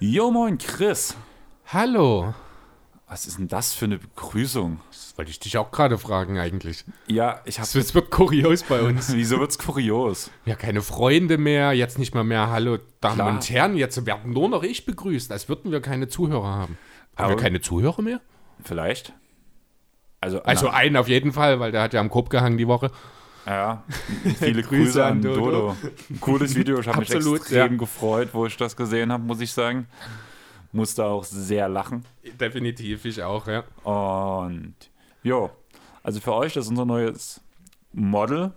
Jo moin Chris. Hallo. Was ist denn das für eine Begrüßung? Das wollte ich dich auch gerade fragen eigentlich. Ja, ich habe. Es wird kurios bei uns. Wieso wird's kurios? Ja, keine Freunde mehr, jetzt nicht mal mehr Hallo Damen Klar. und Herren, jetzt werden nur noch ich begrüßt, als würden wir keine Zuhörer haben. Haben Aber- wir keine Zuhörer mehr? Vielleicht. Also, Also na, einen auf jeden Fall, weil der hat ja am Kopf gehangen die Woche. ja, viele Grüße an Dodo. Ein cooles Video, ich habe mich Absolut, extrem ja. gefreut, wo ich das gesehen habe, muss ich sagen. Musste auch sehr lachen. Definitiv, ich auch, ja. Und jo, also für euch, das ist unser neues Model.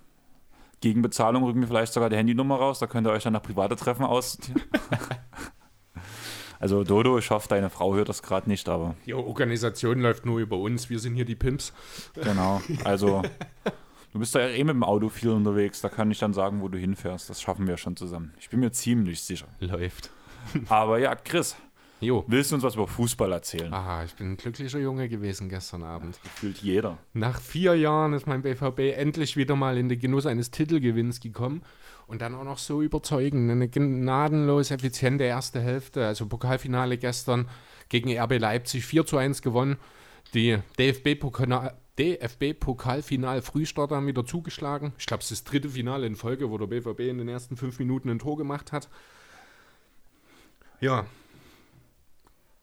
Gegen Bezahlung rücken wir vielleicht sogar die Handynummer raus, da könnt ihr euch dann nach private Treffen aus. also Dodo, ich hoffe, deine Frau hört das gerade nicht, aber Die Organisation läuft nur über uns, wir sind hier die Pimps. genau. Also du bist ja eh mit dem Auto viel unterwegs, da kann ich dann sagen, wo du hinfährst. Das schaffen wir schon zusammen. Ich bin mir ziemlich sicher. Läuft. Aber ja, Chris, Jo. willst du uns was über Fußball erzählen? Aha, ich bin ein glücklicher Junge gewesen gestern Abend. Fühlt jeder. Nach vier Jahren ist mein BVB endlich wieder mal in den Genuss eines Titelgewinns gekommen und dann auch noch so überzeugend. Eine gnadenlos effiziente erste Hälfte. Also Pokalfinale gestern gegen RB Leipzig 4 zu 1 gewonnen. Die DFB-Pokal. DFB-Pokalfinal-Frühstart haben wieder zugeschlagen. Ich glaube, es ist das dritte Finale in Folge, wo der BVB in den ersten fünf Minuten ein Tor gemacht hat. Ja,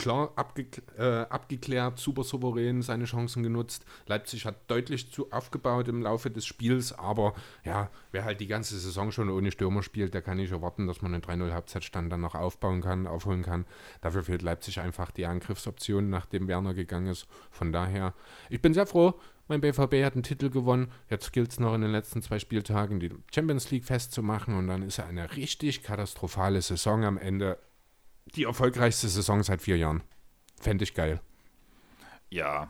klar abge äh, abgeklärt, super souverän seine Chancen genutzt. Leipzig hat deutlich zu aufgebaut im Laufe des Spiels, aber ja, wer halt die ganze Saison schon ohne Stürmer spielt, der kann nicht erwarten, dass man einen 3-0 Halbzeitstand dann noch aufbauen kann, aufholen kann. Dafür fehlt Leipzig einfach die Angriffsoption, nachdem Werner gegangen ist. Von daher, ich bin sehr froh. Mein BVB hat einen Titel gewonnen. Jetzt gilt es noch in den letzten zwei Spieltagen, die Champions League festzumachen. Und dann ist eine richtig katastrophale Saison am Ende die erfolgreichste Saison seit vier Jahren. Fände ich geil. Ja.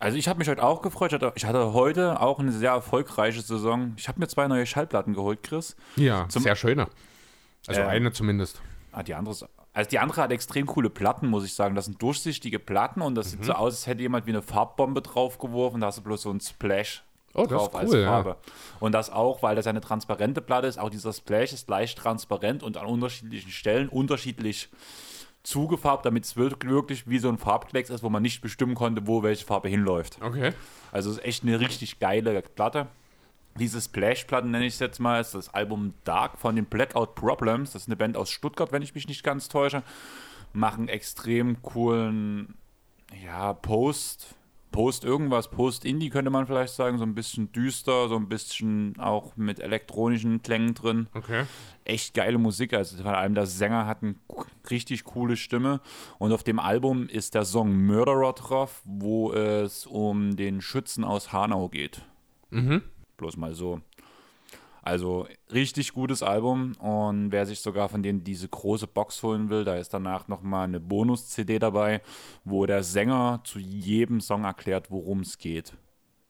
Also ich habe mich heute auch gefreut. Ich hatte, heute auch eine sehr erfolgreiche Saison. Ich habe mir zwei neue Schallplatten geholt, Chris. Ja, Zum- sehr schöne. Also Äh, eine zumindest. Ah, die andere ist, also die andere hat extrem coole Platten, muss ich sagen. Das sind durchsichtige Platten und das sieht Mhm. so aus, als hätte jemand wie eine Farbbombe draufgeworfen. Da hast du bloß so ein Splash Oh, das drauf ist als cool, ja. Farbe. Und das auch, weil das eine transparente Platte ist. Auch dieser Splash ist leicht transparent und an unterschiedlichen Stellen unterschiedlich zugefarbt, damit es wirklich wirklich wie so ein Farbklecks ist, wo man nicht bestimmen konnte, wo welche Farbe hinläuft. Okay. Also es ist echt eine richtig geile Platte. Diese Splash-Platten nenne ich es jetzt mal, ist das Album Dark von den Blackout Problems. Das ist eine Band aus Stuttgart, wenn ich mich nicht ganz täusche. Machen extrem coolen, ja, Post, Post irgendwas, Post-Indie könnte man vielleicht sagen. So ein bisschen düster, so ein bisschen auch mit elektronischen Klängen drin Okay. echt geile Musik. Also vor allem der Sänger hat eine richtig coole Stimme. Und auf dem Album ist der Song Murderer drauf, wo es um den Schützen aus Hanau geht. Mhm. Bloß mal so. Also richtig gutes Album und wer sich sogar von denen diese große Box holen will, da ist danach nochmal eine Bonus-CD dabei, wo der Sänger zu jedem Song erklärt, worum es geht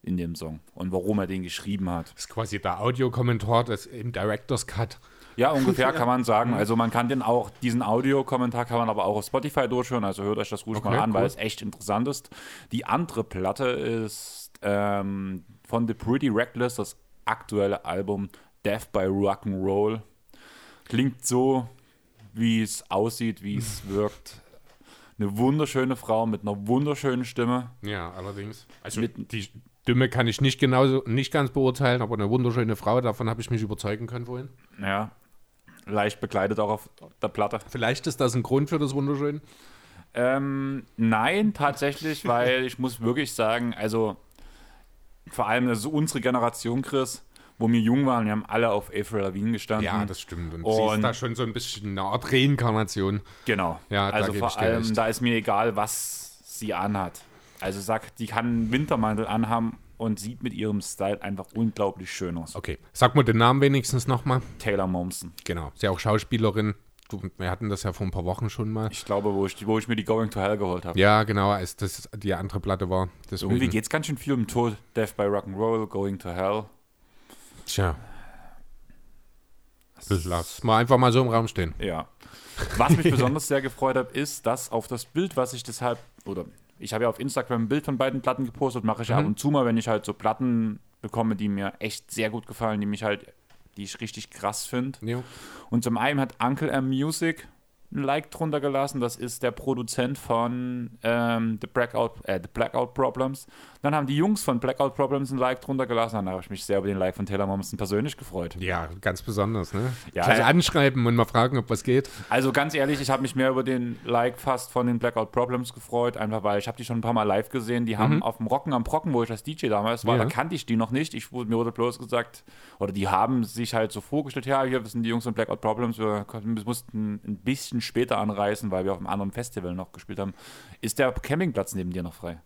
in dem Song und warum er den geschrieben hat. Das ist quasi der Audiokommentar des, im Director's Cut. Ja, ungefähr kann man sagen. Also man kann den auch, diesen Audiokommentar kann man aber auch auf Spotify durchhören, also hört euch das ruhig Okay, mal an, weil cool. es echt interessant ist. Die andere Platte ist ähm, von The Pretty Reckless, das aktuelle Album Death by Rock'n'Roll. Klingt so, wie es aussieht, wie es wirkt. Eine wunderschöne Frau mit einer wunderschönen Stimme. Ja, allerdings. Also Mit- die Stimme kann ich nicht genauso, nicht ganz beurteilen, aber eine wunderschöne Frau, davon habe ich mich überzeugen können vorhin. Ja, leicht bekleidet auch auf der Platte. Vielleicht ist das ein Grund für das Wunderschön. Ähm, nein, tatsächlich, weil ich muss wirklich sagen, also vor allem das ist unsere Generation, Chris, wo wir jung waren, wir haben alle auf Avril Lavigne gestanden. Ja, das stimmt. Und, sie Und- ist da schon so ein bisschen eine Art Reinkarnation. Genau. Ja, also vor allem, recht. da ist mir egal, was sie anhat. Also sag, die kann einen Wintermantel anhaben und sieht mit ihrem Style einfach unglaublich schön aus. Okay, sag mal den Namen wenigstens nochmal. Taylor Momsen. Genau, sie ist ja auch Schauspielerin. Du, wir hatten das ja vor ein paar Wochen schon mal. Ich glaube, wo ich, wo ich mir die Going to Hell geholt habe. Ja, genau, als das die andere Platte war. Deswegen. Irgendwie geht es ganz schön viel um Tod. Death by Rock'n'Roll, Going to Hell. Tja, Das lass mal einfach mal so im Raum stehen. Ja. Was mich besonders sehr gefreut hat, ist, dass auf das Bild, was ich deshalb, oder ich habe ja auf Instagram ein Bild von beiden Platten gepostet, mache ich ja ab und zu mal, wenn ich halt so Platten bekomme, die mir echt sehr gut gefallen, die mich halt, die ich richtig krass finde. Und zum einen hat Uncle M Music ein Like drunter gelassen. Das ist der Produzent von ähm, The, Blackout, äh, The Blackout Problems. Dann haben die Jungs von Blackout Problems ein Like drunter gelassen. Dann habe ich mich sehr über den Like von Taylor Momsen persönlich gefreut. Ja, ganz besonders, ne? Ja, ja. anschreiben und mal fragen, ob was geht. Also ganz ehrlich, ich habe mich mehr über den Like fast von den Blackout Problems gefreut, einfach weil ich habe die schon ein paar Mal live gesehen. Die haben auf dem Rocken am Brocken, wo ich als DJ damals war, Ja. da kannte ich die noch nicht. Ich, wurde- mir wurde bloß gesagt, oder die haben sich halt so vorgestellt, ja, hier sind die Jungs von Blackout Problems, wir mussten ein bisschen später anreisen, weil wir auf einem anderen Festival noch gespielt haben. Ist der Campingplatz neben dir noch frei?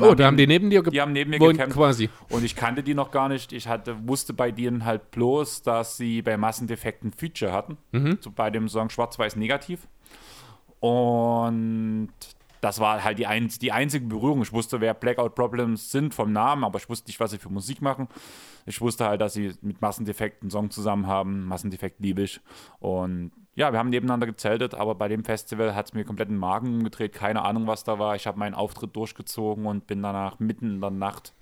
Oh, da haben die neben dir Die haben neben mir gecampt. quasi. Und ich kannte die noch gar nicht. Ich hatte, wusste bei denen halt bloß, dass sie bei Massendefekten Feature hatten. So bei dem Song Schwarz-Weiß Negativ. Und das war halt die, ein, die einzige Berührung. Ich wusste, wer Blackout Problems sind vom Namen, aber ich wusste nicht, was sie für Musik machen. Ich wusste halt, dass sie mit Massendefekt einen Song zusammen haben. Massendefekt liebe ich. Und ja, wir haben nebeneinander gezeltet, aber bei dem Festival hat es mir komplett den Magen umgedreht. Keine Ahnung, was da war. Ich habe meinen Auftritt durchgezogen und bin danach mitten in der Nacht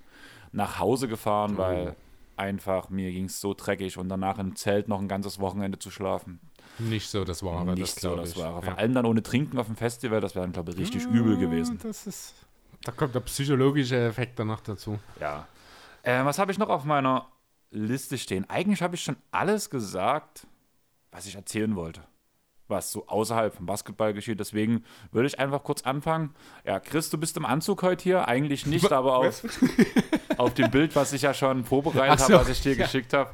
nach Hause gefahren, weil einfach mir ging es so dreckig und danach im Zelt noch ein ganzes Wochenende zu schlafen. Nicht so das Wahre, Nicht das so das war. Vor Ja. allem dann ohne Trinken auf dem Festival, das wäre dann, glaube ich, richtig übel gewesen. Das ist, da kommt der psychologische Effekt danach dazu. Ja. Äh, was habe ich noch auf meiner Liste stehen? Eigentlich habe ich schon alles gesagt, was ich erzählen wollte. Was so außerhalb vom Basketball geschieht. Deswegen würde ich einfach kurz anfangen. Ja, Chris, du bist im Anzug heute hier. Eigentlich nicht, aber auf, auf dem Bild, was ich ja schon vorbereitet so, habe, was ich dir geschickt habe.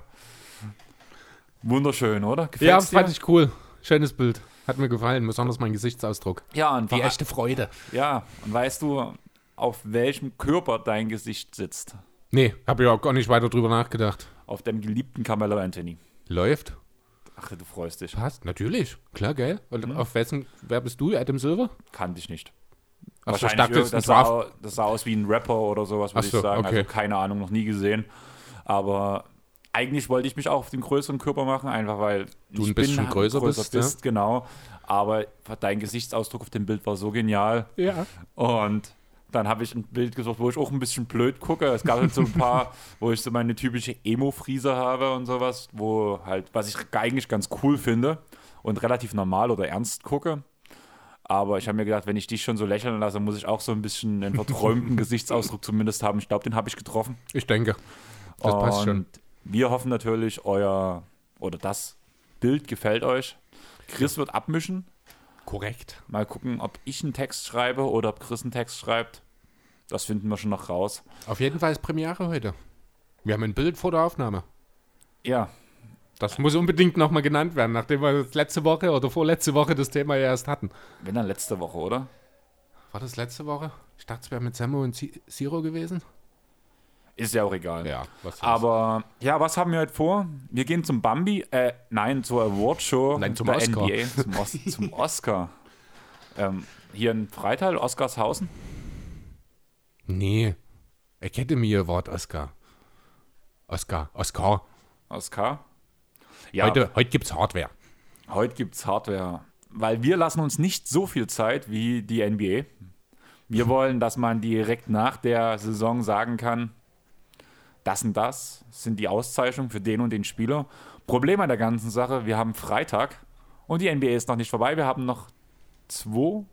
Wunderschön, oder? Ja, Gefällt's fand dir? ich cool. Schönes Bild. Hat mir gefallen, besonders mein Gesichtsausdruck. Ja, und, Die echte Freude. ja, und weißt du, auf welchem Körper dein Gesicht sitzt? Nee, habe ich auch gar nicht weiter drüber nachgedacht. Auf dem geliebten Carmelo Anthony. Läuft? Ach, du freust dich. Passt, natürlich. Klar, gell? Und Mhm. auf wessen, wer bist du? Adam Silver? Kannte ich nicht. Ach so, ich Wahrscheinlich, dachte, das sah, das sah aus wie ein Rapper oder sowas, würde so, ich sagen. okay. Also keine Ahnung, noch nie gesehen. Aber eigentlich wollte ich mich auch auf den größeren Körper machen, einfach weil Du ein bisschen bin- größer bist, ja. genau. Aber dein Gesichtsausdruck auf dem Bild war so genial. Ja. Und dann habe ich ein Bild gesucht, wo ich auch ein bisschen blöd gucke. Es gab halt so ein paar, wo ich so meine typische Emo-Friese habe und sowas, wo halt, was ich eigentlich ganz cool finde und relativ normal oder ernst gucke. Aber ich habe mir gedacht, wenn ich dich schon so lächeln lasse, muss ich auch so ein bisschen einen verträumten Gesichtsausdruck zumindest haben. Ich glaube, den habe ich getroffen. Ich denke. Das passt schon. Und wir hoffen natürlich, euer oder das Bild gefällt euch. Chris wird abmischen. Korrekt. Mal gucken, ob ich einen Text schreibe oder ob Chris einen Text schreibt. Das finden wir schon noch raus. Auf jeden Fall ist Premiere heute. Wir haben ein Bild vor der Aufnahme. Ja, Das muss unbedingt nochmal genannt werden, nachdem wir das letzte Woche oder vorletzte Woche das Thema ja erst hatten. wenn dann letzte Woche, oder? War das letzte Woche? Ich dachte, es wäre mit Sammo und Zero gewesen. Ist ja auch egal. Ja, was Aber ja, was haben wir heute vor? Wir gehen zum Bambi, äh, nein, zur Awardshow Nein, zum der Oscar. NBA, zum, Os zum Oscar. Ähm, hier in Freital, Oscarshausen. Nee. Academy Award Oscar. Oscar. Oscar. Oscar. Ja, Heute, heute gibt es Hardware. Heute gibt es Hardware, weil wir lassen uns nicht so viel Zeit wie die NBA. Wir wollen, dass man direkt nach der Saison sagen kann, das und das sind die Auszeichnungen für den und den Spieler. Problem an der ganzen Sache, wir haben Freitag und die NBA ist noch nicht vorbei. Wir haben noch zwei,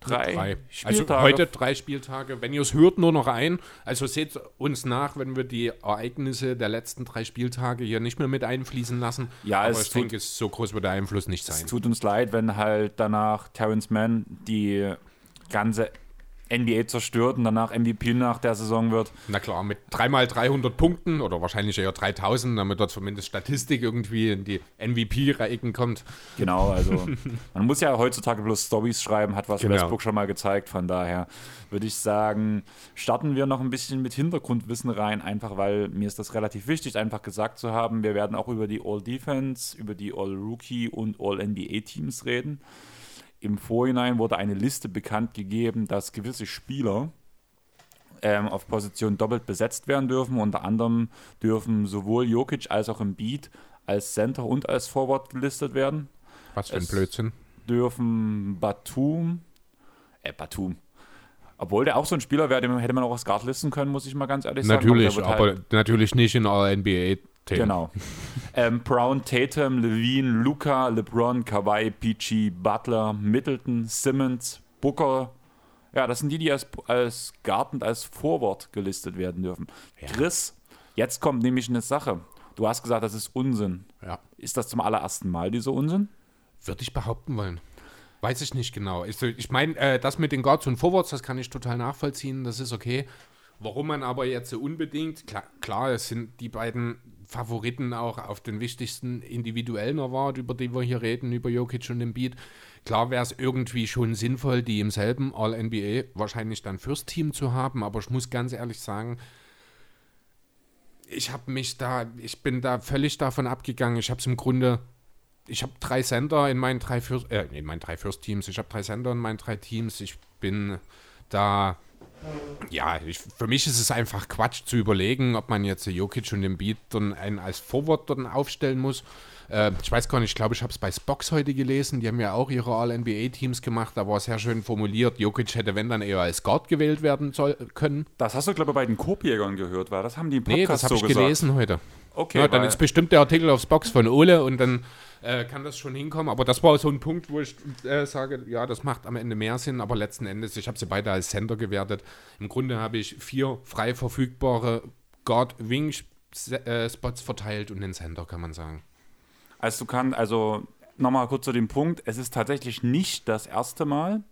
drei, Drei. Spieltage. Also heute drei Spieltage. Wenn ihr es hört, nur noch ein. Also seht uns nach, wenn wir die Ereignisse der letzten drei Spieltage hier nicht mehr mit einfließen lassen. Ja, Aber es ich tut- denke, es so groß wird der Einfluss nicht Es sein. tut uns leid, wenn halt danach Terrence Mann die ganze NBA zerstört und danach MVP nach der Saison wird. Na klar, mit dreimal 300 Punkten oder wahrscheinlich eher 3000, damit dort zumindest Statistik irgendwie in die MVP-Reigen kommt. Genau, also man muss ja heutzutage bloß Stories schreiben, hat was Genau. Westbrook schon mal gezeigt. Von daher würde ich sagen, starten wir noch ein bisschen mit Hintergrundwissen rein, einfach weil mir ist das relativ wichtig, einfach gesagt zu haben. Wir werden auch über die All-Defense, über die All-Rookie und All-NBA-Teams reden. Im Vorhinein wurde eine Liste bekannt gegeben, dass gewisse Spieler ähm, auf Positionen doppelt besetzt werden dürfen. Unter anderem dürfen sowohl Jokic als auch Embiid als Center und als Forward gelistet werden. Was für ein Es- Blödsinn. Dürfen Batum, äh, Batum. Obwohl der auch so ein Spieler wäre, den hätte man auch als Guard listen können, muss ich mal ganz ehrlich sagen. Natürlich, wird halt- aber natürlich nicht in All-NBA. Genau. ähm, Brown, Tatum, Levine, Luca, LeBron, Kawhi, Peachy, Butler, Middleton, Simmons, Booker. Ja, das sind die, die als, als Guard und als Forward gelistet werden dürfen. Chris, jetzt kommt nämlich eine Sache. Du hast gesagt, das ist Unsinn. Ja. Ist das zum allerersten Mal dieser Unsinn? Würde ich behaupten wollen. Weiß ich nicht genau. Ich, ich meine, äh, das mit den Guards und Forwards, das kann ich total nachvollziehen, das ist okay. Warum man aber jetzt so unbedingt, klar, klar, es sind die beiden Favoriten auch auf den wichtigsten individuellen Award, über die wir hier reden, über Jokic und Embiid. Klar wäre es irgendwie schon sinnvoll, die im selben All-NBA wahrscheinlich dann fürs Team zu haben, aber ich muss ganz ehrlich sagen, ich habe mich da, ich bin da völlig davon abgegangen. Ich habe es im Grunde, ich habe drei Sender in meinen drei First, äh, in meinen drei First Teams. Ich habe drei Sender in meinen drei Teams. Ich bin da, ja, ich, für mich ist es einfach Quatsch zu überlegen, ob man jetzt Jokic und den Beat dann einen als Forward dann aufstellen muss. Äh, ich weiß gar nicht, ich glaube, ich habe es bei Spox heute gelesen. Die haben ja auch ihre All-NBA-Teams gemacht. Da war es sehr schön formuliert. Jokic hätte, wenn dann eher als Guard gewählt werden soll, können. Das hast du, glaube ich, bei den Koop-Jägern gehört, war das? Haben die im Nee, Podcast das habe so ich gesagt? gelesen heute. Okay, ja, dann ist bestimmt der Artikel aufs Box von Ole und dann äh, kann das schon hinkommen. Aber das war so ein Punkt, wo ich äh, sage, ja, das macht am Ende mehr Sinn. Aber letzten Endes, ich habe sie beide als Center gewertet. Im Grunde habe ich vier frei verfügbare Guard-Wing-Spots verteilt und den Center, kann man sagen. Also du kannst, also nochmal kurz zu dem Punkt, es ist tatsächlich nicht das erste Mal.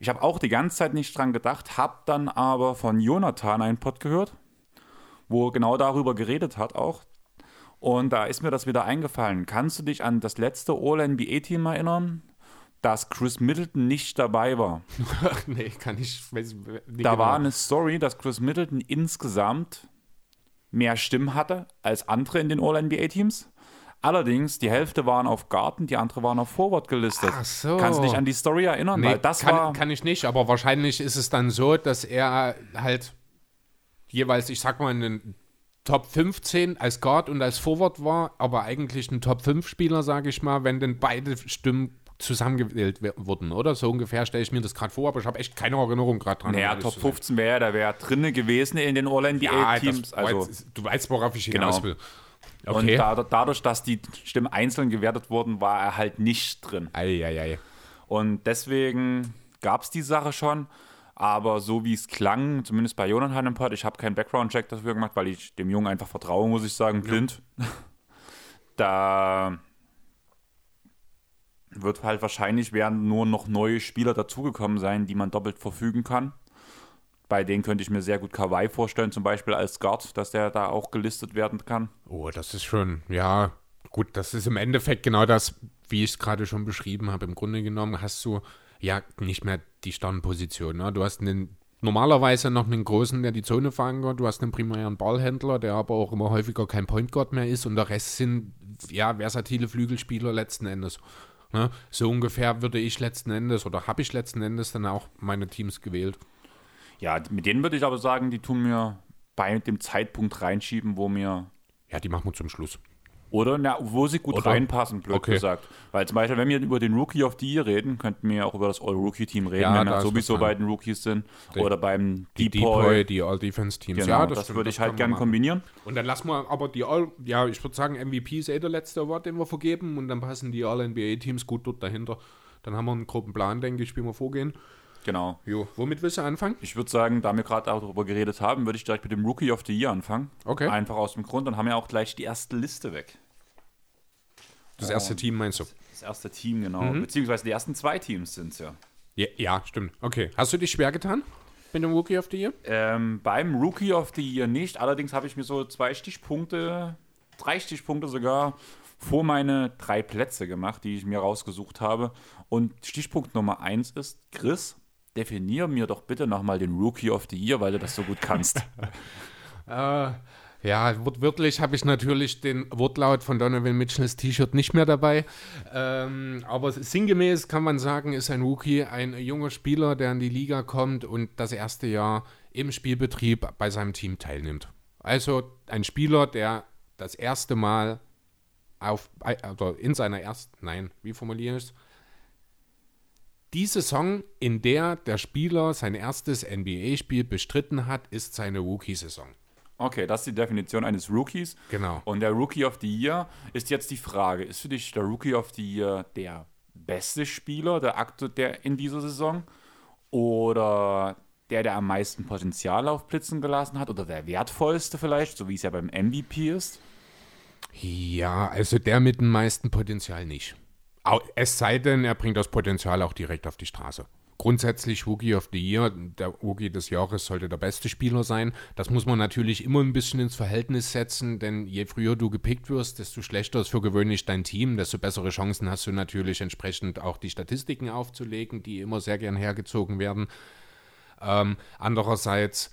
Ich habe auch die ganze Zeit nicht dran gedacht, habe dann aber von Jonathan einen Pod gehört, wo er genau darüber geredet hat auch. Und da ist mir das wieder eingefallen. Kannst du dich an das letzte All-NBA-Team erinnern, dass Chris Middleton nicht dabei war? nee, kann ich. Weiß, nicht Da genau. war eine Story, dass Chris Middleton insgesamt mehr Stimmen hatte als andere in den All-NBA-Teams. Allerdings, die Hälfte waren auf Garten, die andere waren auf Forward gelistet. Ach so. Kannst du dich an die Story erinnern? Nee, das kann, war. kann ich nicht, aber wahrscheinlich ist es dann so, dass er halt jeweils, ich sag mal, einen Top 15 als Guard und als Forward war, aber eigentlich ein Top 5 Spieler, sage ich mal, wenn denn beide Stimmen zusammengewählt wurden, oder? So ungefähr stelle ich mir das gerade vor, aber ich habe echt keine Erinnerung gerade dran. naja, Top zu sein. 15 wäre, da wäre drinne gewesen in den Ja, All-NBA-Teams. war also, du weißt, worauf ich hinaus Genau. will. Und Okay. da, dadurch, dass die Stimmen einzeln gewertet wurden, war er halt nicht drin. Eieiei. Und deswegen gab es die Sache schon. Aber so wie es klang, zumindest bei Jonathan Pod, ich habe keinen Background-Check dafür gemacht, weil ich dem Jungen einfach vertraue, muss ich sagen, blind. Da wird halt wahrscheinlich werden nur noch neue Spieler dazugekommen sein, die man doppelt verfügen kann. Bei denen könnte ich mir sehr gut Kawhi vorstellen, zum Beispiel als Guard, dass der da auch gelistet werden kann. Oh, das ist schon, ja, gut, das ist im Endeffekt genau das, wie ich es gerade schon beschrieben habe. Im Grunde genommen hast du ja nicht mehr die Stammposition. Ne? Du hast einen, normalerweise noch einen Großen, der die Zone verankert. Du hast einen primären Ballhändler, der aber auch immer häufiger kein Point Guard mehr ist. Und der Rest sind, ja, versatile Flügelspieler letzten Endes. Ne? So ungefähr würde ich letzten Endes oder habe ich letzten Endes dann auch meine Teams gewählt. Ja, mit denen würde ich aber sagen, die tun mir bei dem Zeitpunkt reinschieben, wo mir Ja, die machen wir zum Schluss. Oder na, wo sie gut Oder? reinpassen, blöd Okay. gesagt. Weil zum Beispiel, wenn wir über den Rookie of the Year reden, könnten wir auch über das All-Rookie-Team reden, Ja, wenn wir sowieso bei den Rookies sind. Die- Oder beim Die Depoy. Die All-Defense-Teams. Genau, ja, das, stimmt, würde ich halt gerne machen. kombinieren. Und dann lassen wir aber die All, ja, ich würde sagen, MVP ist eh der letzte Award, den wir vergeben und dann passen die All-NBA-Teams gut dort dahinter. Dann haben wir einen groben Plan, denke ich, wie wir vorgehen. Genau. Jo, womit willst du anfangen? Ich würde sagen, da wir gerade auch darüber geredet haben, würde ich direkt mit dem Rookie of the Year anfangen. Okay. Einfach aus dem Grund, dann haben wir auch gleich die erste Liste weg. Das erste Team meinst du? Das erste Team, genau. Mhm. Beziehungsweise die ersten zwei Teams sind es ja. Ja, ja, stimmt. Okay. Hast du dich schwer getan mit dem Rookie of the Year? Ähm, beim Rookie of the Year nicht. Allerdings habe ich mir so zwei Stichpunkte, drei Stichpunkte sogar vor meine drei Plätze gemacht, die ich mir rausgesucht habe. Und Stichpunkt Nummer eins ist, Chris, definier mir doch bitte nochmal den Rookie of the Year, weil du das so gut kannst. Äh, ja, wortwörtlich habe ich natürlich den Wortlaut von Donovan Mitchells T-Shirt nicht mehr dabei. Ähm, aber sinngemäß kann man sagen, ist ein Rookie ein junger Spieler, der in die Liga kommt und das erste Jahr im Spielbetrieb bei seinem Team teilnimmt. Also ein Spieler, der das erste Mal auf, also in seiner ersten, nein, wie formuliere ich es? Die Saison, in der der Spieler sein erstes NBA-Spiel bestritten hat, ist seine Rookie-Saison. Okay, das ist die Definition eines Rookies. Genau. Und der Rookie of the Year ist jetzt die Frage: Ist für dich der Rookie of the Year der beste Spieler der, Akte, der in dieser Saison? Oder der, der am meisten Potenzial aufblitzen gelassen hat? Oder der wertvollste vielleicht, so wie es ja beim MVP ist? Ja, also der mit dem meisten Potenzial nicht. Es sei denn, er bringt das Potenzial auch direkt auf die Straße. Grundsätzlich Rookie of the Year, der Rookie des Jahres sollte der beste Spieler sein. Das muss man natürlich immer ein bisschen ins Verhältnis setzen, denn je früher du gepickt wirst, desto schlechter ist für gewöhnlich dein Team, desto bessere Chancen hast du natürlich entsprechend auch die Statistiken aufzulegen, die immer sehr gern hergezogen werden. Ähm, andererseits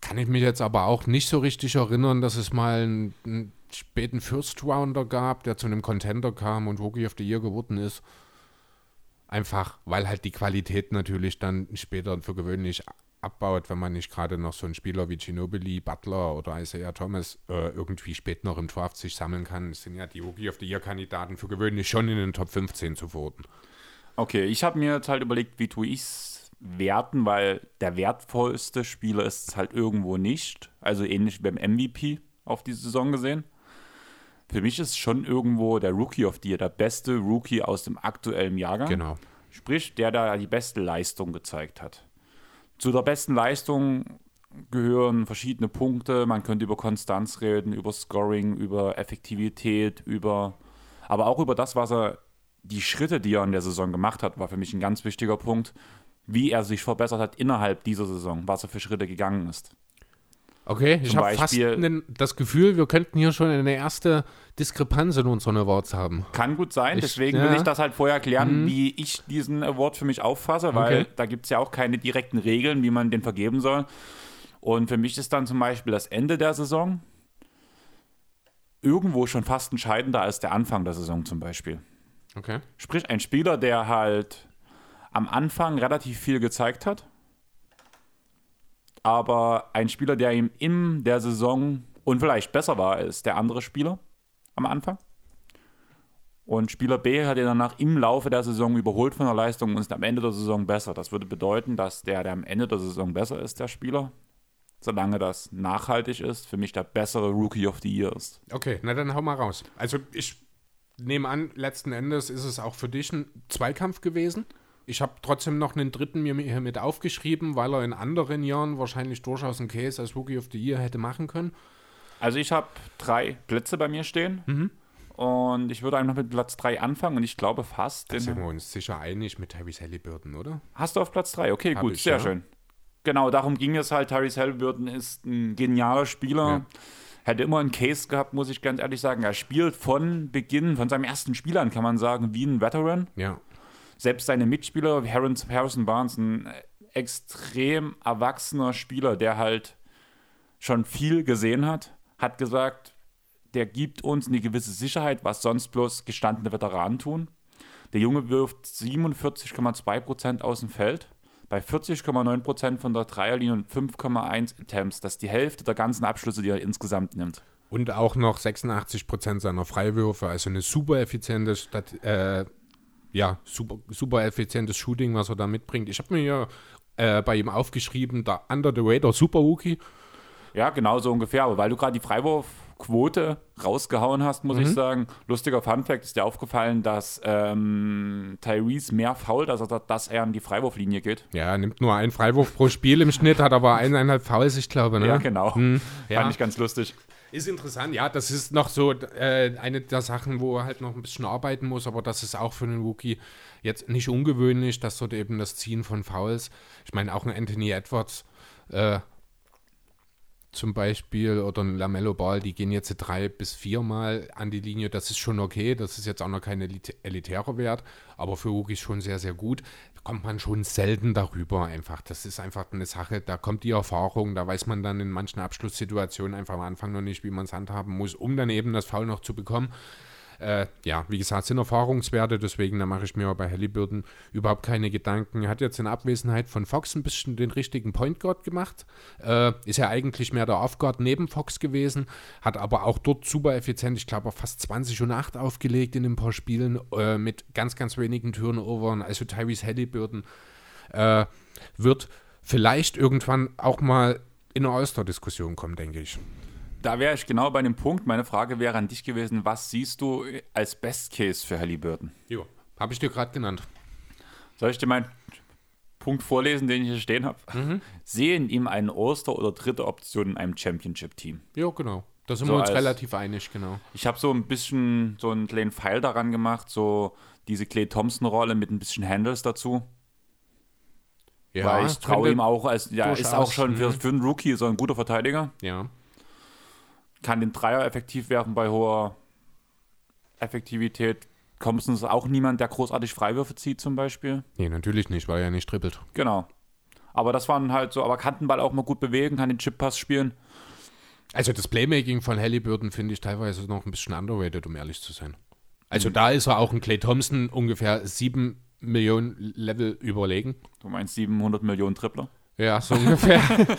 kann ich mich jetzt aber auch nicht so richtig erinnern, dass es mal einen, einen späten First Rounder gab, der zu einem Contender kam und Rookie of the Year geworden ist. Einfach, weil halt die Qualität natürlich dann später für gewöhnlich abbaut, wenn man nicht gerade noch so einen Spieler wie Ginobili, Butler oder Isaiah Thomas äh, irgendwie spät noch im Draft sich sammeln kann. Es sind ja die Rookie of the Year Kandidaten für gewöhnlich schon in den Top 15 zu verorten. Okay, ich habe mir jetzt halt überlegt, wie tue ich es werten, weil der wertvollste Spieler ist es halt irgendwo nicht. Also ähnlich wie beim MVP auf die Saison gesehen. Für mich ist schon irgendwo der Rookie of the Year, der beste Rookie aus dem aktuellen Jahrgang. Genau. Sprich, der da die beste Leistung gezeigt hat. Zu der besten Leistung gehören verschiedene Punkte. Man könnte über Konstanz reden, über Scoring, über Effektivität, über aber auch über das, was er die Schritte, die er in der Saison gemacht hat, war für mich ein ganz wichtiger Punkt, wie er sich verbessert hat innerhalb dieser Saison, was er für Schritte gegangen ist. Okay, ich habe fast den, das Gefühl, wir könnten hier schon eine erste Diskrepanz in unseren Awards haben. Kann gut sein, ich, deswegen ja. will ich das halt vorher erklären, mhm. wie ich diesen Award für mich auffasse, weil okay. da gibt es ja auch keine direkten Regeln, wie man den vergeben soll. Und für mich ist dann zum Beispiel das Ende der Saison irgendwo schon fast entscheidender als der Anfang der Saison zum Beispiel. Okay. Sprich, ein Spieler, der halt am Anfang relativ viel gezeigt hat, aber ein Spieler, der ihm in der Saison und vielleicht besser war als der andere Spieler am Anfang. Und Spieler B hat ihn danach im Laufe der Saison überholt von der Leistung und ist am Ende der Saison besser. Das würde bedeuten, dass der, der am Ende der Saison besser ist, der Spieler, solange das nachhaltig ist, für mich der bessere Rookie of the Year ist. Okay, na dann hau mal raus. Also ich nehme an, letzten Endes ist es auch für dich ein Zweikampf gewesen. Ich habe trotzdem noch einen dritten mir hier mit aufgeschrieben, weil er in anderen Jahren wahrscheinlich durchaus einen Case als Rookie of the Year hätte machen können. Also ich habe drei Plätze bei mir stehen. Mhm. Und ich würde einfach mit Platz 3 anfangen und ich glaube fast. Da sind wir uns sicher einig mit Tyrese Halliburton, oder? Hast du auf Platz 3? Okay, Hab gut, ich, sehr ja. schön. Genau, darum ging es halt. Tyrese Halliburton ist ein genialer Spieler. Ja. Hätte immer einen Case gehabt, muss ich ganz ehrlich sagen. Er spielt von Beginn, von seinem ersten Spiel an, kann man sagen, wie ein Veteran. Ja selbst seine Mitspieler, Harrison Barnes, ein extrem erwachsener Spieler, der halt schon viel gesehen hat, hat gesagt, der gibt uns eine gewisse Sicherheit, was sonst bloß gestandene Veteranen tun. Der Junge wirft 47,2% aus dem Feld, bei 40,9% von der Dreierlinie und 5,1 Attempts. Das ist die Hälfte der ganzen Abschlüsse, die er insgesamt nimmt. Und auch noch 86% seiner Freiwürfe, also eine super effiziente Stat äh, ja, super, super effizientes Shooting, was er da mitbringt. Ich habe mir ja äh, bei ihm aufgeschrieben, der Under the Radar Super Rookie. Ja, genau so ungefähr. Aber weil du gerade die Freiwurfquote rausgehauen hast, muss mhm. ich sagen, lustiger Funfact ist dir aufgefallen, dass ähm, Tyrese mehr fault, also dass er an die Freiwurflinie geht. Ja, er nimmt nur einen Freiwurf pro Spiel im Schnitt, hat aber eineinhalb Fouls, ich glaube. Ne? Ja, genau. Mhm. Ja. Fand ich ganz lustig. Ist interessant, ja, das ist noch so äh, eine der Sachen, wo er halt noch ein bisschen arbeiten muss, aber das ist auch für einen Rookie jetzt nicht ungewöhnlich, dass dort eben das Ziehen von Fouls, ich meine auch ein Anthony Edwards äh, zum Beispiel oder ein Lamello Ball, die gehen jetzt drei bis viermal an die Linie. Das ist schon okay. Das ist jetzt auch noch kein elitärer Wert, aber für Rookies schon sehr, sehr gut. Kommt man schon selten darüber einfach. Das ist einfach eine Sache, da kommt die Erfahrung, da weiß man dann in manchen Abschlusssituationen einfach am Anfang noch nicht, wie man es handhaben muss, um dann eben das Foul noch zu bekommen. Äh, ja, wie gesagt, sind Erfahrungswerte, deswegen da mache ich mir bei Halliburton überhaupt keine Gedanken. Hat jetzt in Abwesenheit von Fox ein bisschen den richtigen Point Guard gemacht. Äh, ist ja eigentlich mehr der Off-Guard neben Fox gewesen, hat aber auch dort super effizient, ich glaube, fast 20 und 8 aufgelegt in ein paar Spielen äh, mit ganz, ganz wenigen Turnovern. Also Tyrese Halliburton äh, wird vielleicht irgendwann auch mal in eine All-Star-Diskussion kommen, denke ich. Da wäre ich genau bei dem Punkt. Meine Frage wäre an dich gewesen: Was siehst du als Best Case für Halliburton? Jo, habe ich dir gerade genannt. Soll ich dir meinen Punkt vorlesen, den ich hier stehen habe? Mhm. Sehen ihm einen All-Star oder dritte Option in einem Championship-Team? Ja, genau. Da sind so wir uns relativ einig, genau. Ich habe so ein bisschen so einen kleinen Pfeil daran gemacht, so diese Clay Thompson-Rolle mit ein bisschen Handles dazu. Ja, Weil ich traue ihm auch, als, ja, ist auch schon für, mhm. für einen Rookie so ein guter Verteidiger. Ja. Kann den Dreier effektiv werfen bei hoher Effektivität. Thompson ist auch niemand, der großartig Freiwürfe zieht, zum Beispiel. Nee, natürlich nicht, weil er ja nicht trippelt. Genau. Aber das waren halt so, aber kann den Ball auch mal gut bewegen, kann den Chip-Pass spielen. Also das Playmaking von Halliburton finde ich teilweise noch ein bisschen underrated, um ehrlich zu sein. Also mhm. da ist er auch ein Clay Thompson ungefähr sieben Millionen Level überlegen. Du meinst 700 Millionen Tripler? Ja, so ungefähr.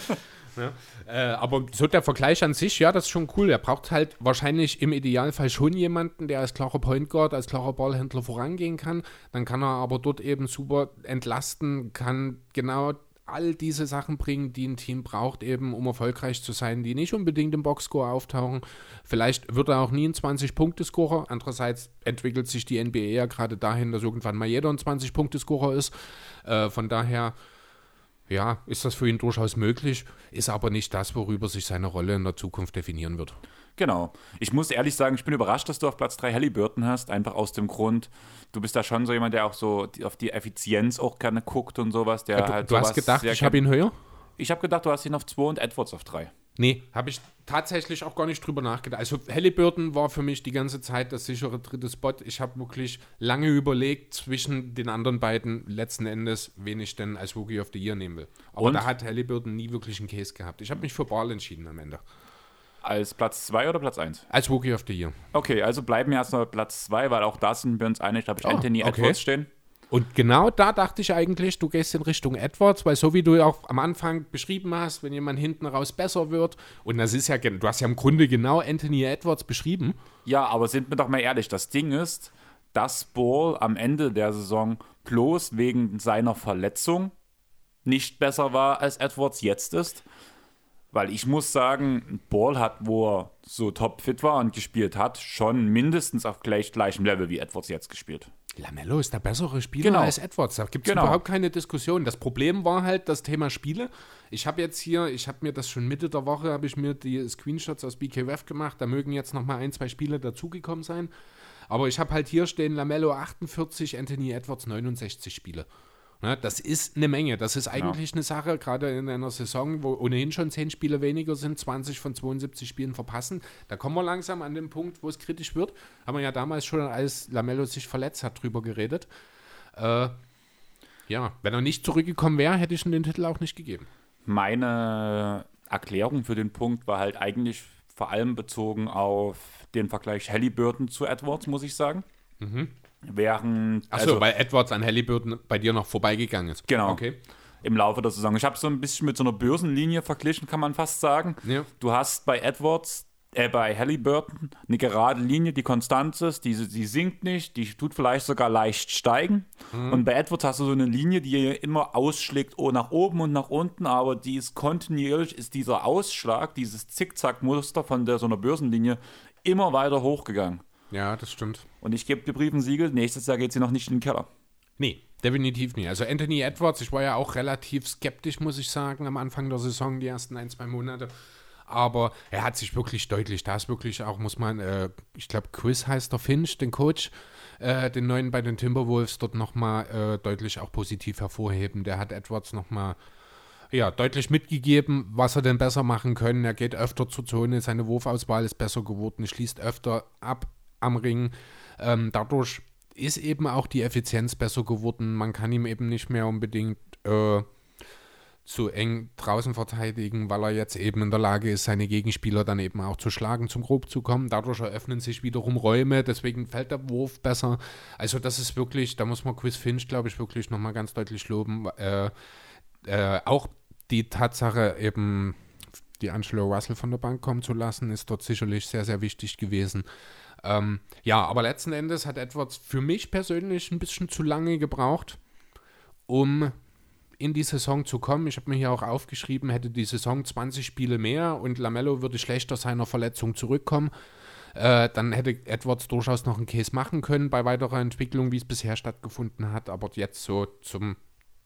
ja. äh, aber so der Vergleich an sich, ja, das ist schon cool. Er braucht halt wahrscheinlich im Idealfall schon jemanden, der als klarer Point Guard, als klarer Ballhändler vorangehen kann. Dann kann er aber dort eben super entlasten, kann genau all diese Sachen bringen, die ein Team braucht, eben um erfolgreich zu sein, die nicht unbedingt im Boxscore auftauchen. Vielleicht wird er auch nie ein 20-Punkte-Scorer. Andererseits entwickelt sich die NBA ja gerade dahin, dass irgendwann mal jeder ein 20-Punkte-Scorer ist. Äh, von daher, ja, ist das für ihn durchaus möglich, ist aber nicht das, worüber sich seine Rolle in der Zukunft definieren wird. Genau. Ich muss ehrlich sagen, ich bin überrascht, dass du auf Platz 3 Halliburton hast, einfach aus dem Grund, du bist da schon so jemand, der auch so auf die Effizienz auch gerne guckt und sowas. Der ja, du, halt du hast gedacht, ich habe ihn höher? Ich habe gedacht, du hast ihn auf 2 und Edwards auf 3. Nee, habe ich tatsächlich auch gar nicht drüber nachgedacht. Also Halliburton war für mich die ganze Zeit das sichere dritte Spot. Ich habe wirklich lange überlegt zwischen den anderen beiden letzten Endes, wen ich denn als Rookie of the Year nehmen will. Aber und? da hat Halliburton nie wirklich einen Case gehabt. Ich habe mich für Ball entschieden am Ende. Als Platz 2 oder Platz 1? Als Rookie of the Year. Okay, also bleiben wir erstmal Platz 2, weil auch da sind wir uns einig. Da habe ich oh, Anthony okay. Edwards stehen. Und genau da dachte ich eigentlich, du gehst in Richtung Edwards, weil so wie du auch am Anfang beschrieben hast, wenn jemand hinten raus besser wird, und das ist ja, du hast ja im Grunde genau Anthony Edwards beschrieben. Ja, aber sind wir doch mal ehrlich, das Ding ist, dass Ball am Ende der Saison bloß wegen seiner Verletzung nicht besser war, als Edwards jetzt ist. Weil ich muss sagen, Ball hat, wo er so topfit war und gespielt hat, schon mindestens auf gleich, gleichem Level wie Edwards jetzt gespielt. Lamello ist der bessere Spieler genau. als Edwards. Da gibt es genau. überhaupt keine Diskussion. Das Problem war halt das Thema Spiele. Ich habe jetzt hier, ich habe mir das schon Mitte der Woche, habe ich mir die Screenshots aus BKWF gemacht. Da mögen jetzt noch mal ein, zwei Spiele dazugekommen sein. Aber ich habe halt hier stehen Lamello 48, Anthony Edwards 69 Spiele. Ne, das ist eine Menge. Das ist eigentlich ja. eine Sache, gerade in einer Saison, wo ohnehin schon 10 Spiele weniger sind, 20 von 72 Spielen verpassen. Da kommen wir langsam an den Punkt, wo es kritisch wird. Haben wir ja damals schon, als Lamello sich verletzt hat, drüber geredet. Äh, ja, wenn er nicht zurückgekommen wäre, hätte ich ihm den Titel auch nicht gegeben. Meine Erklärung für den Punkt war halt eigentlich vor allem bezogen auf den Vergleich Halliburton zu Edwards, muss ich sagen. Mhm. Während. Achso, also, weil Edwards an Halliburton bei dir noch vorbeigegangen ist. Genau. Okay. Im Laufe der Saison. Ich habe so ein bisschen mit so einer Börsenlinie verglichen, kann man fast sagen. Ja. Du hast bei Edwards äh, bei Halliburton eine gerade Linie, die konstant ist, die, die sinkt nicht, die tut vielleicht sogar leicht steigen. Mhm. Und bei Edwards hast du so eine Linie, die immer ausschlägt, oh, nach oben und nach unten, aber die ist kontinuierlich, ist dieser Ausschlag, dieses Zickzack-Muster von der, so einer Börsenlinie immer weiter hochgegangen. Ja, das stimmt. Und ich gebe dir Briefen Siegel, nächstes Jahr geht sie noch nicht in den Keller. Nee, definitiv nicht. Also Anthony Edwards, ich war ja auch relativ skeptisch, muss ich sagen, am Anfang der Saison, die ersten ein, zwei Monate. Aber er hat sich wirklich deutlich, da ist wirklich auch, muss man, äh, ich glaube, Chris heißt der Finch, den Coach, äh, den neuen bei den Timberwolves, dort nochmal äh, deutlich auch positiv hervorheben. Der hat Edwards nochmal ja, deutlich mitgegeben, was er denn besser machen können. Er geht öfter zur Zone, seine Wurfauswahl ist besser geworden, schließt öfter ab am Ring. Ähm, dadurch ist eben auch die Effizienz besser geworden. Man kann ihm eben nicht mehr unbedingt äh, so eng draußen verteidigen, weil er jetzt eben in der Lage ist, seine Gegenspieler dann eben auch zu schlagen, zum Grob zu kommen. Dadurch eröffnen sich wiederum Räume, deswegen fällt der Wurf besser. Also das ist wirklich, da muss man Chris Finch, glaube ich, wirklich nochmal ganz deutlich loben. Äh, äh, auch die Tatsache eben, die Angelo Russell von der Bank kommen zu lassen, ist dort sicherlich sehr, sehr wichtig gewesen. Ähm, ja, aber letzten Endes hat Edwards für mich persönlich ein bisschen zu lange gebraucht, um in die Saison zu kommen. Ich habe mir hier auch aufgeschrieben, hätte die Saison 20 Spiele mehr und Lamello würde schlechter seiner Verletzung zurückkommen. Äh, dann hätte Edwards durchaus noch einen Case machen können bei weiterer Entwicklung, wie es bisher stattgefunden hat. Aber jetzt so zum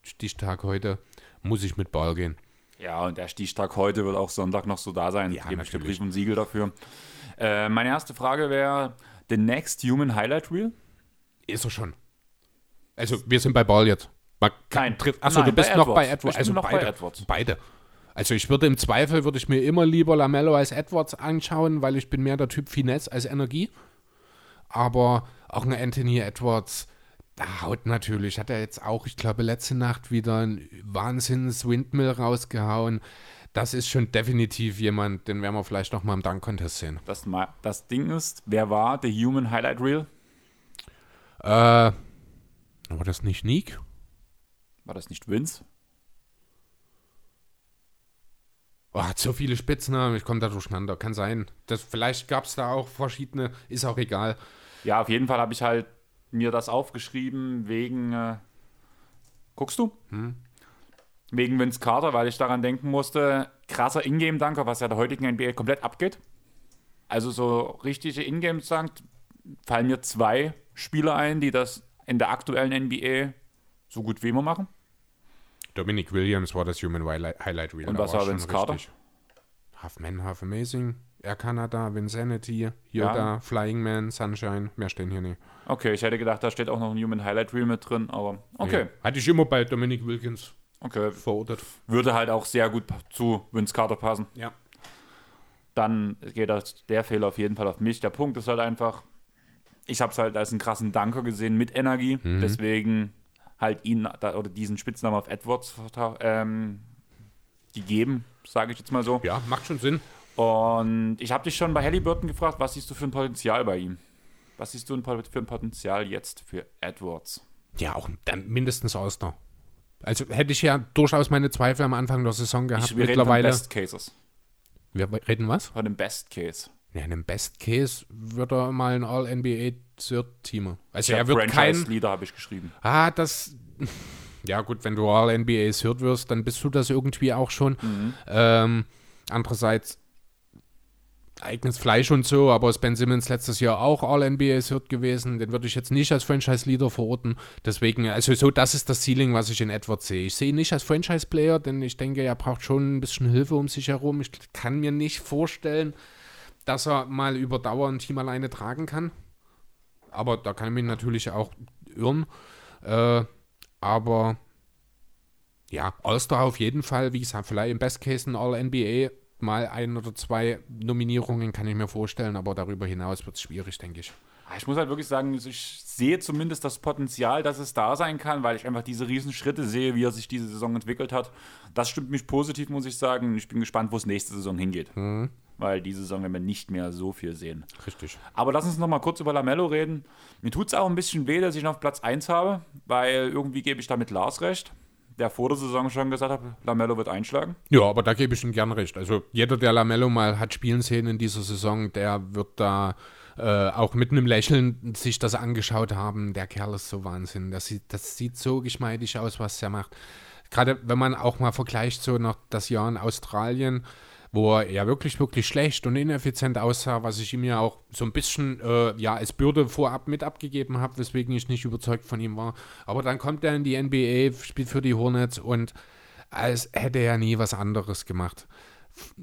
Stichtag heute muss ich mit Ball gehen. Ja, und der Stichtag heute wird auch Sonntag noch so da sein. Ja, Gebe ich dir. Brief und Siegel dafür. Äh, meine erste Frage wäre: The next human highlight reel? Ist er schon. Also, wir sind bei Ball jetzt. Man kann, Nein. trifft, achso, Nein, du bist bei noch bei Edwards. Edwards. Ich Also noch bei beide. Edwards. Beide. Also ich würde im Zweifel, würde ich mir immer lieber Lamello als Edwards anschauen, weil ich bin mehr der Typ Finesse als Energie. Aber auch ein Anthony Edwards, da haut natürlich, hat er jetzt auch, ich glaube, letzte Nacht wieder ein Wahnsinns-Windmill rausgehauen. Das ist schon definitiv jemand, den werden wir vielleicht noch mal im Dunk-Contest sehen. Das, das Ding ist, wer war the human highlight reel? Äh, war das nicht Nick? War das nicht Vince? Oh, hat so viele Spitznamen, ich komme da durcheinander. Kann sein. Das, vielleicht gab es da auch verschiedene, ist auch egal. Ja, auf jeden Fall habe ich halt mir das aufgeschrieben wegen. Äh, guckst du? Wegen Vince Carter, weil ich daran denken musste, krasser Ingame-Danker, was ja der heutigen NBA komplett abgeht. Also so richtige Ingame-Dank fallen mir zwei Spieler ein, die das in der aktuellen NBA so gut wie immer machen. Dominic Williams war das Human Highlight Reel. Und da was war Vince Carter? richtig. Half Man, Half Amazing. Air Canada, Vinsanity, Ja. Yoda, Flying Man, Sunshine. Mehr stehen hier nicht. Okay, ich hätte gedacht, da steht auch noch ein Human Highlight Reel mit drin, aber okay. Nee. Hatte ich immer bei Dominic Wilkins Okay. verortet. Würde halt auch sehr gut zu Vince Carter passen. Ja. dann geht das, der Fehler auf jeden Fall auf mich. Der Punkt ist halt einfach, ich habe es halt als einen krassen Danker gesehen mit Energie, Mhm. deswegen halt ihn oder diesen Spitznamen auf Edwards ähm, gegeben, sage ich jetzt mal so. Ja, macht schon Sinn. Und ich habe dich schon bei Halliburton gefragt, was siehst du für ein Potenzial bei ihm? Was siehst du für ein Potenzial jetzt für Edwards? Ja, auch mindestens Auster. Also hätte ich ja durchaus meine Zweifel am Anfang der Saison gehabt. Ich, wir reden von Mittlerweile. Best Cases. wir reden was? Von dem Best Case. Ja, in einem Best Case wird er mal ein All-NBA Third-Teamer. Also Ich er wird kein. Franchise-Leader habe ich geschrieben. Ah, das. Ja, gut, wenn du All-NBA Third wirst, dann bist du das irgendwie auch schon. Ähm, andererseits eigenes Fleisch und so, aber ist Ben Simmons letztes Jahr auch All-NBA Third gewesen. Den würde ich jetzt nicht als Franchise-Leader verorten. Deswegen, also so, das ist das Ceiling, was ich in Edwards sehe. Ich sehe ihn nicht als Franchise-Player, denn ich denke, er braucht schon ein bisschen Hilfe um sich herum. Ich kann mir nicht vorstellen, dass er mal über Dauer ein Team alleine tragen kann. Aber da kann ich mich natürlich auch irren. Äh, aber ja, All-Star auf jeden Fall. Wie gesagt, vielleicht im Best Case ein All-NBA. Mal ein oder zwei Nominierungen kann ich mir vorstellen, aber darüber hinaus wird es schwierig, denke ich. Ich muss halt wirklich sagen, ich sehe zumindest das Potenzial, dass es da sein kann, weil ich einfach diese riesen Schritte sehe, wie er sich diese Saison entwickelt hat. Das stimmt mich positiv, muss ich sagen. Ich bin gespannt, wo es nächste Saison hingeht. Weil diese Saison werden wir nicht mehr so viel sehen. Richtig. Aber lass uns noch mal kurz über Lamello reden. Mir tut es auch ein bisschen weh, dass ich ihn auf Platz 1 habe, weil irgendwie gebe ich damit Lars recht, der vor der Saison schon gesagt hat, Lamello wird einschlagen. Ja, aber da gebe ich ihm gern recht. Also jeder, der Lamello mal hat spielen sehen in dieser Saison, der wird da äh, auch mit einem Lächeln sich das angeschaut haben. Der Kerl ist so Wahnsinn. Das sieht, das sieht so geschmeidig aus, was er macht. Gerade wenn man auch mal vergleicht, so noch das Jahr in Australien, wo er ja wirklich, wirklich schlecht und ineffizient aussah, was ich ihm ja auch so ein bisschen äh, ja, als Bürde vorab mit abgegeben habe, weswegen ich nicht überzeugt von ihm war. Aber dann kommt er in die NBA, spielt für die Hornets und als hätte er nie was anderes gemacht.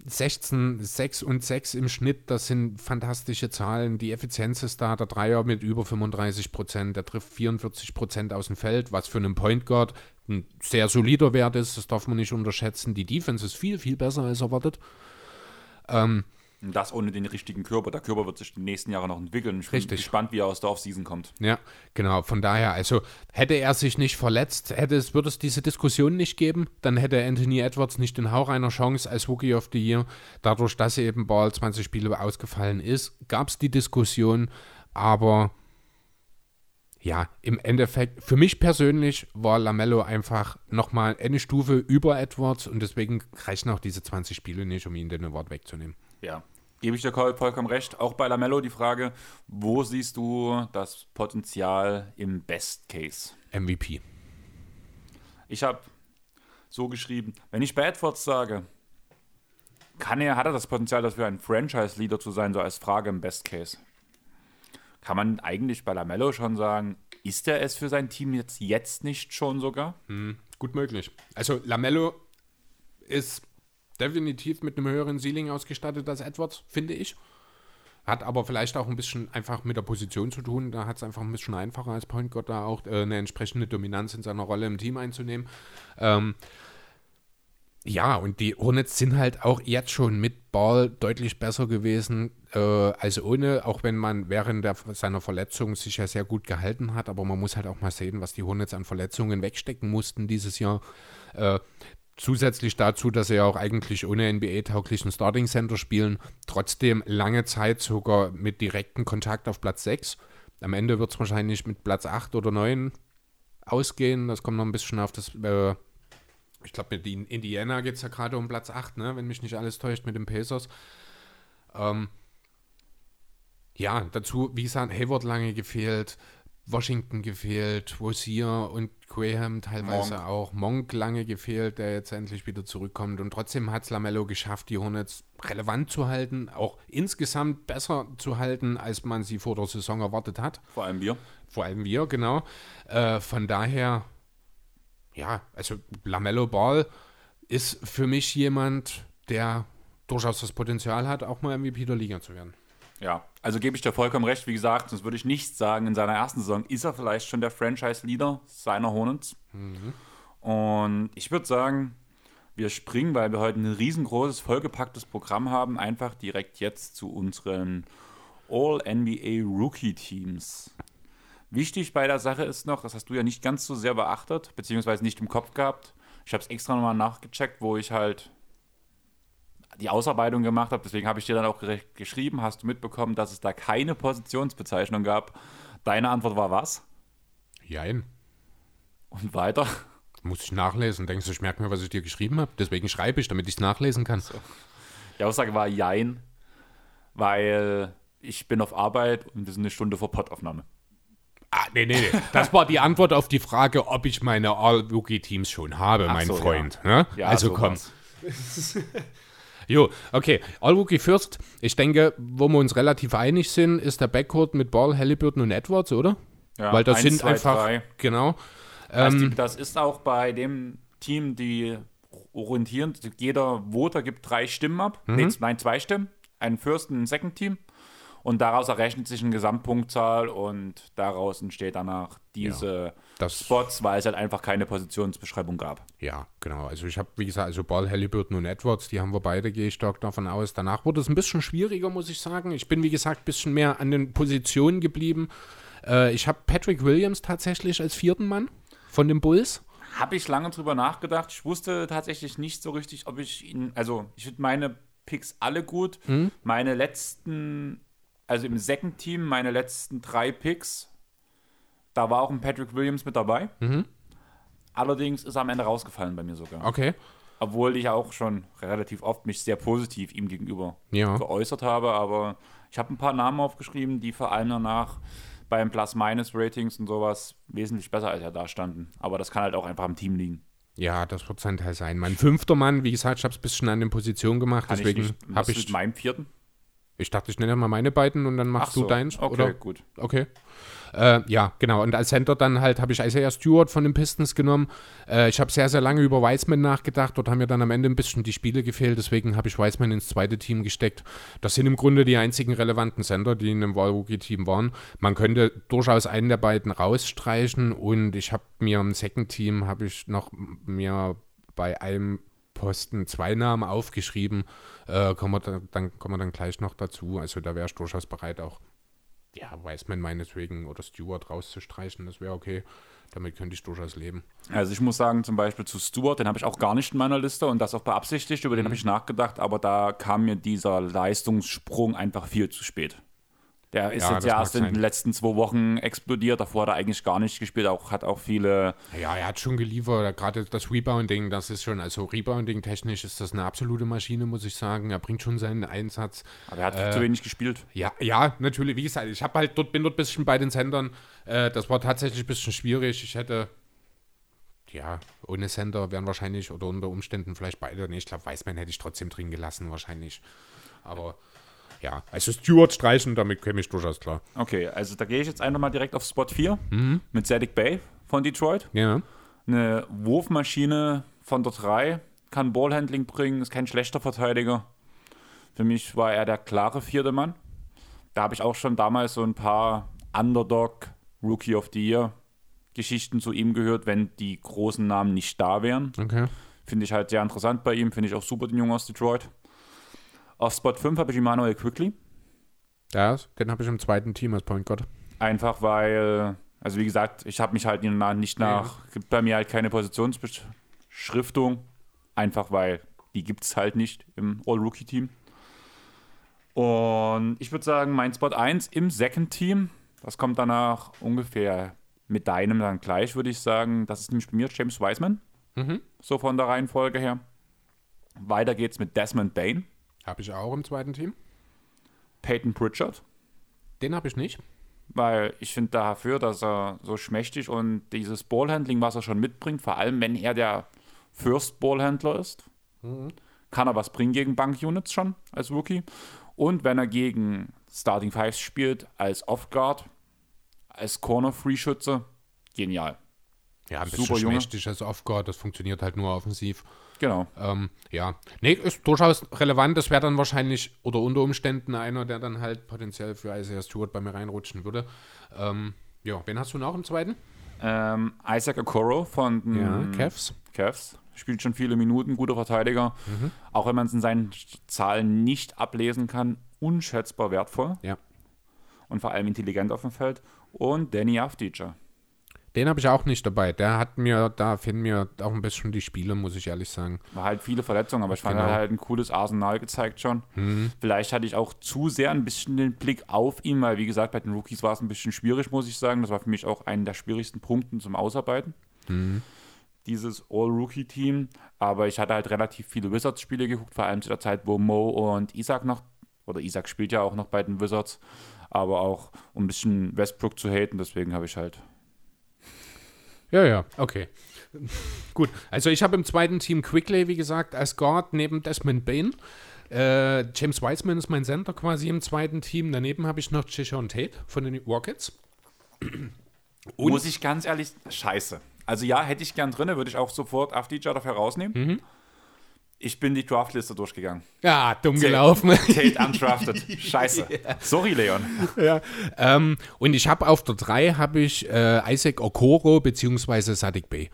16, 6 und 6 im Schnitt, das sind fantastische Zahlen. Die Effizienz ist da, der Dreier mit über 35 Prozent, der trifft 44 Prozent aus dem Feld, was für einen Point Guard ein sehr solider Wert ist, das darf man nicht unterschätzen. Die Defense ist viel, viel besser als erwartet. Ähm, Und das ohne den richtigen Körper. Der Körper wird sich die nächsten Jahre noch entwickeln. Ich Richtig. bin gespannt, wie er aus der Offseason kommt. Ja, genau. Von daher, also hätte er sich nicht verletzt, hätte es, würde es diese Diskussion nicht geben, dann hätte Anthony Edwards nicht den Hauch einer Chance als Rookie of the Year. Dadurch, dass eben Ball 20 Spiele ausgefallen ist, gab es die Diskussion, aber ja, im Endeffekt, für mich persönlich war Lamello einfach nochmal eine Stufe über Edwards und deswegen reichen auch diese 20 Spiele nicht, um ihn den Award wegzunehmen. Ja, gebe ich dir vollkommen recht. Auch bei Lamello die Frage, wo siehst du das Potenzial im Best Case? MVP. Ich habe so geschrieben, wenn ich bei Edwards sage, kann er, hat er das Potenzial dafür, ein Franchise-Leader zu sein, so als Frage im Best Case? Kann man eigentlich bei Lamello schon sagen, ist er es für sein Team jetzt, jetzt nicht schon sogar? Hm, gut möglich. Also Lamello ist definitiv mit einem höheren Ceiling ausgestattet als Edwards, finde ich. Hat aber vielleicht auch ein bisschen einfach mit der Position zu tun. Da hat es einfach ein bisschen einfacher als Point Guard da auch äh, eine entsprechende Dominanz in seiner Rolle im Team einzunehmen. Ähm, ja, und die Hornets sind halt auch jetzt schon mit Ball deutlich besser gewesen äh, als ohne, auch wenn man während der, seiner Verletzung sich ja sehr gut gehalten hat. Aber man muss halt auch mal sehen, was die Hornets an Verletzungen wegstecken mussten dieses Jahr. Äh, zusätzlich dazu, dass sie ja auch eigentlich ohne NBA-tauglichen Starting Center spielen, trotzdem lange Zeit sogar mit direktem Kontakt auf Platz 6. Am Ende wird es wahrscheinlich mit Platz 8 oder 9 ausgehen. Das kommt noch ein bisschen auf das äh, ich glaube, mit Indiana geht es ja gerade um Platz 8, ne? wenn mich nicht alles täuscht, mit den Pacers. Ähm, ja, dazu, wie gesagt, Hayward lange gefehlt, Washington gefehlt, Rosier und Graham teilweise Monk. auch, Monk lange gefehlt, der jetzt endlich wieder zurückkommt. Und trotzdem hat es Lamello geschafft, die Hornets relevant zu halten, auch insgesamt besser zu halten, als man sie vor der Saison erwartet hat. Vor allem wir. Vor allem wir, genau. Äh, von daher ja, also Lamello Ball ist für mich jemand, der durchaus das Potenzial hat, auch mal MVP der Liga zu werden. Ja, also gebe ich dir vollkommen recht. Wie gesagt, sonst würde ich nicht sagen, in seiner ersten Saison ist er vielleicht schon der Franchise-Leader seiner Hornets. Mhm. Und ich würde sagen, wir springen, weil wir heute ein riesengroßes, vollgepacktes Programm haben, einfach direkt jetzt zu unseren All-NBA Rookie-Teams. Wichtig bei der Sache ist noch, das hast du ja nicht ganz so sehr beachtet, beziehungsweise nicht im Kopf gehabt. Ich habe es extra nochmal nachgecheckt, wo ich halt die Ausarbeitung gemacht habe. Deswegen habe ich dir dann auch geschrieben, hast du mitbekommen, dass es da keine Positionsbezeichnung gab. Deine Antwort war was? Jein. Und weiter? Muss ich nachlesen. Denkst du, ich merke mir, was ich dir geschrieben habe? Deswegen schreibe ich, damit ich es nachlesen kann. So. Die Aussage war Jein, weil ich bin auf Arbeit und wir sind eine Stunde vor Pottaufnahme. Ah, nee, nee, nee. Das war die Antwort auf die Frage, ob ich meine All-Rookie-Teams schon habe, Ach mein so, Freund. Ja. Ne? Ja, also so komm. jo, okay. All-Rookie First. Ich denke, wo wir uns relativ einig sind, ist der Backcourt mit Ball, Halliburton und Edwards, oder? Ja, Weil das eins, sind zwei, einfach. Drei. Genau. Ähm, die, das ist auch bei dem Team, die orientieren. Jeder Voter gibt drei Stimmen ab. Mhm. Nee, nein, zwei Stimmen. Ein First und ein Second Team. Und daraus errechnet sich eine Gesamtpunktzahl und daraus entsteht danach diese ja, Spots, weil es halt einfach keine Positionsbeschreibung gab. Ja, genau. Also ich habe, wie gesagt, also Ball, Halliburton und Edwards, die haben wir beide, gehe ich stark davon aus. Danach wurde es ein bisschen schwieriger, muss ich sagen. Ich bin, wie gesagt, ein bisschen mehr an den Positionen geblieben. Äh, ich habe Patrick Williams tatsächlich als vierten Mann von den Bulls. Habe ich lange drüber nachgedacht. Ich wusste tatsächlich nicht so richtig, ob ich ihn, also ich finde meine Picks alle gut. Mhm. Meine letzten also im Second Team, meine letzten drei Picks, da war auch ein Patrick Williams mit dabei. Mhm. Allerdings ist er am Ende rausgefallen bei mir sogar. Okay. Obwohl ich auch schon relativ oft mich sehr positiv ihm gegenüber ja. geäußert habe. Aber ich habe ein paar Namen aufgeschrieben, die vor allem danach beim Plus-Minus-Ratings und sowas wesentlich besser als er da standen. Aber das kann halt auch einfach am Team liegen. Ja, das wird sein Teil sein. Mein fünfter Mann, wie gesagt, ich habe es ein bisschen an den Positionen gemacht. Kann deswegen habe ich. Mit meinem vierten? Ich dachte, ich nenne mal meine beiden und dann machst so, du deins. Okay, oder? gut. Okay. Äh, ja, genau. Und als Center dann halt habe ich Isaiah Stewart von den Pistons genommen. Äh, ich habe sehr, sehr lange über Wiseman nachgedacht. Dort haben mir dann am Ende ein bisschen die Spiele gefehlt. Deswegen habe ich Wiseman ins zweite Team gesteckt. Das sind im Grunde die einzigen relevanten Center, die in einem Wall-Rookie-Team waren. Man könnte durchaus einen der beiden rausstreichen. Und ich habe mir im Second Team habe ich noch mir bei einem Posten zwei Namen aufgeschrieben. Äh, kommen wir dann, dann kommen wir dann gleich noch dazu. Also da wäre ich durchaus bereit, auch ja, Wiseman meinetwegen oder Stewart rauszustreichen. Das wäre okay. Damit könnte ich durchaus leben. Also ich muss sagen, zum Beispiel zu Stewart, den habe ich auch gar nicht in meiner Liste und das auch beabsichtigt, über den habe ich nachgedacht, aber da kam mir dieser Leistungssprung einfach viel zu spät. Der ist Ja, jetzt ja erst in den letzten zwei Wochen explodiert, davor hat er eigentlich gar nicht gespielt, auch, hat auch viele, Ja, er hat schon geliefert. Gerade das Rebounding, das ist schon, also Rebounding-technisch ist das eine absolute Maschine, muss ich sagen. Er bringt schon seinen Einsatz. aber er hat Äh, zu wenig gespielt. Ja, ja, natürlich. Wie gesagt, ich habe halt dort, bin dort ein bisschen bei den Sendern. Äh, das war tatsächlich ein bisschen schwierig. Ich hätte, ja, ohne Sender wären wahrscheinlich oder unter Umständen vielleicht beide. Nee, ich glaube, Weißmann hätte ich trotzdem drin gelassen, wahrscheinlich. Aber ja, also Stewart streichen, damit käme ich durchaus klar. Okay, also da gehe ich jetzt einfach mal direkt auf Spot 4 mit Sadik Bay von Detroit. Ja. Eine Wurfmaschine von der 3, kann Ballhandling bringen, ist kein schlechter Verteidiger. Für mich war er der klare vierte Mann. Da habe ich auch schon damals so ein paar Underdog, Rookie of the Year Geschichten zu ihm gehört, wenn die großen Namen nicht da wären. Okay. Finde ich halt sehr interessant bei ihm, finde ich auch super, den Jungen aus Detroit. Auf Spot 5 habe ich Emmanuel Quickly. Ja, den habe ich im zweiten Team als Point Guard. Einfach weil, also wie gesagt, ich habe mich halt nicht nach, gibt bei mir halt keine Positionsbeschriftung. Einfach weil die gibt es halt nicht im All-Rookie-Team. Und ich würde sagen, mein Spot 1 im Second Team, das kommt danach ungefähr mit deinem dann gleich, würde ich sagen. Das ist nämlich bei mir James Wiseman, Mhm. so von der Reihenfolge her. Weiter geht's mit Desmond Bain, Habe ich auch im zweiten Team. Peyton Pritchard, Den habe ich nicht. weil ich finde dafür, dass er so schmächtig und dieses Ballhandling, was er schon mitbringt, vor allem wenn er der First Ballhändler ist, kann er was bringen gegen Bank-Units schon als Rookie. Und wenn er gegen Starting Fives spielt, als Off-Guard, als Corner-Free-Schütze, genial. Ja, ein Super bisschen Junge. schmächtig als Off-Guard. Das funktioniert halt nur offensiv. Genau. Ähm, ja, nee, ist durchaus relevant. Das wäre dann wahrscheinlich oder unter Umständen einer, der dann halt potenziell für Isaiah Stewart bei mir reinrutschen würde. Ähm, ja, wen hast du noch im zweiten? Ähm, Isaac Okoro von den Cavs. Cavs. Spielt schon viele Minuten, guter Verteidiger. Mhm. Auch wenn man es in seinen Zahlen nicht ablesen kann, unschätzbar wertvoll Ja. und vor allem intelligent auf dem Feld. Und Danny Avdija. Den habe ich auch nicht dabei. Der hat mir, da fehlen mir auch ein bisschen die Spiele, muss ich ehrlich sagen. War halt viele Verletzungen, aber ich fand, Genau. er hat halt ein cooles Arsenal gezeigt schon. Vielleicht hatte ich auch zu sehr ein bisschen den Blick auf ihn, weil wie gesagt, bei den Rookies war es ein bisschen schwierig, muss ich sagen. Das war für mich auch einer der schwierigsten Punkte zum Ausarbeiten. Dieses All-Rookie-Team. Aber ich hatte halt relativ viele Wizards-Spiele geguckt, vor allem zu der Zeit, wo Mo und Isaac noch, oder Isaac spielt ja auch noch bei den Wizards, aber auch um ein bisschen Westbrook zu haten, deswegen habe ich halt Ja, ja, okay. Gut, also ich habe im zweiten Team Quickly, wie gesagt, als Guard neben Desmond Bain. Äh, James Wiseman ist mein Center quasi im zweiten Team. Daneben habe ich noch Chishon Tate von den Rockets. Muss ich ganz ehrlich, scheiße. Also ja, hätte ich gern drin, würde ich auch sofort Afdija dafür rausnehmen. Ich bin die Draftliste durchgegangen. Ja, dumm gelaufen. Tate undrafted. Scheiße. Sorry, Leon. ja. ähm, und ich habe auf der 3 habe ich äh, Isaac Okoro beziehungsweise Sadik Bey.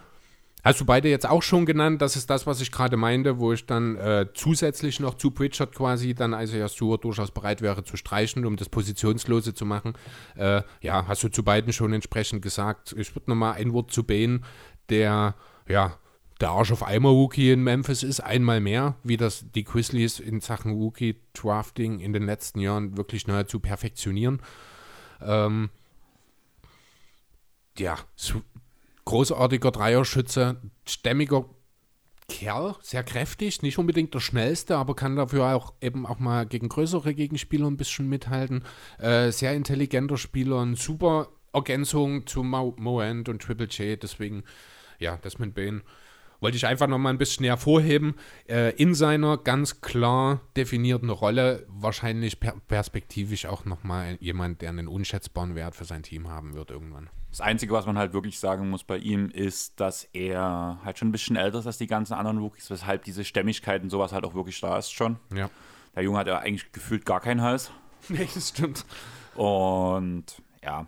Hast du beide jetzt auch schon genannt? Das ist das, was ich gerade meinte, wo ich dann äh, zusätzlich noch zu Pritchard quasi dann Isaiah Stewart durchaus bereit wäre zu streichen, um das Positionslose zu machen. Äh, ja, hast du zu beiden schon entsprechend gesagt. Ich würde nochmal ein Wort zu Bane, der, ja, der Arsch auf Eimer Rookie in Memphis ist, einmal mehr, wie das die Grizzlies in Sachen Rookie Drafting in den letzten Jahren wirklich nahezu perfektionieren. Ähm, ja, so großartiger Dreierschütze, stämmiger Kerl, sehr kräftig, nicht unbedingt der schnellste, aber kann dafür auch eben auch mal gegen größere Gegenspieler ein bisschen mithalten. Äh, sehr intelligenter Spieler, eine super Ergänzung zu Mo Moend und Triple J, deswegen, ja, Desmond Bain. Wollte ich einfach noch mal ein bisschen hervorheben. Äh, in seiner ganz klar definierten Rolle wahrscheinlich per perspektivisch auch noch mal jemand, der einen unschätzbaren Wert für sein Team haben wird irgendwann. Das Einzige, was man halt wirklich sagen muss bei ihm, ist, dass er halt schon ein bisschen älter ist als die ganzen anderen Rookies, weshalb diese Stämmigkeit und sowas halt auch wirklich da ist schon. Ja. Der Junge hat ja eigentlich gefühlt gar keinen Hals. Nee, das stimmt. Und ja.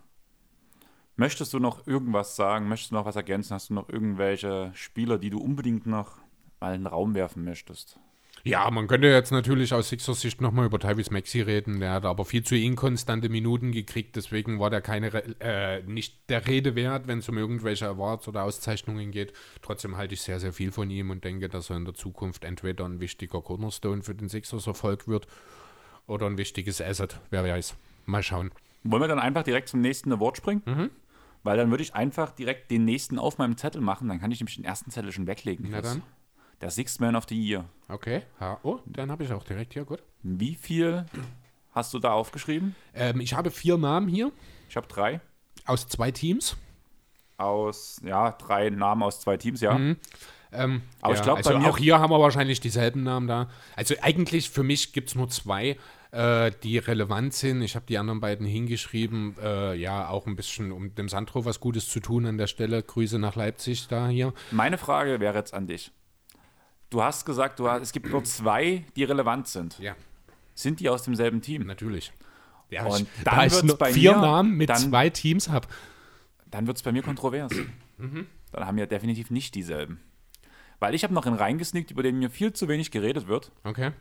Möchtest du noch irgendwas sagen? Möchtest du noch was ergänzen? Hast du noch irgendwelche Spieler, die du unbedingt noch mal in den Raum werfen möchtest. Ja, man könnte jetzt natürlich aus Sixers Sicht nochmal über Tyrese Maxi reden. Der hat aber viel zu inkonstante Minuten gekriegt, deswegen war der keine, äh, nicht der Rede wert, wenn es um irgendwelche Awards oder Auszeichnungen geht. Trotzdem halte ich sehr, sehr viel von ihm und denke, dass er in der Zukunft entweder ein wichtiger Cornerstone für den Sixers Erfolg wird oder ein wichtiges Asset, wer weiß. Mal schauen. Wollen wir dann einfach direkt zum nächsten Award springen? Mhm. Weil dann würde ich einfach direkt den nächsten auf meinem Zettel machen, dann kann ich nämlich den ersten Zettel schon weglegen. Na dann. Der Sixth Man of the Year. Okay. Ja, oh, dann habe ich auch direkt hier, gut. Wie viel hast du da aufgeschrieben? Ähm, ich habe vier Namen hier. Ich habe drei. Aus zwei Teams. Aus, ja, drei Namen aus zwei Teams, ja. Mhm. Ähm, Aber ja, ich glaube, also auch hier haben wir wahrscheinlich dieselben Namen da. Also eigentlich für mich gibt es nur zwei, äh, die relevant sind. Ich habe die anderen beiden hingeschrieben. Äh, ja, auch ein bisschen, um dem Sandro was Gutes zu tun an der Stelle. Grüße nach Leipzig da hier. Meine Frage wäre jetzt an dich. Du hast gesagt, du hast, es gibt nur zwei, die relevant sind. Ja. Sind die aus demselben Team? Natürlich. Ja, und ich, dann da wird bei vier mir, Namen mit dann, zwei Teams habe. Dann wird es bei mir kontrovers. Mhm. Dann haben wir definitiv nicht dieselben. Weil ich habe noch einen reingesneakt, über den mir viel zu wenig geredet wird. Okay.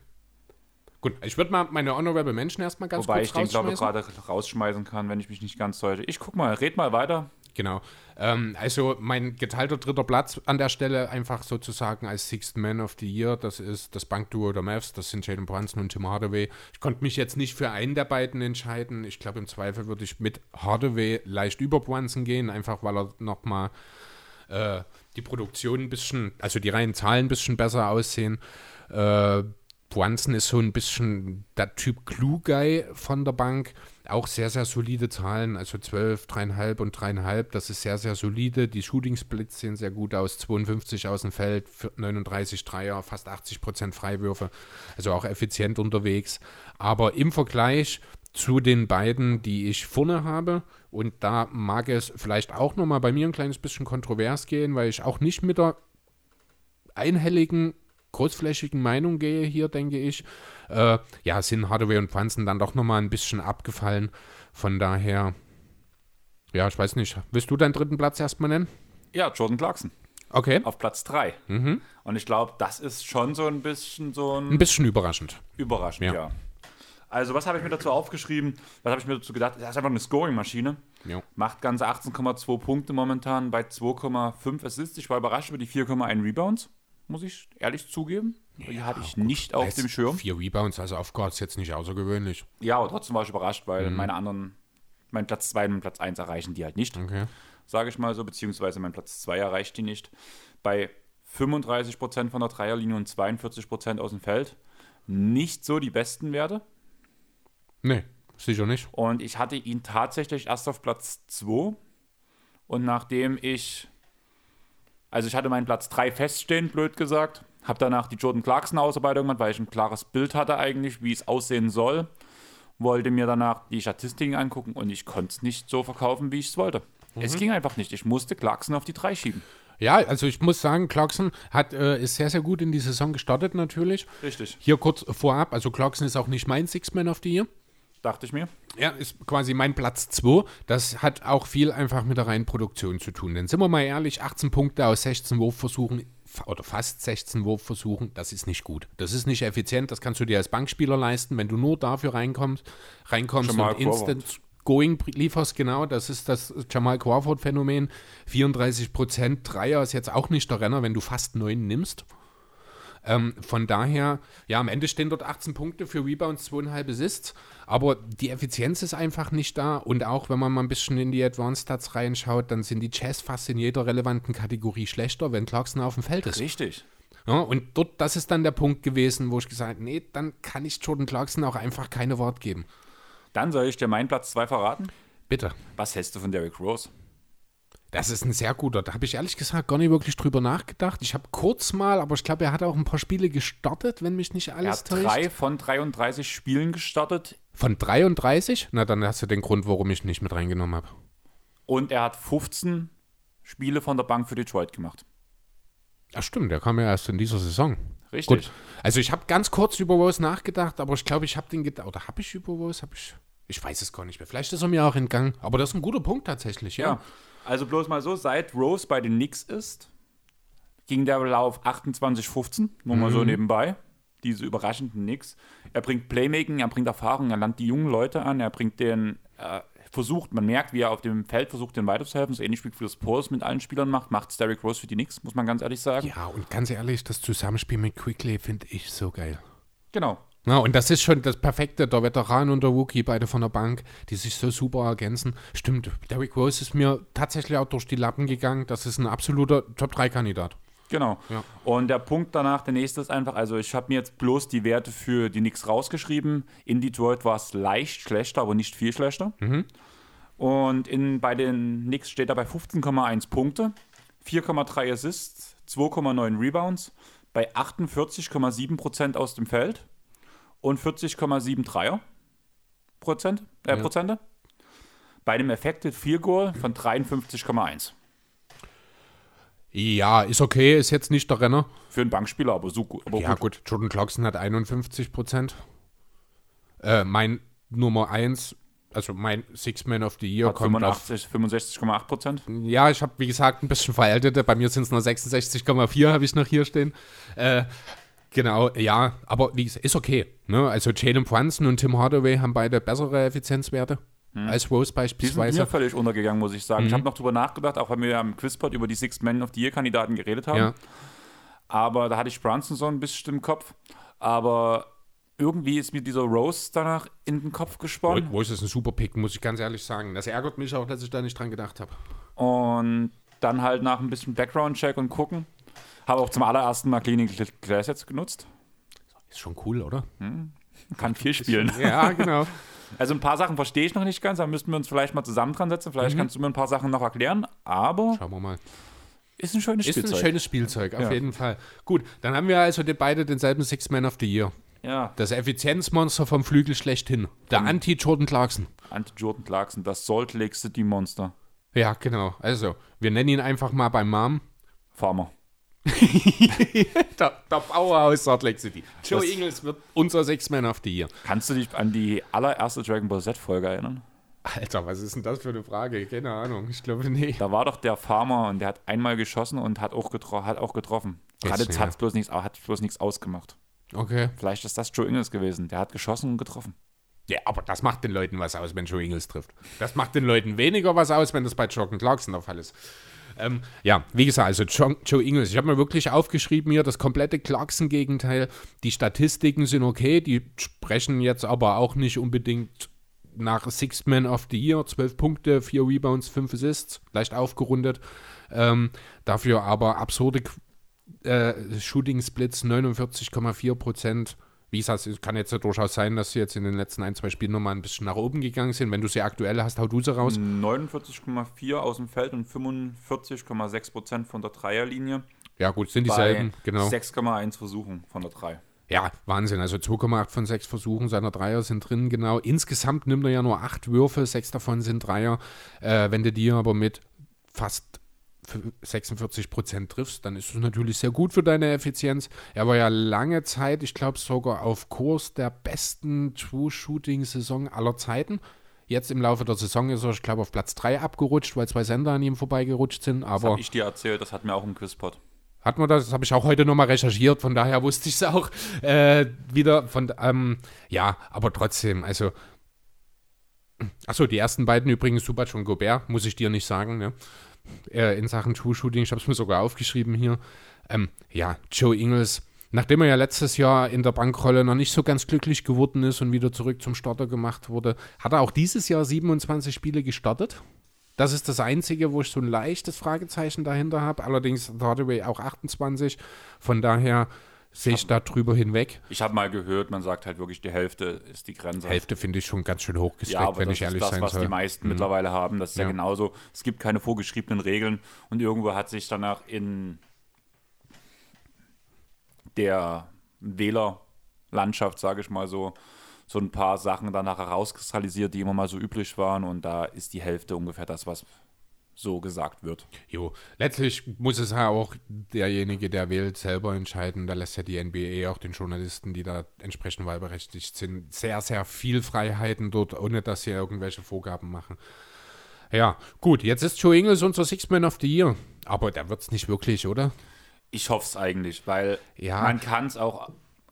Gut, ich würde mal meine Honorable Menschen erstmal ganz Wobei kurz ich den, glaube ich, gerade rausschmeißen kann, wenn ich mich nicht ganz täusche. Ich guck mal, red mal weiter. Genau. Ähm, also mein geteilter dritter Platz an der Stelle einfach sozusagen als Sixth Man of the Year, das ist das Bankduo der Mavs, das sind Jalen Brunson und Tim Hardaway. Ich konnte mich jetzt nicht für einen der beiden entscheiden. Ich glaube, im Zweifel würde ich mit Hardaway leicht über Brunson gehen, einfach weil er nochmal äh, die Produktion ein bisschen, also die reinen Zahlen ein bisschen besser aussehen. Äh, Brunson ist so ein bisschen der Typ Clue-Guy von der Bank. Auch sehr, sehr solide Zahlen, also 12, 3,5 und 3,5. Das ist sehr, sehr solide. Die Shooting-Splits sehen sehr gut aus. 52 aus dem Feld, 39 Dreier, fast 80 Prozent Freiwürfe. Also auch effizient unterwegs. Aber im Vergleich zu den beiden, die ich vorne habe, und da mag es vielleicht auch nochmal bei mir ein kleines bisschen kontrovers gehen, weil ich auch nicht mit der einhelligen großflächigen Meinung gehe hier, denke ich, äh, ja, sind Hardaway und Pfanzen dann doch nochmal ein bisschen abgefallen. Von daher, ja, ich weiß nicht. Willst du deinen dritten Platz erstmal nennen? Ja, Jordan Clarkson. Okay. Auf Platz 3. Mhm. Und ich glaube, das ist schon so ein bisschen so ein. Ein bisschen überraschend. Überraschend, ja. ja. Also, was habe ich mir dazu aufgeschrieben? Was habe ich mir dazu gedacht? Das ist einfach eine Scoring-Maschine. Macht ganze 18,2 Punkte momentan bei 2,5 Assists. Ich war überrascht über die 4,1 Rebounds muss ich ehrlich zugeben. Die ja, hatte ich nicht auf dem Schirm. Vier Rebounds, also auf Gott, ist jetzt nicht außergewöhnlich. Ja, aber trotzdem war ich überrascht, weil mhm. meine anderen, mein Platz 2 und Platz 1 erreichen die halt nicht. Okay. Sage ich mal so, beziehungsweise mein Platz 2 erreicht die nicht. Bei 35% von der Dreierlinie und 42% aus dem Feld. Nicht so die besten Werte. Nee, sicher nicht. Und ich hatte ihn tatsächlich erst auf Platz 2. Und nachdem ich also ich hatte meinen Platz 3 feststehen, blöd gesagt. Habe danach die Jordan Clarkson-Ausarbeitung gemacht, weil ich ein klares Bild hatte eigentlich, wie es aussehen soll. Wollte mir danach die Statistiken angucken und ich konnte es nicht so verkaufen, wie ich es wollte. Mhm. Es ging einfach nicht. Ich musste Clarkson auf die 3 schieben. Ja, also ich muss sagen, Clarkson hat, äh, ist sehr, sehr gut in die Saison gestartet natürlich. Richtig. Hier kurz vorab, also Clarkson ist auch nicht mein Six-Man of the Year. Dachte ich mir. Ja, ist quasi mein Platz 2. Das hat auch viel einfach mit der reinen Produktion zu tun. Denn sind wir mal ehrlich, 18 Punkte aus 16 Wurfversuchen oder fast 16 Wurfversuchen, das ist nicht gut. Das ist nicht effizient, das kannst du dir als Bankspieler leisten, wenn du nur dafür reinkommst, reinkommst Jamal und instant going lieferst, genau, das ist das Jamal Crawford Phänomen. 34 Prozent Dreier ist jetzt auch nicht der Renner, wenn du fast 9 nimmst. Ähm, von daher, ja, am Ende stehen dort 18 Punkte für Rebounds, 2,5 Assists, aber die Effizienz ist einfach nicht da und auch wenn man mal ein bisschen in die Advanced Stats reinschaut, dann sind die Jazz fast in jeder relevanten Kategorie schlechter, wenn Clarkson auf dem Feld ist. Richtig. Ja, und dort, das ist dann der Punkt gewesen, wo ich gesagt habe, nee, dann kann ich Jordan Clarkson auch einfach keine Wort geben. Dann soll ich dir meinen Platz 2 verraten? Bitte. Was hältst du von Derrick Rose? Das ist ein sehr guter. Da habe ich ehrlich gesagt gar nicht wirklich drüber nachgedacht. Ich habe kurz mal, aber ich glaube, er hat auch ein paar Spiele gestartet, wenn mich nicht alles er hat täuscht. drei von 33 Spielen gestartet. Von 33? Na, dann hast du den Grund, warum ich nicht mit reingenommen habe. Und er hat 15 Spiele von der Bank für Detroit gemacht. Ja, stimmt. Der kam ja erst in dieser Saison. Richtig. Gut. Also ich habe ganz kurz über Rose nachgedacht, aber ich glaube, ich habe den gedacht. Oder habe ich über Rose? Habe ich. Ich weiß es gar nicht mehr. Vielleicht ist er mir auch entgangen. Aber das ist ein guter Punkt tatsächlich, ja. ja. Also bloß mal so, seit Rose bei den Knicks ist, ging der Lauf 28-15, nur mal so nebenbei. Diese überraschenden Nix. Er bringt Playmaking, er bringt Erfahrung, er lernt die jungen Leute an, er bringt den, äh, versucht, man merkt, wie er auf dem Feld versucht, den weiterzuhelfen. So ähnlich wie Chris Pauls mit allen Spielern macht, macht Derrick Rose für die Nix, muss man ganz ehrlich sagen. Ja, und ganz ehrlich, das Zusammenspiel mit Quickly finde ich so geil. Genau. Ja, und das ist schon das Perfekte, der Veteran und der Rookie, beide von der Bank, die sich so super ergänzen. Stimmt, Derrick Rose ist mir tatsächlich auch durch die Lappen gegangen. Das ist ein absoluter Top-3-Kandidat. Genau. Ja. Und der Punkt danach, der nächste ist einfach, also ich habe mir jetzt bloß die Werte für die Knicks rausgeschrieben. In Detroit war es leicht schlechter, aber nicht viel schlechter. Und in, bei den Knicks steht er bei 15,1 Punkte, 4,3 Assists, 2,9 Rebounds, bei 48,7% aus dem Feld und 40,7 Dreier Prozent, äh, Ja. Prozente. Bei einem Effective Field Goal von 53,1. Ja, ist okay, ist jetzt nicht der Renner. Für einen Bankspieler, aber so gut. Aber Ja, gut. gut, Jordan Clarkson hat 51 Prozent. Äh, mein Nummer 1, also mein Six-Man of the Year, Hat kommt auf 85, 65,8 Prozent. Ja, ich habe, wie gesagt, ein bisschen veraltete. Bei mir sind es nur 66,4, habe ich noch hier stehen. Äh, genau, ja, aber wie gesagt, ist okay. Ne? Also Jalen Brunson und Tim Hardaway haben beide bessere Effizienzwerte als Rose Die sind beispielsweise. mir völlig untergegangen, muss ich sagen. Ich habe noch drüber nachgedacht, auch weil wir ja am Quizpot über die Six Men of the Year Kandidaten geredet haben. Ja. Aber da hatte ich Brunson so ein bisschen im Kopf. Aber irgendwie ist mir dieser Rose danach in den Kopf gesponnen. Wo ist ein super Pick, muss ich ganz ehrlich sagen. Das ärgert mich auch, dass ich da nicht dran gedacht habe. Und dann halt nach ein bisschen Background-Check und gucken. Habe auch zum allerersten Mal Clinical Glass jetzt genutzt. Ist schon cool, oder? Kann viel spielen. Ja, genau. Also ein paar Sachen verstehe ich noch nicht ganz, da müssten wir uns vielleicht mal zusammen dran setzen. Vielleicht kannst du mir ein paar Sachen noch erklären. Aber Schauen wir mal. ist ein schönes Ist Spielzeug. ein schönes Spielzeug, auf Ja. jeden Fall. Gut, dann haben wir also die, beide denselben Six-Man of the Year. ja, Das Effizienzmonster vom Flügel schlechthin. Der Anti-Jordan Clarkson. Anti-Jordan Clarkson, das Salt Lake City Monster. Ja, genau. Also, wir nennen ihn einfach mal beim Mom. Farmer. Der, der Bauer aus Salt Lake City. Joe Das- Ingles wird unser Six-Man of the Year. Kannst du dich an die allererste Dragon Ball Z-Folge erinnern? Alter, was ist denn das für eine Frage? Keine Ahnung. Ich glaube, nee. Da war doch der Farmer und der hat einmal geschossen und hat auch, getro hat auch getroffen. Hat jetzt ja. hat's bloß nichts, hat bloß nichts ausgemacht. Okay. Vielleicht ist das Joe Ingles gewesen. Der hat geschossen und getroffen. Ja, aber das macht den Leuten was aus, wenn Joe Ingles trifft. Das macht den Leuten weniger was aus, wenn das bei Jordan Clarkson der Fall ist. Ähm, ja, wie gesagt, also Joe, Joe Ingles, ich habe mir wirklich aufgeschrieben hier das komplette Clarkson-Gegenteil. Die Statistiken sind okay, die sprechen jetzt aber auch nicht unbedingt nach Six Man of the Year. 12 Punkte, 4 Rebounds, 5 Assists, leicht aufgerundet. Ähm, dafür aber absurde äh, Shooting Splits 49,4 Prozent. Wie gesagt, es kann jetzt ja durchaus sein, dass sie jetzt in den letzten ein, zwei Spielen nochmal ein bisschen nach oben gegangen sind. Wenn du sie aktuell hast, hau du sie raus. 49,4 aus dem Feld und 45,6 Prozent von der Dreierlinie. Ja, gut, sind dieselben, genau. 6,1 Versuchen von der 3. Ja, Wahnsinn. Also 2,8 von 6 Versuchen seiner Dreier sind drin, genau. Insgesamt nimmt er ja nur 8 Würfe, 6 davon sind Dreier. Äh, wenn du die aber mit fast 46 Prozent triffst, dann ist es natürlich sehr gut für deine Effizienz. Er war ja lange Zeit, ich glaube sogar auf Kurs der besten True-Shooting-Saison aller Zeiten. Jetzt im Laufe der Saison ist er, ich glaube, auf Platz 3 abgerutscht, weil zwei Sender an ihm vorbeigerutscht sind. Das Aber habe ich dir erzählt, das hatten wir auch im Quizpot. hat man das? Das habe ich auch heute nochmal recherchiert, von daher wusste ich es auch äh, wieder. Von, ähm, ja, aber trotzdem, also. Achso, die ersten beiden übrigens, Subac und Gobert, muss ich dir nicht sagen, ne? Äh, in Sachen True Shooting, ich habe es mir sogar aufgeschrieben hier. Ähm, ja, Joe Ingles, nachdem er ja letztes Jahr in der Bankrolle noch nicht so ganz glücklich geworden ist und wieder zurück zum Starter gemacht wurde, hat er auch dieses Jahr 27 Spiele gestartet. Das ist das Einzige, wo ich so ein leichtes Fragezeichen dahinter habe. Allerdings hat Hardaway auch 28. Von daher sehe ich da drüber hinweg. Ich habe mal gehört, man sagt halt wirklich, die Hälfte ist die Grenze. Hälfte finde ich schon ganz schön hochgesteckt, ja, wenn das ich ehrlich ist das, sein was soll. Mhm. die meisten mittlerweile haben. Das ist ja. Ja. genauso. Es gibt keine vorgeschriebenen Regeln und irgendwo hat sich danach in der Wählerlandschaft, sage ich mal so, so ein paar Sachen danach herauskristallisiert, die immer mal so üblich waren und da ist die Hälfte ungefähr das, was so gesagt wird. Jo, letztlich muss es ja auch derjenige, der wählt, selber entscheiden. Da lässt ja die NBA auch den Journalisten, die da entsprechend wahlberechtigt sind, sehr, sehr viel Freiheiten dort, ohne dass sie irgendwelche Vorgaben machen. Ja, gut, jetzt ist Joe Ingles unser Six Man of the Year. Aber der wird es nicht wirklich, oder? Ich hoffe es eigentlich, weil Ja. man kann es auch,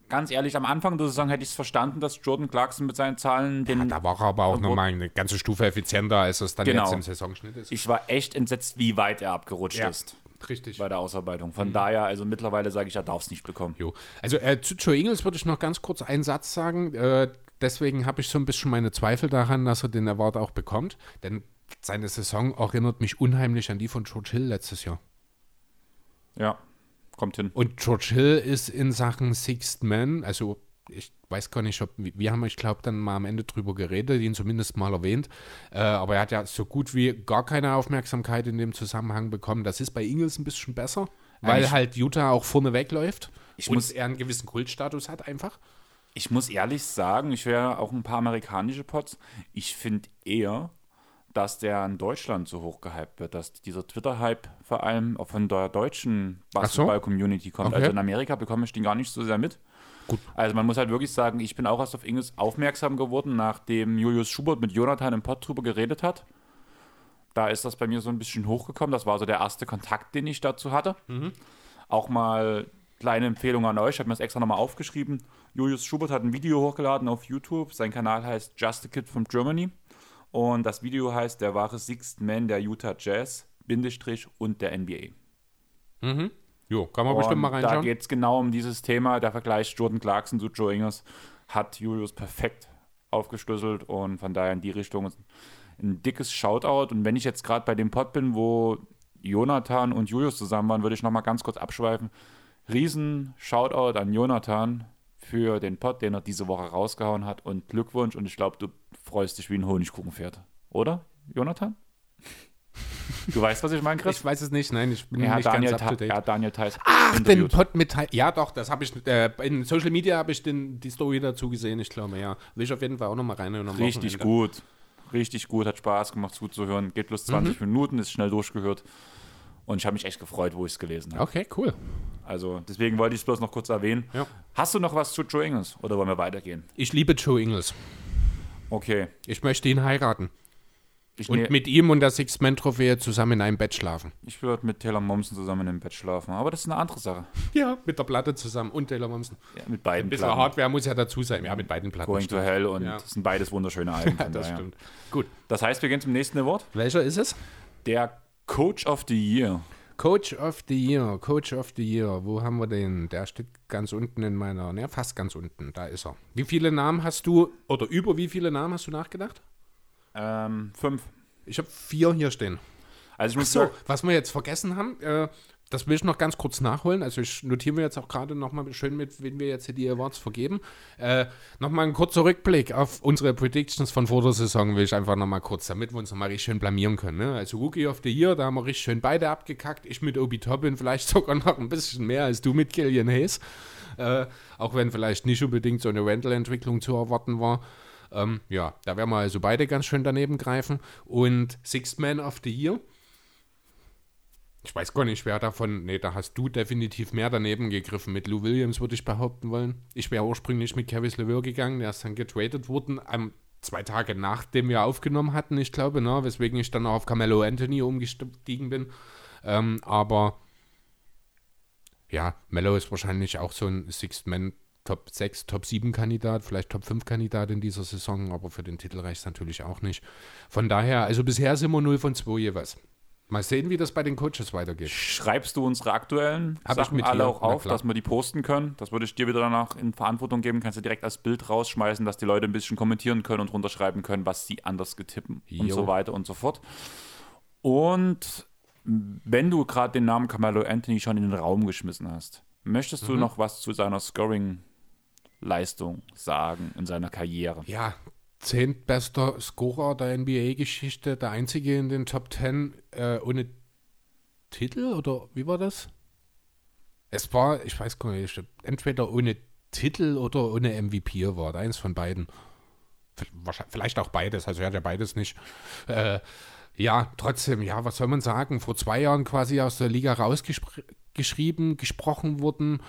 ganz ehrlich, am Anfang der Saison hätte ich es verstanden, dass Jordan Clarkson mit seinen Zahlen den. Da war er aber auch nochmal eine ganze Stufe effizienter, als es dann Genau. jetzt im Saisonschnitt ist. ich war echt entsetzt, wie weit er abgerutscht Ja. ist Richtig. bei der Ausarbeitung. Mhm. Von daher, also mittlerweile sage ich, er darf es nicht bekommen. Jo. Also äh, zu Joe Ingles würde ich noch ganz kurz einen Satz sagen. Äh, deswegen habe ich so ein bisschen meine Zweifel daran, dass er den Award auch bekommt. Denn seine Saison erinnert mich unheimlich an die von George Hill letztes Jahr. Ja, kommt hin. Und George Hill ist in Sachen Sixth Man, also ich weiß gar nicht, ob wir haben, ich glaube, dann mal am Ende drüber geredet, ihn zumindest mal erwähnt. Äh, aber er hat ja so gut wie gar keine Aufmerksamkeit in dem Zusammenhang bekommen. Das ist bei Ingles ein bisschen besser, weil halt Utah auch vorne wegläuft Ich und muss- er einen gewissen Kultstatus hat einfach. Ich muss ehrlich sagen, ich höre auch ein paar amerikanische Pods. Ich finde eher, dass der in Deutschland so hoch gehypt wird, dass dieser Twitter-Hype vor allem auch von der deutschen. Basketball-Community kommt. Okay. Also in Amerika bekomme ich den gar nicht so sehr mit. Gut. Also man muss halt wirklich sagen, ich bin auch erst auf Ingles aufmerksam geworden, nachdem Julius Schubert mit Jonathan im Pod drüber geredet hat. Da ist das bei mir so ein bisschen hochgekommen. Das war so der erste Kontakt, den ich dazu hatte. Auch mal kleine Empfehlung an euch. Ich habe mir das extra nochmal aufgeschrieben. Julius Schubert hat ein Video hochgeladen auf YouTube. Sein Kanal heißt Just a Kid from Germany. Und das Video heißt Der wahre Sixth Man der Utah Jazz, Bindestrich und der NBA. Jo, kann man bestimmt mal Und da reinschauen. geht es genau um dieses Thema. Der Vergleich Jordan Clarkson zu Joe Ingles hat Julius perfekt aufgeschlüsselt und von daher in die Richtung ein dickes Shoutout. Und wenn ich jetzt gerade bei dem Pod bin, wo Jonathan und Julius zusammen waren, würde ich nochmal ganz kurz abschweifen. Riesen Shoutout an Jonathan für den Pod, den er diese Woche rausgehauen hat und Glückwunsch. Und ich glaube, du freust dich wie ein Honigkuchenpferd. Oder, Jonathan? Du weißt, was ich meine, Chris? Ich weiß es nicht, nein, ich bin hat nicht Daniel ganz up to date. hat Daniel Theiss Ach, den. Pod mit Ja, doch, das habe ich äh, in Social Media habe ich den, die Story dazu gesehen, ich glaube, ja. Will ich auf jeden Fall auch nochmal rein. Richtig gut. Richtig gut, hat Spaß gemacht zuzuhören. Geht bloß 20 Mhm. Minuten, ist schnell durchgehört. Und ich habe mich echt gefreut, wo ich es gelesen habe. Okay, cool. Also deswegen wollte ich es bloß noch kurz erwähnen. Ja. Hast du noch was zu Joe Ingles oder wollen wir weitergehen? Ich liebe Joe Ingles. Okay. Ich möchte ihn heiraten. Ich, Und ne- mit ihm und der Six-Man-Trophäe zusammen in einem Bett schlafen. ich würde mit Taylor Momsen zusammen im Bett schlafen, aber das ist eine andere Sache. Ja, mit der Platte zusammen und Taylor Momsen. Ja, mit beiden Ein bisschen Platten. Hardware muss ja dazu sein. Ja, mit beiden Platten. Going to Hell und Ja. das sind beides wunderschöne Alben. Von das daher. stimmt. Gut. Das heißt, wir gehen zum nächsten Award. Welcher ist es? Der Coach of the Year. Coach of the Year, Coach of the Year. Wo haben wir den? Der steht ganz unten in meiner, ne, fast ganz unten. Da ist er. Wie viele Namen hast du, oder über wie viele Namen hast du nachgedacht? Ähm, fünf. Ich habe vier hier stehen. Also ich muss So, sagen, was wir jetzt vergessen haben, äh, das will ich noch ganz kurz nachholen. Also ich notiere mir jetzt auch gerade nochmal schön mit, wenn wir jetzt hier die Awards vergeben. Äh, nochmal ein kurzer Rückblick auf unsere Predictions von vor der Saison will ich einfach nochmal kurz, damit wir uns nochmal richtig schön blamieren können. Ne? Also Rookie of the Year, da haben wir richtig schön beide abgekackt. Ich mit Obi Toppin, vielleicht sogar noch ein bisschen mehr als du mit Killian Hayes. Äh, auch wenn vielleicht nicht unbedingt so eine Rental-Entwicklung zu erwarten war. Ähm, ja, da werden wir also beide ganz schön daneben greifen. Und Sixth Man of the Year. Ich weiß gar nicht, wer davon. Nee, da hast du definitiv mehr daneben gegriffen. Mit Lou Williams würde ich behaupten wollen. Ich wäre ursprünglich mit Kevin LeVeur gegangen. Der ist dann getradet worden. Am, zwei Tage nachdem wir aufgenommen hatten, ich glaube, ne, weswegen ich dann auch auf Carmelo Anthony umgestiegen bin. Ähm, aber ja, Mello ist wahrscheinlich auch so ein Sixth Man Top 6, Top 7 Kandidat, vielleicht Top 5 Kandidat in dieser Saison, aber für den Titel reicht es natürlich auch nicht. Von daher, also bisher sind wir 0 von 2 jeweils. Mal sehen, wie das bei den Coaches weitergeht. schreibst du unsere aktuellen Hab ich Sachen alle hier, auch auf, dass wir die posten können. Das würde ich dir wieder danach in Verantwortung geben. Kannst du direkt als Bild rausschmeißen, dass die Leute ein bisschen kommentieren können und runterschreiben können, was sie anders getippen und Jo. so weiter und so fort. Und wenn du gerade den Namen Carmelo Anthony schon in den Raum geschmissen hast, möchtest Mhm. du noch was zu seiner Scoring-Leistung sagen in seiner Karriere? Ja, zehntbester Scorer der NBA-Geschichte, der einzige in den Top 10 äh, ohne Titel oder wie war das? Es war, ich weiß gar nicht, entweder ohne Titel oder ohne MVP Award, eins von beiden. Vielleicht auch beides, also er hat ja beides nicht. Äh, ja, trotzdem, ja, was soll man sagen? Vor zwei Jahren quasi aus der Liga rausgeschrieben, gesprochen wurden,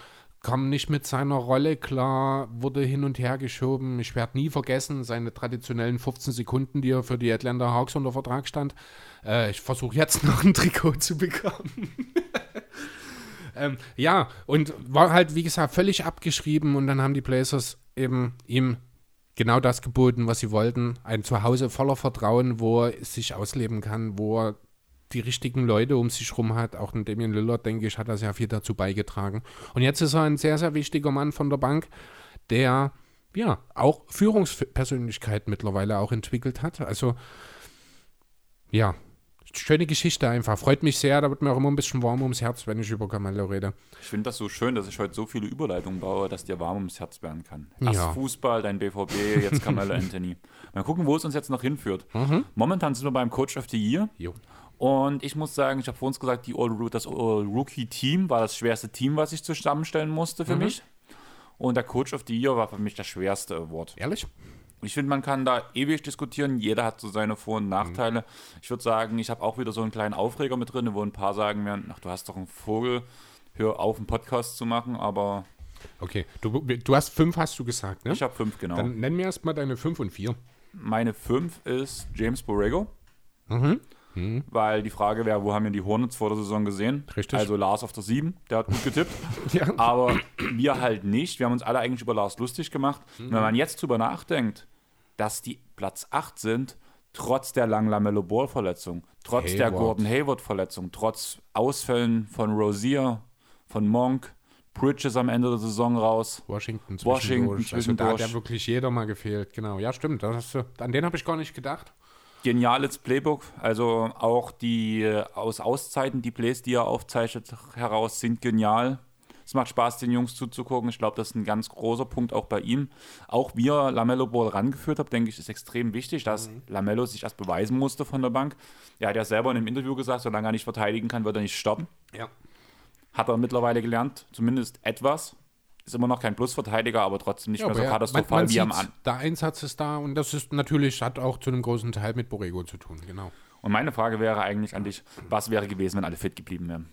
kam nicht mit seiner Rolle klar, wurde hin und her geschoben. Ich werde nie vergessen, seine traditionellen 15 Sekunden, die er für die Atlanta Hawks unter Vertrag stand. Äh, ich versuche jetzt noch ein Trikot zu bekommen. Ähm, ja, und war halt, wie gesagt, völlig abgeschrieben und dann haben die Blazers eben ihm genau das geboten, was sie wollten. Ein Zuhause voller Vertrauen, wo er sich ausleben kann, wo er die richtigen Leute um sich rum hat. Auch ein Damian Lillard, denke ich, hat da sehr viel dazu beigetragen. Und jetzt ist er ein sehr, sehr wichtiger Mann von der Bank, der ja auch Führungspersönlichkeit mittlerweile auch entwickelt hat. Also ja, schöne Geschichte einfach. Freut mich sehr, da wird mir auch immer ein bisschen warm ums Herz, wenn ich über Carmelo rede. Ich finde das so schön, dass ich heute so viele Überleitungen baue, dass dir warm ums Herz werden kann. Erst Ja. Fußball, dann BVB, jetzt Carmelo Anthony. Mal gucken, wo es uns jetzt noch hinführt. Momentan sind wir beim Coach of the Year. Jo. Und ich muss sagen, ich habe vor uns gesagt, die All, das All-Rookie-Team war das schwerste Team, was ich zusammenstellen musste für mich. Und der Coach of the Year war für mich das schwerste Award. Ehrlich? Ich finde, man kann da ewig diskutieren. Jeder hat so seine Vor- und Nachteile. Ich würde sagen, ich habe auch wieder so einen kleinen Aufreger mit drin, wo ein paar sagen werden, ach, du hast doch einen Vogel, hör auf, einen Podcast zu machen. Aber Okay, du, du hast fünf, hast du gesagt, ne? ich habe fünf, genau. Dann nenn mir erstmal deine fünf und vier. Meine fünf ist James Borrego. Mhm. Weil die Frage wäre, wo haben wir die Hornets vor der Saison gesehen? Richtig. Also Lars auf der 7, der hat gut getippt. Ja. Aber wir halt nicht. Wir haben uns alle eigentlich über Lars lustig gemacht. Und Wenn man jetzt drüber nachdenkt, dass die Platz 8 sind, trotz der langen Lamello Ball Verletzung, trotz der Hayward. Gordon Hayward Verletzung, trotz Ausfällen von Rosier, von Monk, Bridges am Ende der Saison raus. Washington Washington zwischendurch. Also da hat ja zwischendurch. wirklich jeder mal gefehlt. Genau, ja, stimmt. Das hast du, an den habe ich gar nicht gedacht. Geniales Playbook. Also auch die äh, aus Auszeiten, die Plays, die er aufzeichnet, heraus sind genial. Es macht Spaß, den Jungs zuzugucken. Ich glaube, das ist ein ganz großer Punkt auch bei ihm. Auch wie er Lamello Ball rangeführt hat, denke ich, ist extrem wichtig, dass Lamello sich erst beweisen musste von der Bank. Er hat ja selber in einem Interview gesagt, solange er nicht verteidigen kann, wird er nicht stoppen. Ja. Hat er mittlerweile gelernt, zumindest etwas. Ist immer noch kein Plusverteidiger, aber trotzdem nicht mehr so katastrophal wie am sieht's, An. Der Einsatz ist da und das ist natürlich, hat auch zu einem großen Teil mit Borrego zu tun, genau. Und meine Frage wäre eigentlich an dich, was wäre gewesen, wenn alle fit geblieben wären?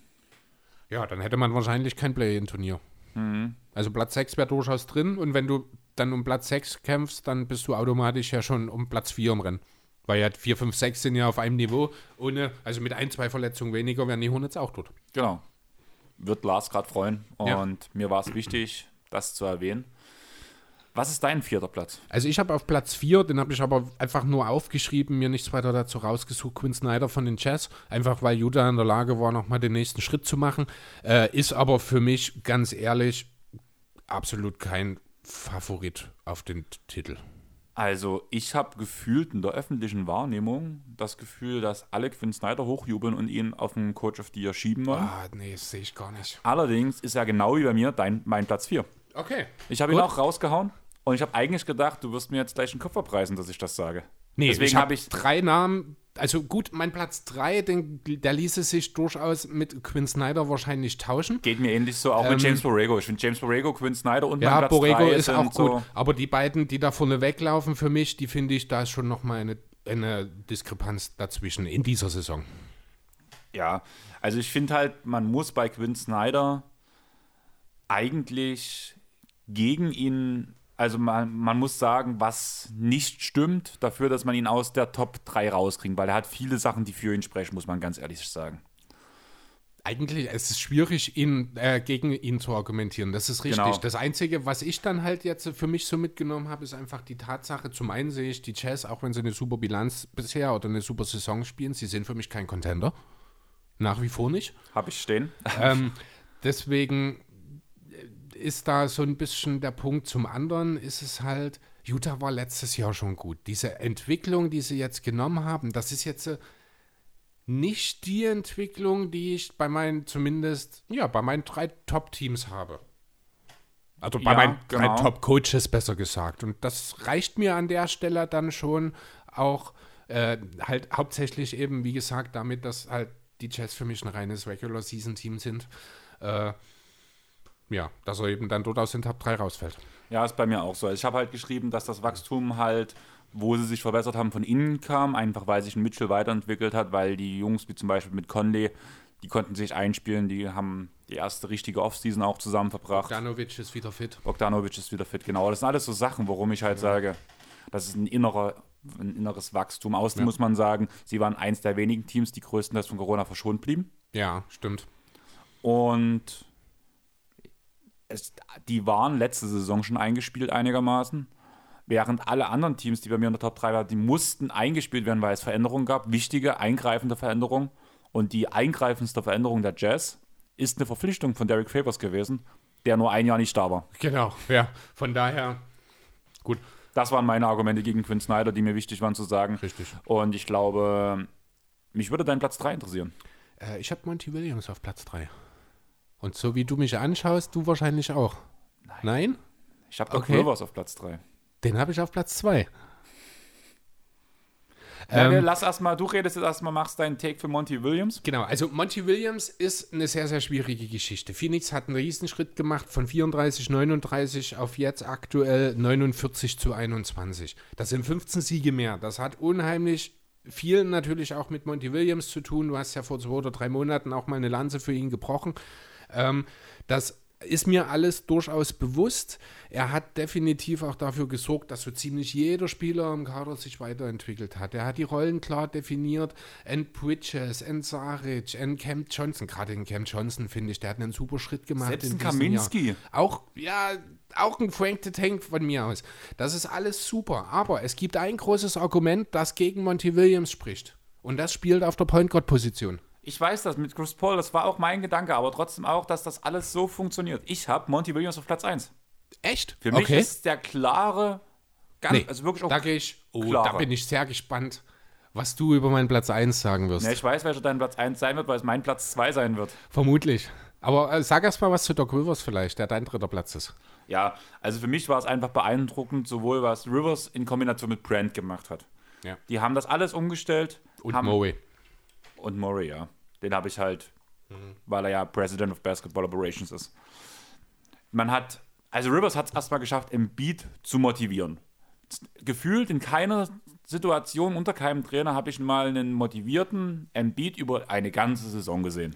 Ja, dann hätte man wahrscheinlich kein Play-In-Turnier. Mhm. Also Platz 6 wäre durchaus drin und wenn du dann um Platz 6 kämpfst, dann bist du automatisch ja schon um Platz 4 im Rennen. Weil ja 4, 5, 6 sind ja auf einem Niveau. Ohne, also mit ein, zwei Verletzungen weniger wären die Hornets auch tot. Genau. Wird Lars gerade freuen. Und Ja. mir war es wichtig, das zu erwähnen. Was ist dein vierter Platz? Also ich habe auf Platz 4, den habe ich aber einfach nur aufgeschrieben, mir nichts weiter dazu rausgesucht, Quinn Snyder von den Jazz, einfach weil Utah in der Lage war, nochmal den nächsten Schritt zu machen. Äh, ist aber für mich, ganz ehrlich, absolut kein Favorit auf den Titel. Also, ich habe gefühlt in der öffentlichen Wahrnehmung das Gefühl, dass alle Quinn Snyder hochjubeln und ihn auf den Coach of the Year schieben wollen. Ah, nee, das sehe ich gar nicht. Allerdings ist er genau wie bei mir dein, mein Platz 4. Okay. Ich habe ihn auch rausgehauen und ich habe eigentlich gedacht, du wirst mir jetzt gleich den Kopf abreißen, dass ich das sage. Nee, Deswegen ich habe habe ich drei Namen. Also gut, mein Platz 3, den, der ließe sich durchaus mit Quinn Snyder wahrscheinlich tauschen. Geht mir ähnlich so, auch Ähm, mit James Borrego. Ich finde James Borrego, Quinn Snyder und mein Ja, Platz Borrego ist auch gut. so. Aber die beiden, die da vorne weglaufen für mich, die finde ich, da ist schon nochmal eine, eine Diskrepanz dazwischen in dieser Saison. Ja, also ich finde halt, man muss bei Quinn Snyder eigentlich gegen ihn, also man, man muss sagen, was nicht stimmt, dafür, dass man ihn aus der Top 3 rauskriegt, weil er hat viele Sachen, die für ihn sprechen, muss man ganz ehrlich sagen. Eigentlich es ist schwierig, ihn, äh, gegen ihn zu argumentieren. Das ist richtig. Genau. Das Einzige, was ich dann halt jetzt für mich so mitgenommen habe, ist einfach die Tatsache, zum einen sehe ich die Jazz, auch wenn sie eine super Bilanz bisher oder eine super Saison spielen, sie sind für mich kein Contender. Nach wie vor nicht. Habe ich stehen. ähm, deswegen ist da so ein bisschen der Punkt. Zum anderen ist es halt, Utah war letztes Jahr schon gut. Diese Entwicklung, die sie jetzt genommen haben, das ist jetzt äh, nicht die Entwicklung, die ich bei meinen, zumindest, ja, bei meinen drei Top-Teams habe. Also bei Ja, meinen drei genau. Top-Coaches besser gesagt. Und das reicht mir an der Stelle dann schon auch äh, halt hauptsächlich eben, wie gesagt, damit, dass halt die Jets für mich ein reines Regular-Season-Team sind. Äh, ja, dass er eben dann dort aus den Top 3 rausfällt. Ja, ist bei mir auch so. Also ich habe halt geschrieben, dass das Wachstum halt, wo sie sich verbessert haben, von innen kam, einfach weil sich ein Mitchell weiterentwickelt hat, weil die Jungs, wie zum Beispiel mit Conley, die konnten sich einspielen, die haben die erste richtige Offseason auch zusammen verbracht. Danovic ist wieder fit. Bogdanovic ist wieder fit, genau. Das sind alles so Sachen, warum ich halt sage, das ist ein, innerer, ein inneres Wachstum. Außen Ja. muss man sagen, sie waren eins der wenigen Teams, die größtenteils von Corona verschont blieben. Ja, stimmt. Und es, die waren letzte Saison schon eingespielt einigermaßen. Während alle anderen Teams, die bei mir in der Top 3 waren, die mussten eingespielt werden, weil es Veränderungen gab, wichtige, eingreifende Veränderungen. Und die eingreifendste Veränderung der Jazz ist eine Verpflichtung von Derek Favors gewesen, der nur ein Jahr nicht da war. Genau, ja. Von daher, gut. Das waren meine Argumente gegen Quinn Snyder, die mir wichtig waren zu sagen. Richtig. Und ich glaube, mich würde dein Platz 3 interessieren. Äh, ich habe Monty Williams auf Platz 3. Und so wie du mich anschaust, du wahrscheinlich auch. Nein? Nein? Ich habe Doc Okay. Rivers auf Platz 3. Den habe ich auf Platz 2. Ja, wir Ähm, lass erstmal, du redest jetzt erstmal, machst deinen Take für Monty Williams. Genau, also Monty Williams ist eine sehr, sehr schwierige Geschichte. Phoenix hat einen Riesenschritt gemacht von 34, 39 auf jetzt aktuell 49 zu 21. Das sind 15 Siege mehr. Das hat unheimlich viel natürlich auch mit Monty Williams zu tun. Du hast ja vor zwei oder drei Monaten auch mal eine Lanze für ihn gebrochen. Ähm, das ist mir alles durchaus bewusst. Er hat definitiv auch dafür gesorgt, dass so ziemlich jeder Spieler im Kader sich weiterentwickelt hat. Er hat die Rollen klar definiert. End Bridges, End Saric, End Camp Johnson. Gerade in Camp Johnson finde ich, der hat einen super Schritt gemacht. Selbst in ein Kaminski. Jahr. Auch, ja, auch ein Frank the Tank von mir aus. Das ist alles super. Aber es gibt ein großes Argument, das gegen Monty Williams spricht. Und das spielt auf der Point Guard Position. Ich weiß das mit Chris Paul, das war auch mein Gedanke, aber trotzdem auch, dass das alles so funktioniert. Ich habe Monty Williams auf Platz 1. Echt? Für mich ist der klare, ganz, Nee, also wirklich auch da ich, oh, klarer. da bin ich sehr gespannt, was du über meinen Platz 1 sagen wirst. Ja, ich weiß, welcher dein Platz 1 sein wird, weil es mein Platz 2 sein wird. Vermutlich. Aber äh, sag erst mal was zu Doc Rivers vielleicht, der dein dritter Platz ist. Ja, also für mich war es einfach beeindruckend, sowohl was Rivers in Kombination mit Brand gemacht hat. Ja. Die haben das alles umgestellt. Und haben, Murray. Und Murray, ja. Den habe ich halt, weil er ja President of Basketball Operations ist. Man hat, also Rivers hat es erstmal geschafft, Beat zu motivieren. Gefühlt in keiner Situation unter keinem Trainer habe ich mal einen motivierten Embiid über eine ganze Saison gesehen.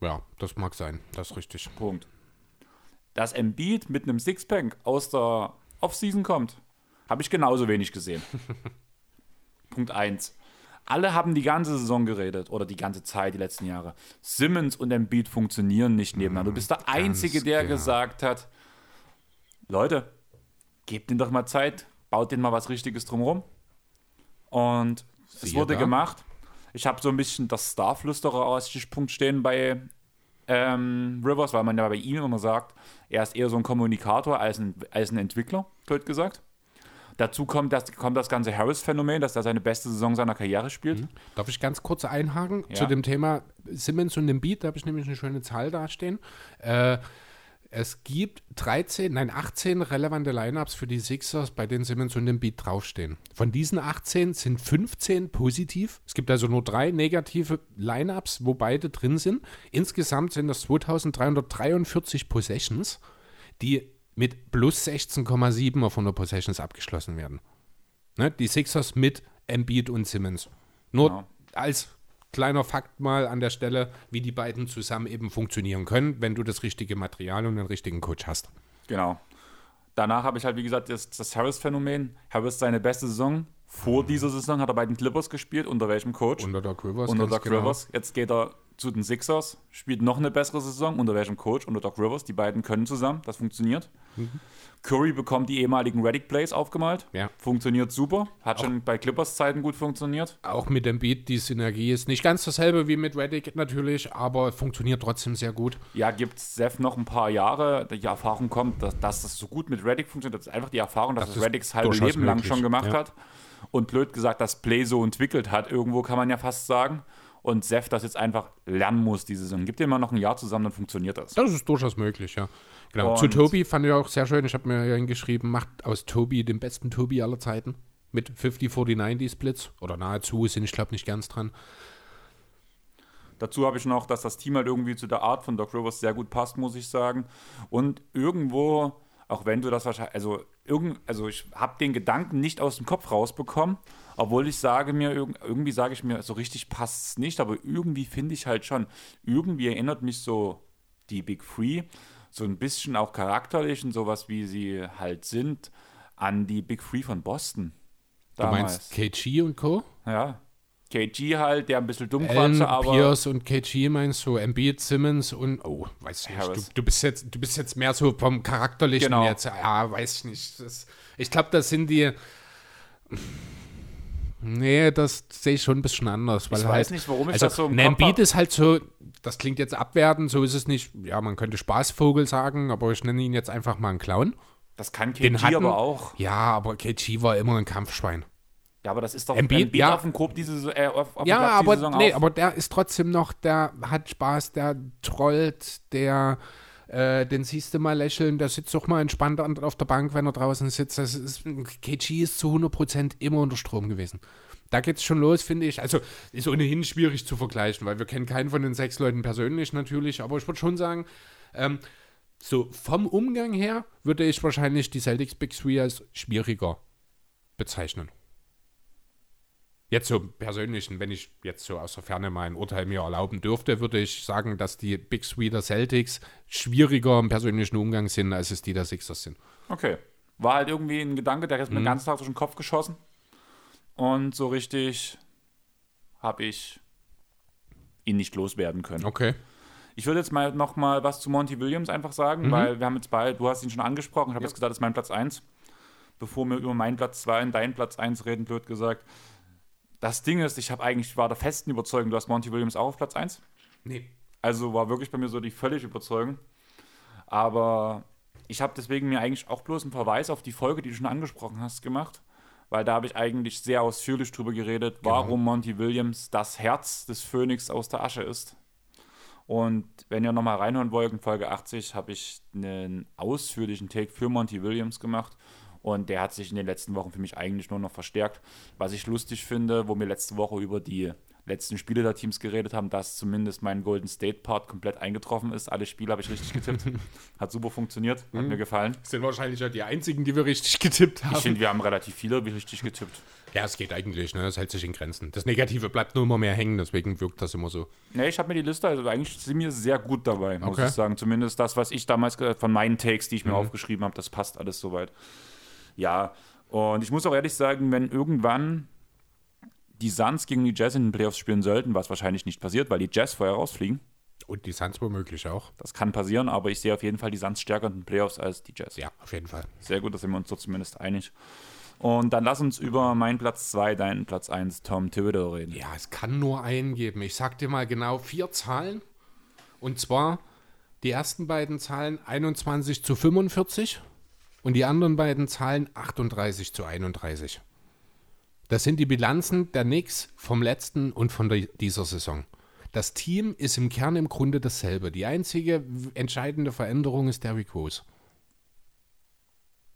Ja, das mag sein, das ist richtig. Punkt. Dass Embiid mit einem Sixpack aus der Offseason kommt, habe ich genauso wenig gesehen. Punkt 1. Alle haben die ganze Saison geredet oder die ganze Zeit, die letzten Jahre. Simmons und Embiid funktionieren nicht nebeneinander. Du bist der Einzige, der genau. gesagt hat, Leute, gebt ihnen doch mal Zeit, baut denen mal was Richtiges drumherum. Und es Siehe wurde da. gemacht. Ich habe so ein bisschen das Starflüsterer als Stichpunkt stehen bei ähm, Rivers, weil man ja bei ihm immer sagt, er ist eher so ein Kommunikator als ein, als ein Entwickler, blöd gesagt. Dazu kommt das, kommt das ganze Harris-Phänomen, dass er seine beste Saison seiner Karriere spielt. Darf ich ganz kurz einhaken Ja. zu dem Thema Simmons und dem Beat? Da habe ich nämlich eine schöne Zahl dastehen. Äh, es gibt 13, nein 18 relevante Lineups für die Sixers, bei denen Simmons und dem Beat draufstehen. Von diesen 18 sind 15 positiv. Es gibt also nur drei negative Lineups, wo beide drin sind. Insgesamt sind das 2343 Possessions, die mit plus 16,7 auf 100 Possessions abgeschlossen werden. Ne? Die Sixers mit Embiid und Simmons. Nur Genau. als kleiner Fakt mal an der Stelle, wie die beiden zusammen eben funktionieren können, wenn du das richtige Material und den richtigen Coach hast. Genau. Danach habe ich halt, wie gesagt, das, das Harris-Phänomen. Harris seine beste Saison. Vor dieser Saison hat er bei den Clippers gespielt. Unter welchem Coach? Unter Doc Rivers. unter Doc genau. Rivers. Jetzt geht er zu den Sixers, spielt noch eine bessere Saison. Unter welchem Coach? Unter Doc Rivers. Die beiden können zusammen. Das funktioniert. Curry bekommt die ehemaligen Reddick Plays aufgemalt. Ja. Funktioniert super. Hat schon bei Clippers Zeiten gut funktioniert. Auch mit dem Beat, die Synergie ist nicht ganz dasselbe wie mit Reddick natürlich, aber funktioniert trotzdem sehr gut. Ja, gibt Seth noch ein paar Jahre, die Erfahrung kommt, dass, dass das so gut mit Reddick funktioniert. Das ist einfach die Erfahrung, dass Das Reddicks halbe Leben lang möglich, schon gemacht ja. hat. Und blöd gesagt, das Play so entwickelt hat, irgendwo kann man ja fast sagen. Und Seth das jetzt einfach lernen muss, diese Saison. Gibt ihm mal noch ein Jahr zusammen, dann funktioniert das. Das ist durchaus möglich, ja. Genau. Und- Zu Tobi fand ich auch sehr schön. Ich habe mir ja hingeschrieben, macht aus Tobi den besten Tobi aller Zeiten. Mit 50-40-90 die Splits. Oder nahezu, sind ich glaube nicht ganz dran. Dazu habe ich noch, dass das Team halt irgendwie zu der Art von Doc Rivers sehr gut passt, muss ich sagen. Und irgendwo, auch wenn du das wahrscheinlich, also, irgend, also ich habe den Gedanken nicht aus dem Kopf rausbekommen, obwohl ich sage mir, irg- irgendwie sage ich mir, so richtig passt es nicht, aber irgendwie finde ich halt schon, irgendwie erinnert mich so die Big Three, so ein bisschen auch charakterlich und sowas, wie sie halt sind, an die Big Three von Boston. Du meinst KG und Co.? Ja. KG halt, der ein bisschen dumm Allen, quatsche, aber Pierce und KG meinst du, Embiid, Simmons und, oh, weiß ich nicht, du, du, bist jetzt, du bist jetzt mehr so vom Charakterlichen Genau. jetzt, ja, weiß ich nicht. Das, ich glaube, das sind die, nee, das sehe ich schon ein bisschen anders. Weil ich halt, weiß nicht, warum ich also, das so im hab. ist halt so, das klingt jetzt abwertend, so ist es nicht, ja, man könnte Spaßvogel sagen, aber ich nenne ihn jetzt einfach mal einen Clown. Das kann Den KG hatten, aber auch. Ja, aber KG war immer ein Kampfschwein. Ja, aber das ist doch Embiid, Embiid ja. auf dem Korb diese äh, auf, auf Ja, aber, nee, aber der ist trotzdem noch, der hat Spaß, der trollt, der, äh, den siehst du mal lächeln, der sitzt auch mal entspannt an- auf der Bank, wenn er draußen sitzt. Das ist, KG ist zu 100% immer unter Strom gewesen. Da geht's schon los, finde ich. Also ist ohnehin schwierig zu vergleichen, weil wir kennen keinen von den sechs Leuten persönlich natürlich, aber ich würde schon sagen, ähm, so vom Umgang her würde ich wahrscheinlich die Celtics Big Three als schwieriger bezeichnen. Jetzt so persönlichen, wenn ich jetzt so aus der Ferne mein Urteil mir erlauben dürfte, würde ich sagen, dass die Big Three der Celtics schwieriger im persönlichen Umgang sind, als es die der Sixers sind. Okay. War halt irgendwie ein Gedanke, der ist mir Mhm. den ganzen Tag durch den Kopf geschossen. Und so richtig habe ich ihn nicht loswerden können. Okay. Ich würde jetzt mal noch mal was zu Monty Williams einfach sagen, Mhm. weil wir haben jetzt beide, du hast ihn schon angesprochen, ich habe jetzt gesagt, das ist mein Platz 1. Bevor wir über meinen Platz 2 und deinen Platz 1 reden, blöd gesagt. Das Ding ist, ich habe eigentlich, war der festen Überzeugung, du hast Monty Williams auch auf Platz 1. Nee. Also war wirklich bei mir so die völlige Überzeugung. Aber ich habe deswegen mir eigentlich auch bloß einen Verweis auf die Folge, die du schon angesprochen hast, gemacht. Weil da habe ich eigentlich sehr ausführlich drüber geredet, warum Monty Williams das Herz des Phönix aus der Asche ist. Und wenn ihr nochmal reinhören wollt, in Folge 80 habe ich einen ausführlichen Take für Monty Williams gemacht. Und der hat sich in den letzten Wochen für mich eigentlich nur noch verstärkt. Was ich lustig finde, wo wir letzte Woche über die letzten Spiele der Teams geredet haben, dass zumindest mein Golden State Part komplett eingetroffen ist. Alle Spiele habe ich richtig getippt. Hat super funktioniert, hat mir gefallen. Das sind wahrscheinlich ja die einzigen, die wir richtig getippt haben. Ich finde, wir haben relativ viele richtig getippt. ja, es geht eigentlich, ne? Es hält sich in Grenzen. Das Negative bleibt nur immer mehr hängen, deswegen wirkt das immer so. Ne, ich habe mir die Liste, also eigentlich sind wir sehr gut dabei, muss Okay. ich sagen. Zumindest das, was ich damals von meinen Takes, die ich mir aufgeschrieben habe, das passt alles soweit. Ja, und ich muss auch ehrlich sagen, wenn irgendwann die Suns gegen die Jazz in den Playoffs spielen sollten, was wahrscheinlich nicht passiert, weil die Jazz vorher rausfliegen, Und die Suns womöglich auch. das kann passieren, aber ich sehe auf jeden Fall die Suns stärker in den Playoffs als die Jazz. Ja, auf jeden Fall. Sehr gut, da sind wir uns so zumindest einig. Und dann lass uns über meinen Platz 2, deinen Platz 1, Tom Thibodeau reden. Ja, es kann nur einen geben. Ich sag dir mal genau vier Zahlen. Und zwar die ersten beiden Zahlen 21 zu 45 und die anderen beiden Zahlen 38 zu 31. Das sind die Bilanzen der Knicks vom letzten und von der, dieser Saison. Das Team ist im Kern im Grunde dasselbe. Die einzige entscheidende Veränderung ist Derrick Rose.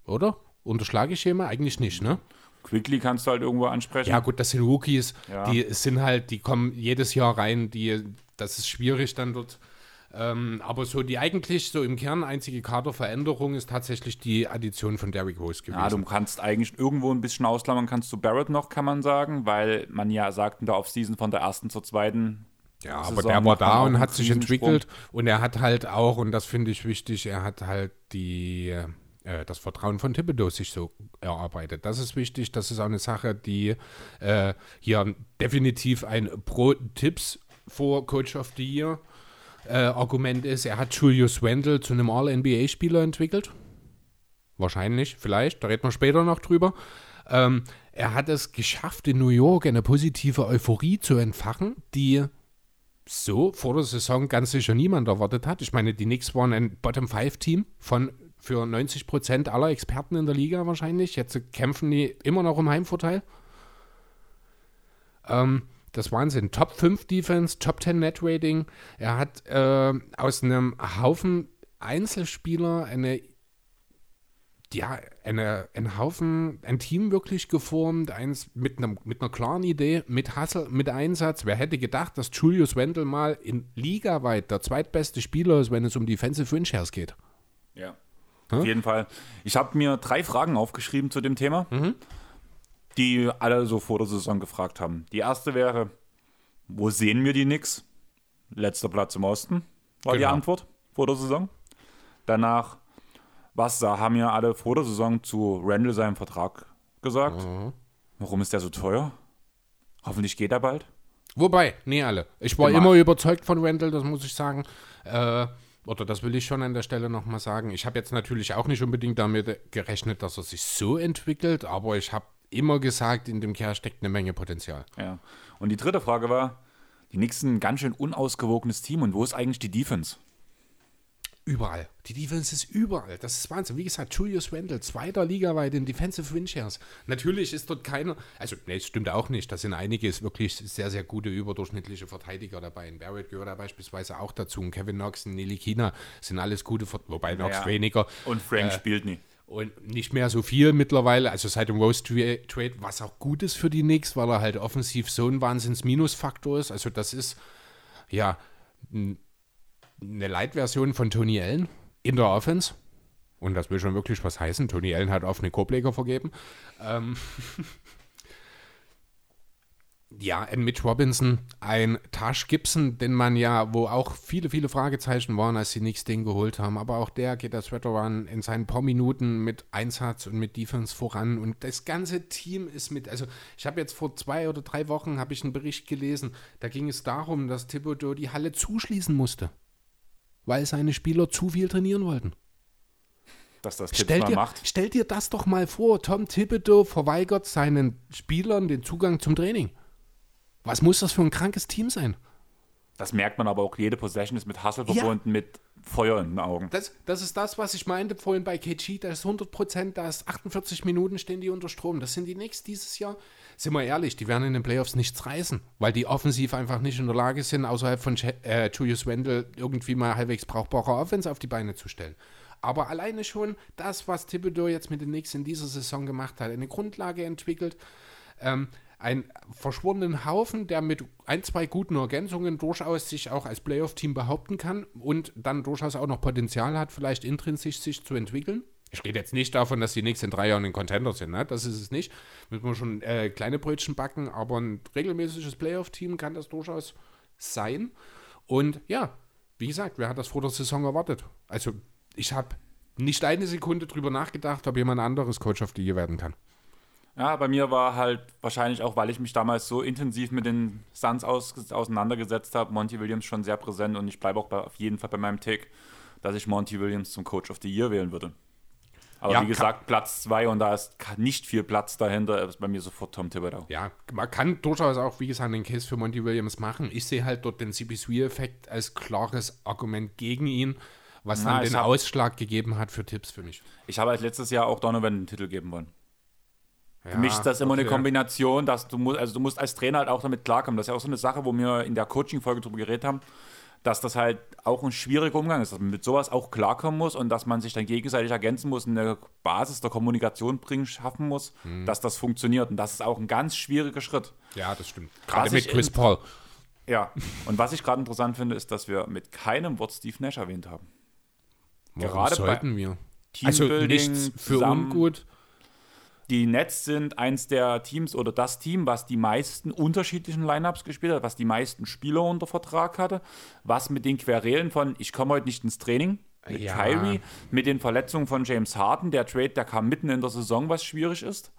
Oder? Unterschlage ich hier mal? Eigentlich nicht, ne? Quickly kannst du halt irgendwo ansprechen. Ja, gut, das sind Rookies, Ja. die sind halt, die kommen jedes Jahr rein, die, das ist schwierig dann dort. Ähm, aber so die eigentlich so im Kern einzige Kaderveränderung ist tatsächlich die Addition von Derrick Rose gewesen. Ja, du kannst eigentlich irgendwo ein bisschen ausklammern, kannst du Barrett noch, kann man sagen, weil man ja sagt in der Offseason von der ersten zur zweiten. Ja, aber Saison der war da und hat sich entwickelt und er hat halt auch, und das finde ich wichtig, er hat halt die, äh, das Vertrauen von Thibodeau sich so erarbeitet. Das ist wichtig, das ist auch eine Sache, die äh, hier definitiv ein Pro-Tipps vor Coach of the Year äh, Argument ist. Er hat Julius Wendell zu einem All-NBA-Spieler entwickelt. Wahrscheinlich, vielleicht, da reden wir später noch drüber. Ähm, er hat es geschafft, in New York eine positive Euphorie zu entfachen, die so vor der Saison ganz sicher niemand erwartet hat. Ich meine, die Knicks waren ein Bottom-5-Team von für 90 Prozent aller Experten in der Liga wahrscheinlich. Jetzt kämpfen die immer noch um Heimvorteil. Ähm, das Wahnsinn. Top 5 Defense, Top 10 Net Rating. Er hat äh, aus einem Haufen Einzelspieler eine ja, eine, ein Haufen, ein Team wirklich geformt, eins mit, einem, mit einer klaren Idee, mit Hustle, mit Einsatz. Wer hätte gedacht, dass Julius Wendell mal in ligaweit der zweitbeste Spieler ist, wenn es um Defensive Franchise geht? Ja. Auf jeden Fall. Ich habe mir drei Fragen aufgeschrieben zu dem Thema, die alle so vor der Saison gefragt haben. Die erste wäre, wo sehen wir die Knicks? Letzter Platz im Osten, war die Genau. Antwort vor der Saison. Danach, was da haben ja alle vor der Saison zu Randall seinem Vertrag gesagt? Warum ist der so teuer? Hoffentlich geht er bald. Wobei, nee, alle. Ich war Immer. immer überzeugt von Randall, das muss ich sagen. Äh, oder das will ich schon an der Stelle nochmal sagen. Ich habe jetzt natürlich auch nicht unbedingt damit gerechnet, dass er sich so entwickelt, aber ich habe immer gesagt, in dem Kerl steckt eine Menge Potenzial. Ja. Und die dritte Frage war, die ein ganz schön unausgewogenes Team und wo ist eigentlich die Defense? Überall. Die Defense ist überall. Das ist Wahnsinn. Wie gesagt, Julius Randle, zweiter Liga weit in Defensive Windshares. Natürlich ist dort keiner, also, nee, es stimmt auch nicht. Da sind einige wirklich sehr, sehr gute, überdurchschnittliche Verteidiger dabei. In Barrett gehört da beispielsweise auch dazu. Und Kevin Knox und Nelly Kina sind alles gute, Ver- wobei Knox Ja. weniger. Und Frank Äh, spielt nie. Und nicht mehr so viel mittlerweile, also seit dem Rose Tra- Trade, was auch gut ist für die Knicks, weil er halt offensiv so ein Wahnsinns-Minusfaktor ist. Also das ist, ja, eine Light-Version von Tony Allen in der Offense. Und das will schon wirklich was heißen. Tony Allen hat offene Korbleger vergeben. Ähm ja, ein Mitch Robinson, ein Tash Gibson, den man ja, wo auch viele, viele Fragezeichen waren, als sie nichts den geholt haben. Aber auch der geht als Veteran in seinen paar Minuten mit Einsatz und mit Defense voran. Und das ganze Team ist mit, also ich habe jetzt vor zwei oder drei Wochen habe ich einen Bericht gelesen, da ging es darum, dass Thibodeau die Halle zuschließen musste, weil seine Spieler zu viel trainieren wollten. Dass das Stell dir, macht. stell dir das doch mal vor, Tom Thibodeau verweigert seinen Spielern den Zugang zum Training. Was muss das für ein krankes Team sein? Das merkt man aber auch, jede Possession ist mit Hustle Ja. verbunden, mit Feuer in den Augen. Das, das ist das, was ich meinte vorhin bei KG. Da ist 100 Prozent, da ist 48 Minuten stehen die unter Strom. Das sind die Knicks dieses Jahr. Sind wir ehrlich, die werden in den Playoffs nichts reißen, weil die offensiv einfach nicht in der Lage sind, außerhalb von äh, Julius Wendel irgendwie mal halbwegs brauchbare Offense auf die Beine zu stellen. Aber alleine schon das, was Thibodeau jetzt mit den Knicks in dieser Saison gemacht hat, eine Grundlage entwickelt, ähm, ein verschworenen Haufen, der mit ein, zwei guten Ergänzungen durchaus sich auch als Playoff-Team behaupten kann und dann durchaus auch noch Potenzial hat, vielleicht intrinsisch sich zu entwickeln. Ich rede jetzt nicht davon, dass die nächsten drei Jahre ein Contender sind, ne? das ist es nicht. Müssen wir schon äh, kleine Brötchen backen, aber ein regelmäßiges Playoff-Team kann das durchaus sein. Und ja, wie gesagt, wer hat das vor der Saison erwartet? Also ich habe nicht eine Sekunde drüber nachgedacht, ob jemand anderes Coach of the Year werden kann. Ja, bei mir war halt wahrscheinlich auch, weil ich mich damals so intensiv mit den Suns aus, auseinandergesetzt habe, Monty Williams schon sehr präsent und ich bleibe auch bei, auf jeden Fall bei meinem Take, dass ich Monty Williams zum Coach of the Year wählen würde. Aber Ja, wie gesagt, Platz zwei und da ist nicht viel Platz dahinter, ist bei mir sofort Tom Thibodeau. Ja, man kann durchaus auch, wie gesagt, den Case für Monty Williams machen. Ich sehe halt dort den CP3-Effekt als klares Argument gegen ihn, was Na, dann den hab- Ausschlag gegeben hat für Tipps für mich. Ich habe als letztes Jahr auch Donovan den Titel geben wollen. Ja, Für mich ist das immer eine okay. Kombination, dass du musst, also du musst als Trainer halt auch damit klarkommen. Das ist ja auch so eine Sache, wo wir in der Coaching-Folge drüber geredet haben, dass das halt auch ein schwieriger Umgang ist, dass man mit sowas auch klarkommen muss und dass man sich dann gegenseitig ergänzen muss, eine Basis der Kommunikation bringen, schaffen muss, Mhm. dass das funktioniert. Und das ist auch ein ganz schwieriger Schritt. Ja, das stimmt. Gerade Was mit Chris Paul. Ja. Und was ich gerade interessant finde, ist, dass wir mit keinem Wort Steve Nash erwähnt haben. Warum Gerade bei sollten wir? Also Teambuilding nichts für zusammen- ungut. Die Nets sind eins der Teams oder das Team, was die meisten unterschiedlichen Lineups gespielt hat, was die meisten Spieler unter Vertrag hatte, was mit den Querelen von ich komme heute nicht ins Training mit Ja. Kyrie, mit den Verletzungen von James Harden, der Trade, der kam mitten in der Saison, was schwierig ist.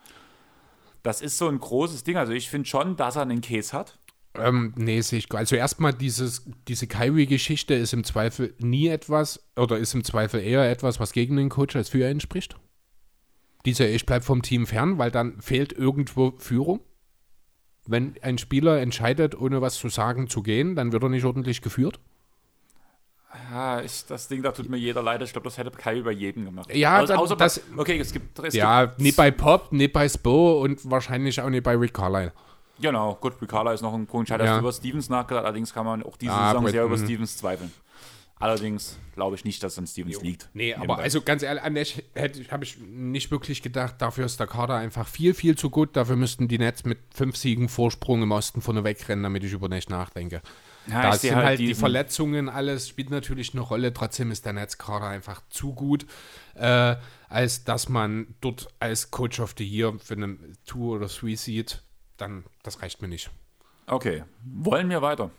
Das ist so ein großes Ding. Also ich finde schon, dass er einen Case hat. Ähm, nee, sehe ich. Also erstmal dieses, diese Kyrie-Geschichte ist im Zweifel nie etwas oder ist im Zweifel eher etwas, was gegen den Coach als für ihn spricht. Dieser Ich bleib vom Team fern, weil dann fehlt irgendwo Führung. Wenn ein Spieler entscheidet, ohne was zu sagen, zu gehen, dann wird er nicht ordentlich geführt. Ja, ich, das Ding, da tut mir jeder leid. Ich glaube, das hätte Kyrie bei jedem gemacht. Ja, außer, dann- außer das- bei, okay, es gibt, es Ja, gibt nie bei Pop, nie bei Spo und wahrscheinlich auch nie bei Rick Carlisle. Genau, gut, Riccardo ist noch ein Punkt. Ich hatte Ja. über Stevens nachgedacht, allerdings kann man auch diese Ah, Saison Brett- sehr über mhm. Stevens zweifeln. Allerdings glaube ich nicht, dass es an Stevens liegt. Nee, aber also ganz ehrlich, an hätte- habe ich nicht wirklich gedacht, dafür ist der Kader einfach viel, viel zu gut. Dafür müssten die Nets mit fünf Siegen Vorsprung im Osten vorne wegrennen, damit ich über Nash nachdenke. Ja, da sind halt, die diesen- Verletzungen, alles spielt natürlich eine Rolle. Trotzdem ist der Netzkader einfach zu gut, äh, als dass man dort als Coach of the Year für einen Two oder Three sieht. Dann, das reicht mir nicht. Okay, wollen wir weiter?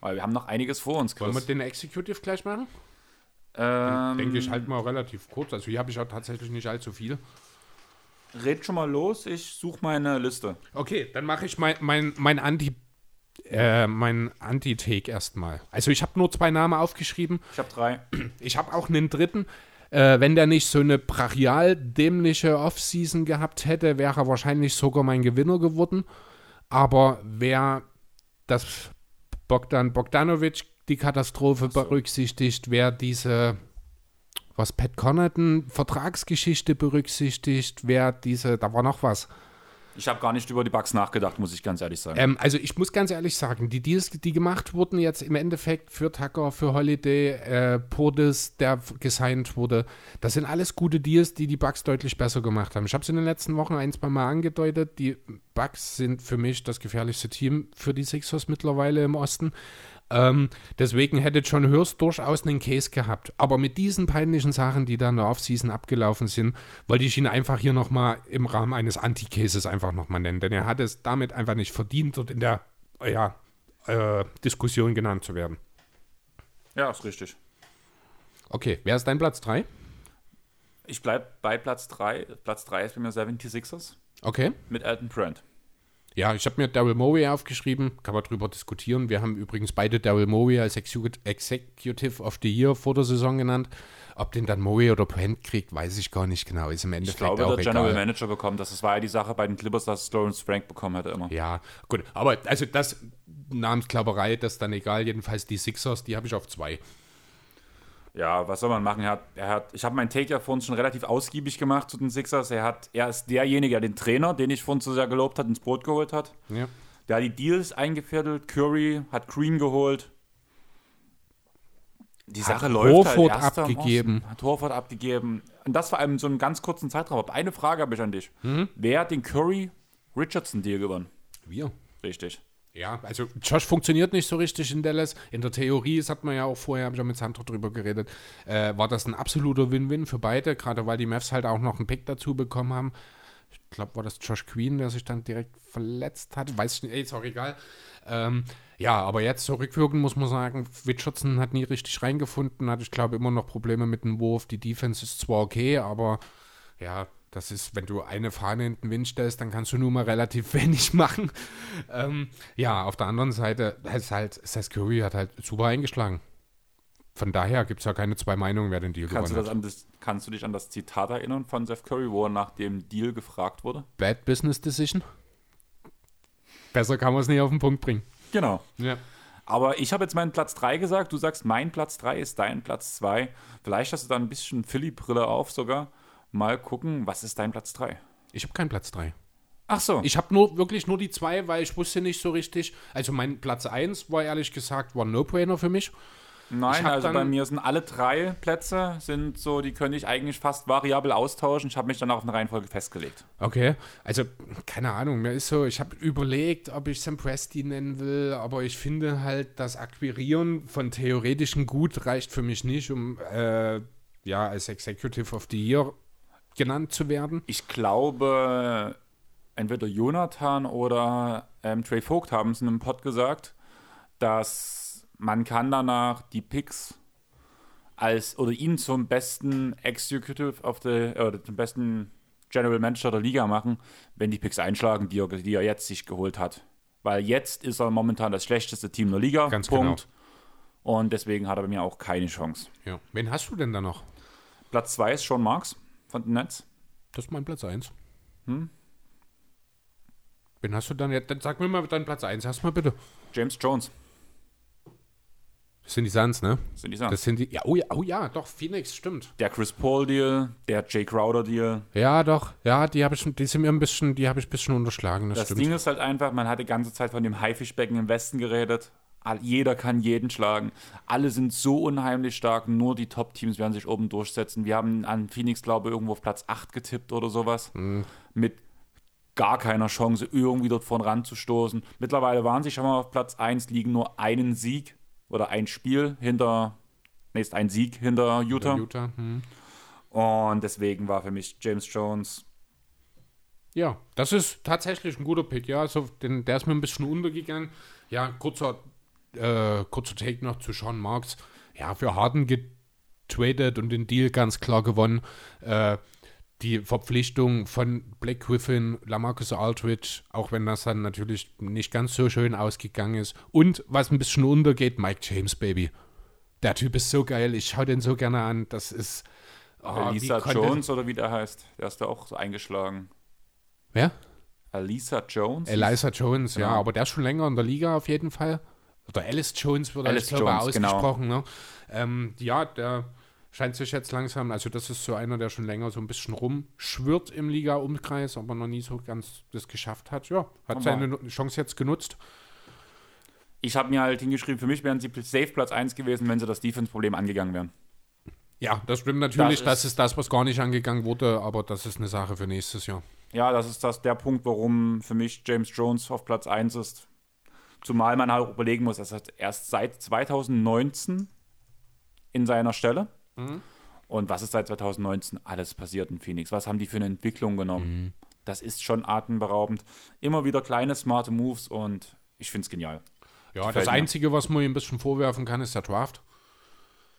Weil wir haben noch einiges vor uns, Mhm. Wollen wir Chris. den Executive gleich machen? Ähm, Denke ich halt mal relativ kurz. Also hier habe ich auch tatsächlich nicht allzu viel. Red schon mal los, ich suche meine Liste. Okay, dann mache ich mein, mein, mein Anti- äh, mein Anti-Take erstmal. Also ich habe nur zwei Namen aufgeschrieben. Ich habe drei. Ich habe auch einen dritten. Äh, wenn der nicht so eine brachial dämliche Offseason gehabt hätte, wäre er wahrscheinlich sogar mein Gewinner geworden. Aber wer das Bogdan Bogdanovic die Katastrophe berücksichtigt, wer diese was Pat Connaughton Vertragsgeschichte berücksichtigt, wer diese, da war noch was. Ich habe gar nicht über die Bugs nachgedacht, muss ich ganz ehrlich sagen. Ähm, also ich muss ganz ehrlich sagen, die Deals, die gemacht wurden jetzt im Endeffekt für Tucker, für Holiday, äh, Portis, der gesigned wurde, das sind alles gute Deals, die die Bucks deutlich besser gemacht haben. Ich habe es in den letzten Wochen ein, zwei Mal angedeutet, die Bucks sind für mich das gefährlichste Team für die Sixers mittlerweile im Osten. Ähm, deswegen hätte John Hurst durchaus einen Case gehabt. Aber mit diesen peinlichen Sachen, die da in der Offseason abgelaufen sind, wollte ich ihn einfach hier nochmal im Rahmen eines Anti-Cases einfach nochmal nennen. Denn er hat es damit einfach nicht verdient, dort in der ja, äh, Diskussion genannt zu werden. ja, ist richtig. Okay, wer ist dein Platz 3? Ich bleibe bei Platz 3. Platz 3 ist bei mir 76ers Okay. mit Elton Brand. Ja, ich habe mir Daryl Morey aufgeschrieben, kann man drüber diskutieren. Wir haben übrigens beide Daryl Morey als Execu- Executive of the Year vor der Saison genannt. Ob den dann Morey oder Brent kriegt, weiß ich gar nicht genau. Ist im Ich Endeffekt glaube, auch der General egal. Manager bekommen das. Das war ja die Sache bei den Clippers, dass Lawrence Frank bekommen hätte immer. Ja, gut. Aber also das Namensklauberei, das ist dann egal. Jedenfalls die Sixers, die habe ich auf zwei. Ja, was soll man machen? Er hat, er hat, ich habe meinen Take ja vorhin schon relativ ausgiebig gemacht zu den Sixers. Er, hat, er ist derjenige, der den Trainer, den ich vorhin so sehr gelobt hat, ins Boot geholt hat. Ja. Der hat die Deals eingefädelt, Curry hat Green geholt. Die Sache Hat läuft Horford halt. Erster im abgegeben. Hat Horford abgegeben. Und das vor allem in so einem ganz kurzen Zeitraum. Aber eine Frage habe ich an dich. Mhm. Wer hat den Curry-Richardson-Deal gewonnen? Wir. Richtig. Ja, also Josh funktioniert nicht so richtig in Dallas. In der Theorie, das hat man ja auch vorher, habe ich ja mit Sandro drüber geredet, äh, war das ein absoluter Win-Win für beide, gerade weil die Mavs halt auch noch einen Pick dazu bekommen haben. Ich glaube, war das Josh Queen, der sich dann direkt verletzt hat. Weiß ich nicht, ey, ist auch egal. Ähm, ja, aber jetzt so rückwirkend muss man sagen, Richardson hat nie richtig reingefunden, hat, ich glaube, immer noch Probleme mit dem Wurf. Die Defense ist zwar okay, aber ja, das ist, wenn du eine Fahne in den Wind stellst, dann kannst du nur mal relativ wenig machen. Ähm, ja, auf der anderen Seite ist halt, Seth Curry hat halt super eingeschlagen. Von daher gibt es ja keine zwei Meinungen, wer den Deal Kannst du, gewonnen das hat. das, kannst du dich an das Zitat erinnern von Seth Curry, wo er nach dem Deal gefragt wurde? Bad Business Decision. Besser kann man es nicht auf den Punkt bringen. Genau. Ja. Aber ich habe jetzt meinen Platz 3 gesagt. Du sagst, mein Platz 3 ist dein Platz 2. Vielleicht hast du da ein bisschen Philly-Brille auf sogar. Mal gucken, was ist dein Platz 3? Ich habe keinen Platz 3. Ach so. Ich habe nur wirklich nur die zwei, weil ich wusste nicht so richtig. Also mein Platz 1 war ehrlich gesagt, war ein No-Brainer für mich. Nein, also bei mir sind alle drei Plätze, sind so, die könnte ich eigentlich fast variabel austauschen. Ich habe mich dann auf eine Reihenfolge festgelegt. Okay, also keine Ahnung, mir ist so, ich habe überlegt, ob ich Sam Presti nennen will, aber ich finde halt, das Akquirieren von theoretischem Gut reicht für mich nicht, um äh, ja als Executive of the Year genannt zu werden. Ich glaube, entweder Jonathan oder ähm, Trey Vogt haben es in einem Pod gesagt, dass man kann danach die Picks als oder ihn zum besten Executive of the oder zum besten General Manager der Liga machen, wenn die Picks einschlagen, die er, die er jetzt sich geholt hat. Weil jetzt ist er momentan das schlechteste Team der Liga. Ganz Punkt. Und deswegen hat er bei mir auch keine Chance. Ja. Wen hast du denn da noch? Platz 2 ist Sean Marks von den Nets. Das ist mein Platz 1. Hm? Wen hast du dann jetzt? Dann sag mir mal deinen Platz 1, hast mal bitte. James Jones Das sind die Suns, ne? sind die Sachen. Das sind die. Ja, oh ja, oh ja, doch, Phoenix, stimmt. Der Chris Paul Deal, der Jay Crowder Deal. Ja, doch. Ja, die habe ich, die sind mir ein bisschen, die habe ich ein bisschen unterschlagen, das, Das stimmt. Ding ist halt einfach, man hat die ganze Zeit von dem Haifischbecken im Westen geredet. Jeder kann jeden schlagen. Alle sind so unheimlich stark. Nur die Top-Teams werden sich oben durchsetzen. Wir haben an Phoenix, glaube ich, irgendwo auf Platz 8 getippt oder sowas. Mhm. Mit gar keiner Chance, irgendwie dort vorn ranzustoßen. Mittlerweile waren sie schon mal auf Platz 1, liegen nur einen Sieg oder ein Spiel hinter, nee, ist ein Sieg hinter Utah. Utah. Hm. Und deswegen war für mich James Jones Ja, das ist tatsächlich ein guter Pick. Ja, also den, der ist mir ein bisschen untergegangen. Ja, kurzer, äh, kurzer Take noch zu Sean Marks. Ja, für Harden getradet und den Deal ganz klar gewonnen. Äh, die Verpflichtung von Black Griffin, Lamarcus Aldridge, auch wenn das dann natürlich nicht ganz so schön ausgegangen ist. Und was ein bisschen untergeht, Mike James, Baby. Der Typ ist so geil, ich schaue den so gerne an. Das ist. Oh, Lisa Jones oder wie der heißt, der ist da auch so eingeschlagen. Wer? Elisa Jones? Elisa Jones, genau. ja, aber der ist schon länger in der Liga auf jeden Fall. Oder Alice Jones wird Alice glaube Jones, genau. ausgesprochen. Genau. Ne? Ähm, ja, der scheint sich jetzt langsam, also das ist so einer, der schon länger so ein bisschen rumschwirrt im Liga-Umkreis, aber noch nie so ganz das geschafft hat. Ja, hat aber seine Chance jetzt genutzt. Ich habe mir halt hingeschrieben, für mich wären sie safe Platz 1 gewesen, wenn sie das Defense-Problem angegangen wären. Ja, das stimmt natürlich. Das, das ist, ist das, was gar nicht angegangen wurde, aber das ist eine Sache für nächstes Jahr. Ja, das ist das, der Punkt, warum für mich James Jones auf Platz 1 ist. Zumal man halt überlegen muss, er hat erst seit 2019 in seiner Stelle. Mhm. Und was ist seit 2019 alles passiert in Phoenix? Was haben die für eine Entwicklung genommen? Mhm. Das ist schon atemberaubend. Immer wieder kleine, smarte Moves und ich finde es genial. Ja, Gefällt das Einzige, was man ihm ein bisschen vorwerfen kann, ist der Draft.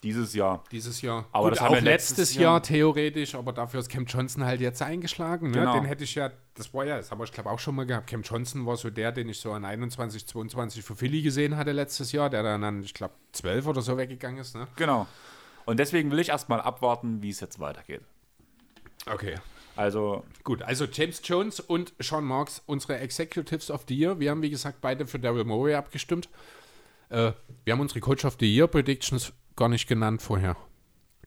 Dieses Jahr. Dieses Jahr. Aber Gut, das auch letztes Jahr, Jahr, theoretisch, aber dafür ist Cam Johnson halt jetzt eingeschlagen. Ne? Genau. Den hätte ich ja, das war ja, das haben wir, ich glaube, auch schon mal gehabt. Cam Johnson war so der, den ich so an 21, 22 für Philly gesehen hatte letztes Jahr, der dann an, ich glaube, 12 oder so weggegangen ist. Ne? Genau. Und deswegen will ich erstmal abwarten, wie es jetzt weitergeht. Okay. Also. Gut, also James Jones und Sean Marks, unsere Executives of the Year. Wir haben, wie gesagt, beide für Daryl Morey abgestimmt. Äh, wir haben unsere Coach of the Year Predictions gar nicht genannt vorher.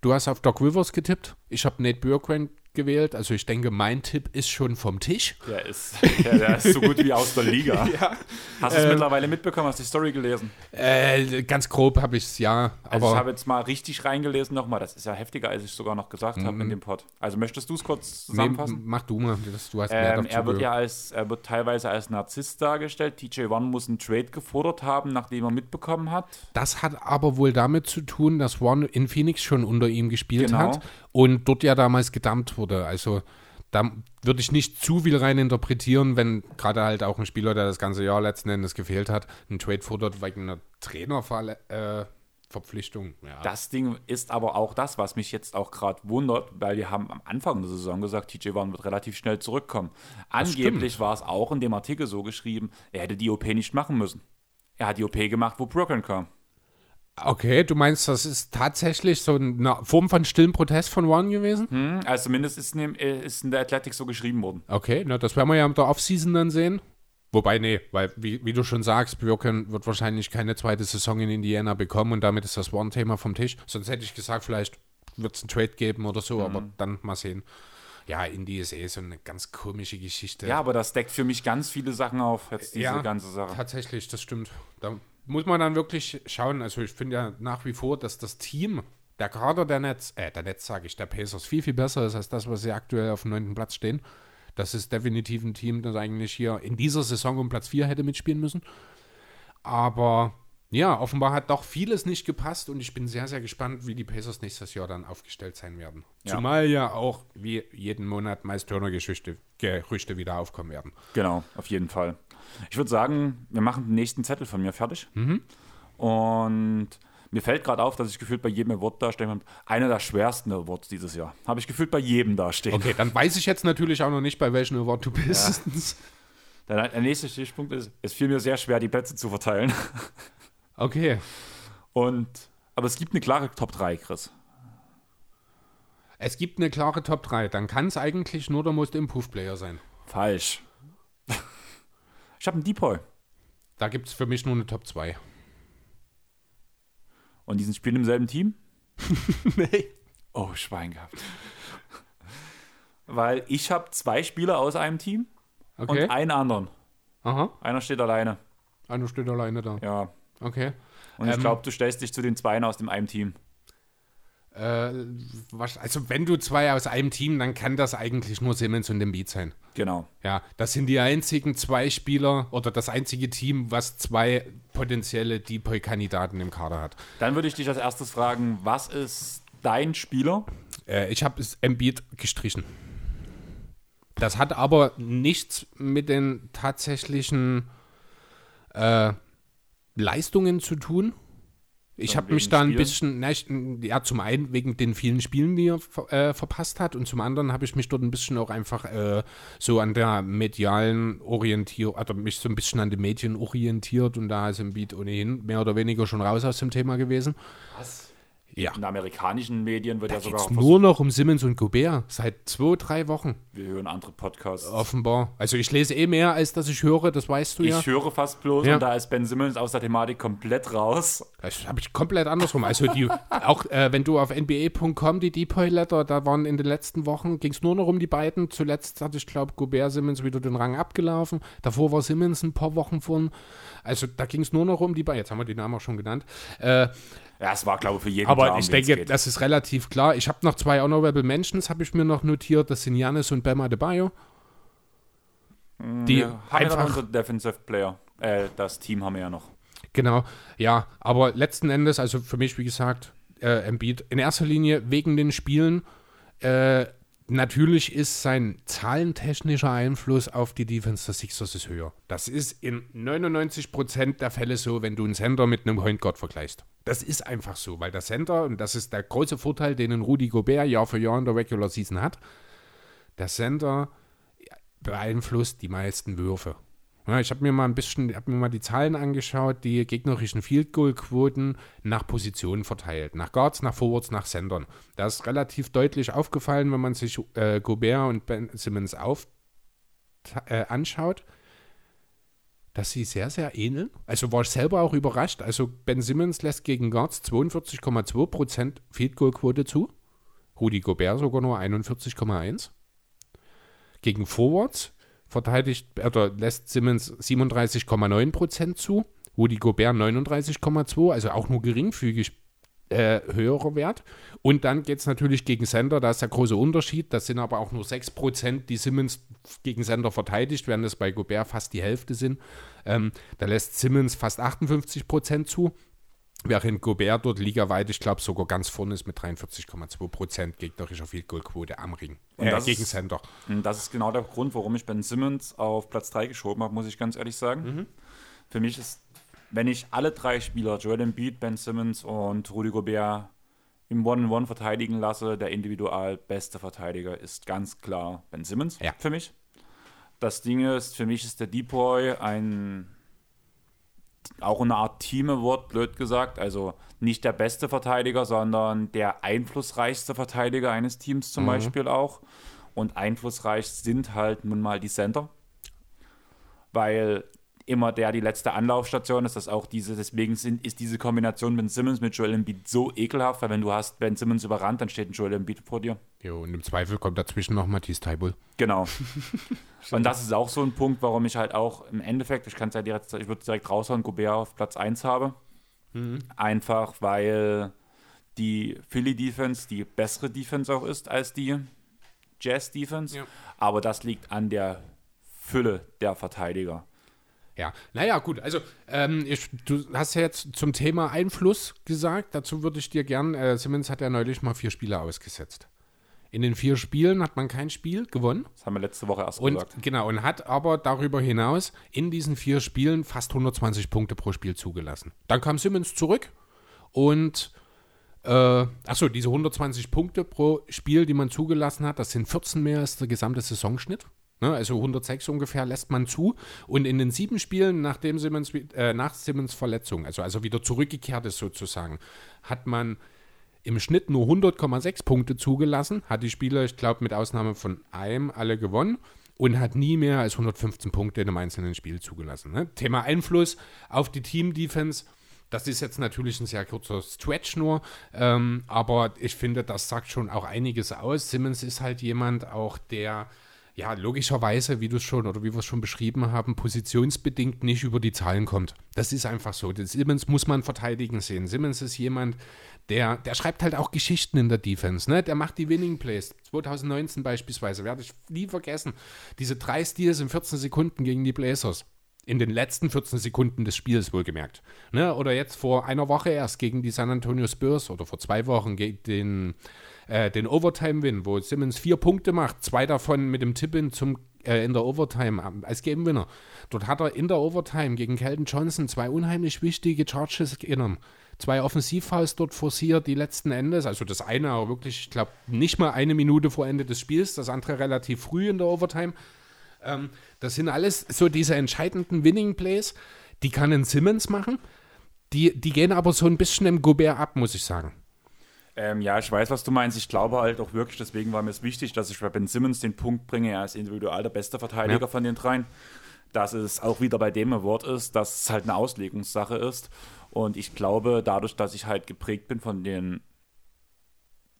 Du hast auf Doc Rivers getippt. Ich habe Nate Björkgren gewählt. Also ich denke, mein Tipp ist schon vom Tisch. Der ist, der, der ist so gut wie aus der Liga. ja. Hast du es ähm, mittlerweile mitbekommen? Hast du die Story gelesen? Äh, ganz grob habe ich es, ja. Also ich habe jetzt mal richtig reingelesen nochmal. Das ist ja heftiger, als ich sogar noch gesagt habe in mhm. dem Pod. Also möchtest du es kurz zusammenfassen? Nee, mach du mal. Du hast mehr ähm, er wird ja als, er wird teilweise als Narzisst dargestellt. TJ One muss einen Trade gefordert haben, nachdem er mitbekommen hat. Das hat aber wohl damit zu tun, dass One in Phoenix schon unter ihm gespielt genau. hat und dort ja damals gedammt wurde. Also da würde ich nicht zu viel rein interpretieren, wenn gerade halt auch ein Spieler, der das ganze Jahr letzten Endes gefehlt hat, einen Trade fordert wegen einer Trainerverpflichtung. Äh, ja. Das Ding ist aber auch das, was mich jetzt auch gerade wundert, weil wir haben am Anfang der Saison gesagt, TJ Warren wird relativ schnell zurückkommen. Angeblich war es auch in dem Artikel so geschrieben, er hätte die OP nicht machen müssen. Er hat die OP gemacht, wo Brooklyn kam. Okay, du meinst, das ist tatsächlich so eine Form von stillen Protest von One gewesen? Hm, also zumindest ist in, ist in der Athletic so geschrieben worden. Okay, na, das werden wir ja in der Offseason dann sehen. Wobei, nee, weil, wie, wie du schon sagst, Björken wird wahrscheinlich keine zweite Saison in Indiana bekommen und damit ist das One-Thema vom Tisch. Sonst hätte ich gesagt, vielleicht wird es einen Trade geben oder so, mhm. aber dann mal sehen. Ja, Indie ist eh so eine ganz komische Geschichte. Ja, aber das deckt für mich ganz viele Sachen auf, jetzt diese ja, ganze Sache. Tatsächlich, das stimmt. Da muss man dann wirklich schauen. Also ich finde ja nach wie vor, dass das Team, der Kader der Netz, äh, der Netz sage ich, der Pacers viel, viel besser ist als das, was sie aktuell auf dem neunten Platz stehen. Das ist definitiv ein Team, das eigentlich hier in dieser Saison um Platz 4 hätte mitspielen müssen. Aber ja, offenbar hat doch vieles nicht gepasst und ich bin sehr, sehr gespannt, wie die Pacers nächstes Jahr dann aufgestellt sein werden. Ja. Zumal ja auch wie jeden Monat meist Turner-Gerüchte wieder aufkommen werden. Genau, auf jeden Fall. Ich würde sagen, wir machen den nächsten Zettel von mir fertig. Mhm. Und mir fällt gerade auf, dass ich gefühlt bei jedem Award dastehen habe. Einer der schwersten Awards dieses Jahr. Habe ich gefühlt bei jedem dastehen. Okay, dann weiß ich jetzt natürlich auch noch nicht, bei welchem Award du bist. Ja. Der, der nächste Stichpunkt ist, es fiel mir sehr schwer, die Plätze zu verteilen. Okay. Und, aber es gibt eine klare Top 3, Chris. Es gibt eine klare Top 3. Dann kann es eigentlich nur der Most Improved Player sein. Falsch. Ich habe einen Depoy. Da gibt es für mich nur eine Top 2. Und die sind spielen im selben Team? nee. Oh, Schwein gehabt. Weil ich habe zwei Spieler aus einem Team okay. und einen anderen. Aha. Einer steht alleine. Einer steht alleine da. Ja. Okay. Und ich ähm, glaube, du stellst dich zu den Zweien aus dem einen Team. Äh, also wenn du zwei aus einem Team, dann kann das eigentlich nur Simmons und Embiid sein. Genau. Ja, das sind die einzigen zwei Spieler oder das einzige Team, was zwei potenzielle Depoy-Kandidaten im Kader hat. Dann würde ich dich als erstes fragen, was ist dein Spieler? Äh, ich habe es Embiid gestrichen. Das hat aber nichts mit den tatsächlichen äh, Leistungen zu tun, Ich habe mich da ein Spielen? bisschen, na, ich, ja, zum einen wegen den vielen Spielen, die er ver- äh, verpasst hat, und zum anderen habe ich mich dort ein bisschen auch einfach äh, so an der medialen Orientierung, also mich so ein bisschen an den Medien orientiert und da ist im Beat ohnehin mehr oder weniger schon raus aus dem Thema gewesen. Was? Ja. In amerikanischen Medien wird Da ja sogar es nur noch um Simmons und Gobert seit zwei, drei Wochen Wir hören andere Podcasts. offenbar. Also ich lese eh mehr, als dass ich höre, das weißt du ja. Ich höre fast bloß Ja. und da ist Ben Simmons aus der Thematik komplett raus. Das habe ich komplett andersrum. Also die, auch äh, wenn du auf nba.com die Depoy-Letter, da waren in den letzten Wochen, ging es nur noch um die beiden. Zuletzt hatte ich, glaube Gobert Simmons wieder den Rang abgelaufen. Davor war Simmons ein paar Wochen von. Also da ging es nur noch um die beiden. Jetzt haben wir die Namen auch schon genannt. Äh, Ja, es war, glaube ich, für jeden aber klar, um ich es denke, das ist relativ klar. Ich habe noch zwei Honorable Mentions, habe ich mir noch notiert. Das sind Janis und Bema de Bayo. Die Wir haben ja einfach unsere Defensive Player. Äh, das Team haben wir ja noch. Genau, ja, aber letzten Endes, also für mich, wie gesagt, äh, Embiid in erster Linie wegen den Spielen. Äh, natürlich ist sein zahlentechnischer Einfluss auf die Defense der Sixers ist höher. Das ist in 99% der Fälle so, wenn du einen Center mit einem Point Guard vergleichst. Das ist einfach so, weil der Center, und das ist der große Vorteil, den Rudy Gobert Jahr für Jahr in der Regular Season hat, der Center beeinflusst die meisten Würfe. Ja, ich habe mir mal ein bisschen, habe mir mal die Zahlen angeschaut, die gegnerischen Field Goal Quoten nach Positionen verteilt, nach Guards, nach Forwards, nach Sendern. Da ist relativ deutlich aufgefallen, wenn man sich äh, Gobert und Ben Simmons auf, äh, anschaut, dass sie sehr, sehr ähneln. Also war ich selber auch überrascht. Also Ben Simmons lässt gegen Guards 42,2% Field Goal Quote zu. Rudi Gobert sogar nur 41,1. Gegen Forwards verteidigt oder lässt Simmons 37,9% zu, Rudi Gobert 39,2, also auch nur geringfügig äh, höherer Wert. Und dann geht es natürlich gegen Sender, da ist der große Unterschied. Das sind aber auch nur 6%, die Simmons gegen Sender verteidigt, während es bei Gobert fast die Hälfte sind. Ähm, da lässt Simmons fast 58% zu. Während Gobert dort ligaweit, ich glaube, sogar ganz vorne ist mit 43,2% gegnerischer Field Goal Quote am Ring. Und das gegen ist- Sender. Und das ist genau der Grund, warum ich Ben Simmons auf Platz 3 geschoben habe, muss ich ganz ehrlich sagen. Mhm. Für mich ist, wenn ich alle drei Spieler, Joel Embiid, Ben Simmons und Rudy Gobert, im One-on-One verteidigen lasse, der individual beste Verteidiger ist ganz klar Ben Simmons Ja. für mich. Das Ding ist, für mich ist der Depoy ein auch eine Art Team Award, blöd gesagt. Also nicht der beste Verteidiger, sondern der einflussreichste Verteidiger eines Teams zum Beispiel auch. Und einflussreich sind halt nun mal die Center. Weil immer der die letzte Anlaufstation ist, dass auch diese, deswegen sind, ist diese Kombination Ben Simmons mit Joel Embiid so ekelhaft, weil wenn du hast Ben Simmons überrannt, dann steht ein Joel Embiid vor dir. Jo, und im Zweifel kommt dazwischen noch Matthias Taibul. Genau. Und das ist auch so ein Punkt, warum ich halt auch im Endeffekt, ich kann es ja direkt, ich würde direkt raushauen, Gobert auf Platz 1 habe. Einfach weil die Philly Defense die bessere Defense auch ist als die Jazz Defense. Ja. Aber das liegt an der Fülle der Verteidiger. Ja, naja, gut. Also, ähm, ich, du hast ja jetzt zum Thema Einfluss gesagt. Dazu würde ich dir gern, äh, Simmons hat ja neulich mal vier Spiele ausgesetzt. In den vier Spielen hat man kein Spiel gewonnen. Das haben wir letzte Woche erst Und gesagt. genau, und hat aber darüber hinaus in diesen vier Spielen fast 120 Punkte pro Spiel zugelassen. Dann kam Simmons zurück und äh, achso, diese 120 Punkte pro Spiel, die man zugelassen hat, das sind 14 mehr als der gesamte Saisonschnitt. Ne, also 106 ungefähr lässt man zu. Und in den sieben Spielen, nachdem Simmons, äh, nach Simmons Verletzung, also, also wieder zurückgekehrt ist sozusagen, hat man im Schnitt nur 100,6 Punkte zugelassen, hat die Spieler, ich glaube, mit Ausnahme von einem alle gewonnen und hat nie mehr als 115 Punkte in einem einzelnen Spiel zugelassen. Ne? Thema Einfluss auf die Team-Defense. Das ist jetzt natürlich ein sehr kurzer Stretch nur, ähm, aber ich finde, das sagt schon auch einiges aus. Simmons ist halt jemand auch, der ja, logischerweise, wie du es schon oder wie wir es schon beschrieben haben, positionsbedingt nicht über die Zahlen kommt. Das ist einfach so. Den Simmons muss man verteidigen sehen. Simmons ist jemand, der, der schreibt halt auch Geschichten in der Defense. Ne? Der macht die Winning Plays. 2019 beispielsweise, werde ich nie vergessen. Diese drei Steals in 14 Sekunden gegen die Blazers. In den letzten 14 Sekunden des Spiels wohlgemerkt. Ne? Oder jetzt vor einer Woche erst gegen die San Antonio Spurs oder vor zwei Wochen gegen den, äh, den Overtime-Win, wo Simmons vier Punkte macht, zwei davon mit dem Tipp-In zum äh, in der Overtime als Game Winner. Dort hat er in der Overtime gegen Kelton Johnson zwei unheimlich wichtige Charges genommen. Zwei Offensivfouls dort forciert, die letzten Endes. Also das eine aber wirklich, ich glaube, nicht mal eine Minute vor Ende des Spiels, das andere relativ früh in der Overtime. Ähm, das sind alles so diese entscheidenden Winning Plays, die kann ein Simmons machen. Die, die gehen aber so ein bisschen im Gobert ab, muss ich sagen. Ähm, ja, ich weiß, was du meinst. Ich glaube halt auch wirklich, deswegen war mir es wichtig, dass ich bei Ben Simmons den Punkt bringe, er ist individuell der beste Verteidiger ja. von den dreien. Dass es auch wieder bei dem Wort ist, dass es halt eine Auslegungssache ist. Und ich glaube, dadurch, dass ich halt geprägt bin von den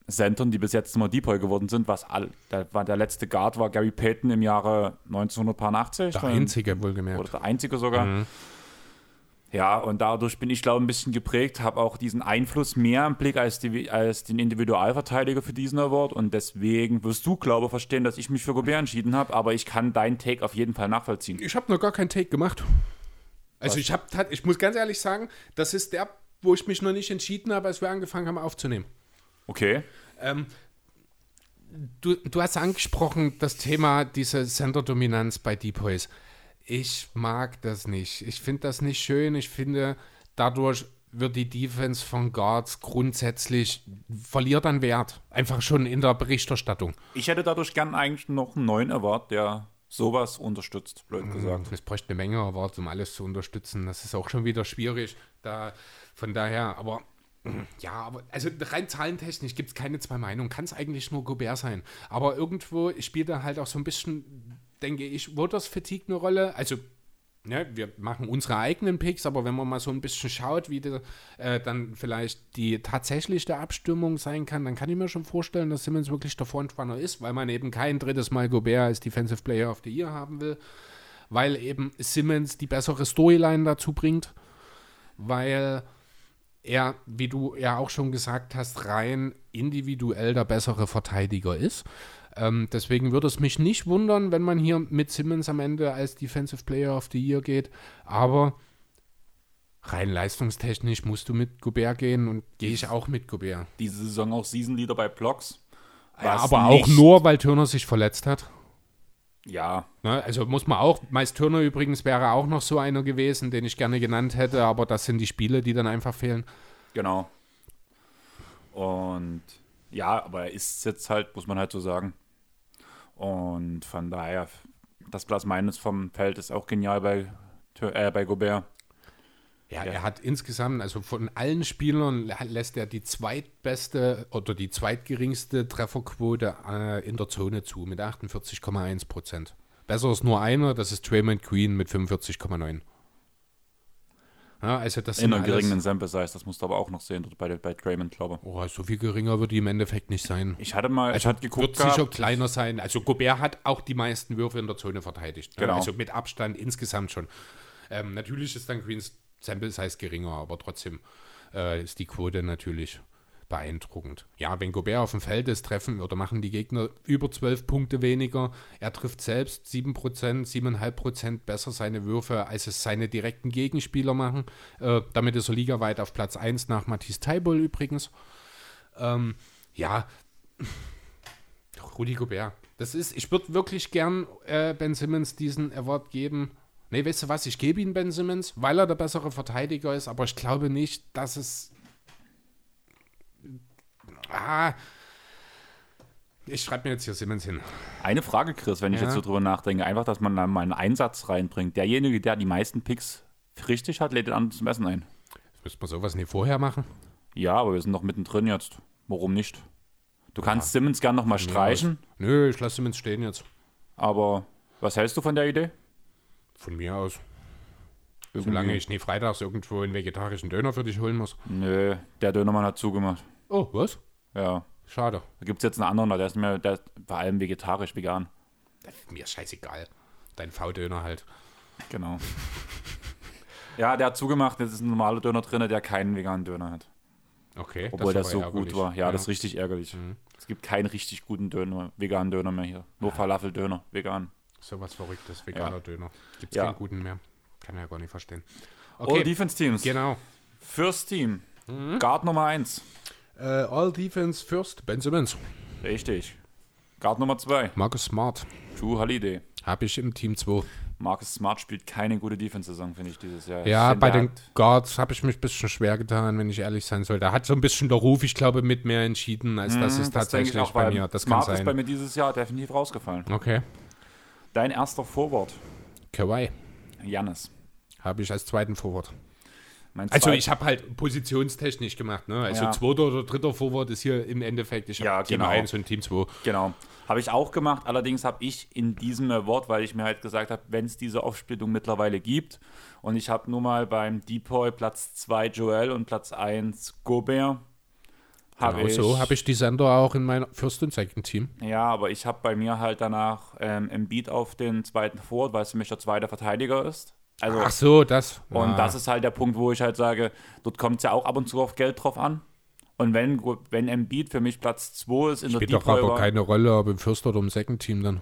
Centern, die bis jetzt immer Depoy geworden sind, was all, der, der letzte Guard war Gary Payton im Jahre 1980. Der einzige wohlgemerkt. Oder der einzige sogar. Mhm. Ja, und dadurch bin ich, glaube ich, ein bisschen geprägt, habe auch diesen Einfluss mehr im Blick als, die, als den Individualverteidiger für diesen Award. Und deswegen wirst du, glaube ich, verstehen, dass ich mich für Gobert entschieden habe. Aber ich kann deinen Take auf jeden Fall nachvollziehen. Ich habe noch gar keinen Take gemacht. Also ich, hab, ich muss ganz ehrlich sagen, das ist der, wo ich mich noch nicht entschieden habe, als wir angefangen haben aufzunehmen. Okay. Ähm, du, du hast angesprochen, das Thema diese Center-Dominanz bei Depoys. Ich mag das nicht. Ich finde das nicht schön. Ich finde, dadurch wird die Defense von Guards grundsätzlich verliert an Wert. Einfach schon in der Berichterstattung. Ich hätte dadurch gern eigentlich noch einen neuen Award, der sowas unterstützt, blöd gesagt. Es bräuchte eine Menge Awards, um alles zu unterstützen. Das ist auch schon wieder schwierig. Da, von daher, aber ja, aber also rein zahlentechnisch gibt es keine zwei Meinungen. Kann es eigentlich nur Gobert sein. Aber irgendwo spielt er halt auch so ein bisschen denke ich, Voters Fatigue eine Rolle. Also, ne, wir machen unsere eigenen Picks, aber wenn man mal so ein bisschen schaut, wie die, äh, dann vielleicht die tatsächliche Abstimmung sein kann, dann kann ich mir schon vorstellen, dass Simmons wirklich der Frontrunner ist, weil man eben kein drittes Mal Gobert als Defensive Player of the Year haben will, weil eben Simmons die bessere Storyline dazu bringt, weil er, wie du ja auch schon gesagt hast, rein individuell der bessere Verteidiger ist. Ähm, deswegen würde es mich nicht wundern, wenn man hier mit Simmons am Ende als Defensive Player of the Year geht. Aber rein leistungstechnisch musst du mit Gobert gehen und gehe ich auch mit Gobert. Diese Saison auch Season Leader bei Blocks. Ja, aber auch nur, weil Turner sich verletzt hat. Ja. Ne, also muss man auch, meist Turner übrigens wäre auch noch so einer gewesen, den ich gerne genannt hätte, aber das sind die Spiele, die dann einfach fehlen. Genau. Und ja, aber er ist jetzt halt, muss man halt so sagen, und von daher, das Plus Minus vom Feld ist auch genial bei, äh, bei Gobert. Ja, ja, er hat insgesamt, also von allen Spielern lässt er die zweitbeste oder die zweitgeringste Trefferquote äh, in der Zone zu mit 48,1 Prozent. Besser ist nur einer, das ist Draymond Queen mit 45,9. Ja, also das In einer geringen Sample Size, das musst du aber auch noch sehen bei, bei Draymond, glaube ich. Oh, so viel geringer wird die im Endeffekt nicht sein. Ich hatte mal, also ich hatte geguckt. Wird sicher kleiner sein. Also Gobert hat auch die meisten Würfe in der Zone verteidigt. Ne? Genau. Also mit Abstand insgesamt schon. Ähm, natürlich ist dann Queens Sample Size geringer, aber trotzdem äh, ist die Quote natürlich beeindruckend. Ja, wenn Gobert auf dem Feld ist, treffen oder machen die Gegner über 12 Punkte weniger. Er trifft selbst 7%, 7,5% besser seine Würfe, als es seine direkten Gegenspieler machen. Äh, damit ist er ligaweit auf Platz 1 nach Matthias Teibol übrigens. Ähm, ja, Rudi Gobert. Das ist, ich würde wirklich gern äh, Ben Simmons diesen Award geben. Nee, weißt du was, ich gebe ihn Ben Simmons, weil er der bessere Verteidiger ist, aber ich glaube nicht, dass es Ah, ich schreibe mir jetzt hier Simmons hin. Eine Frage, Chris, wenn ich ja. jetzt so drüber nachdenke. Einfach, dass man da mal einen Einsatz reinbringt. Derjenige, der die meisten Picks richtig hat, lädt den anderen zum Essen ein. Müsste man sowas nie vorher machen? Ja, aber wir sind noch mittendrin jetzt. Warum nicht? Du kannst ja. Simmons gern nochmal streichen. Nö, ich lasse Simmons stehen jetzt. Aber was hältst du von der Idee? Von mir aus. Irgendwie. Solange ich nie freitags irgendwo einen vegetarischen Döner für dich holen muss. Nö, der Dönermann hat zugemacht. Oh, was? Ja. Schade. Da gibt es jetzt einen anderen, der ist, mehr, der ist vor allem vegetarisch, vegan. Mir ist scheißegal. Dein V-Döner halt. Genau. ja, der hat zugemacht, jetzt ist ein normaler Döner drin, der keinen veganen Döner hat. Okay. Obwohl das, das so ärgerlich. gut war. Ja, ja, das ist richtig ärgerlich. Mhm. Es gibt keinen richtig guten Döner, veganen Döner mehr hier. Nur ja. Falafel-Döner, vegan. So was Verrücktes, veganer ja. Döner. Gibt es ja. keinen guten mehr. Kann ja gar nicht verstehen. Okay. All Defense Teams. Genau. First Team. Mhm. Guard Nummer 1. Uh, all Defense First, Ben Simmons. Richtig. Guard Nummer 2. Marcus Smart. True Holiday. Habe ich im Team 2. Marcus Smart spielt keine gute Defense-Saison, finde ich, dieses Jahr. Ja, bei den Guards habe ich mich ein bisschen schwer getan, wenn ich ehrlich sein soll. Da hat so ein bisschen der Ruf, ich glaube, mit mehr entschieden, als das Mhm, ist tatsächlich auch, bei mir. Das Smart ist bei mir dieses Jahr definitiv rausgefallen. Okay. Dein erster Forward, Kawhi Jannis. habe ich als zweiten Forward. Also ich habe halt positionstechnisch gemacht, ne? Also Ja. zweiter oder dritter Forward ist hier im Endeffekt, ich habe Ja, Team genau. 1 und Team 2. Genau. Habe ich auch gemacht. Allerdings habe ich in diesem Award, weil ich mir halt gesagt habe, wenn es diese Aufsplittung mittlerweile gibt und ich habe nur mal beim Depoy Platz 2 Joel und Platz 1 Gobert. Habe Genau ich, so habe ich die Sender auch in meinem First und Second Team. Ja, aber ich habe bei mir halt danach ähm, Embiid auf den zweiten Forward, weil es für mich der zweite Verteidiger ist. Also, Ach so, das. und Ah. das ist halt der Punkt, wo ich halt sage, dort kommt es ja auch ab und zu auf Geld drauf an. Und wenn, wenn Embiid für mich Platz 2 ist in der spielt doch aber keine Rolle, ob im First oder im Second Team dann.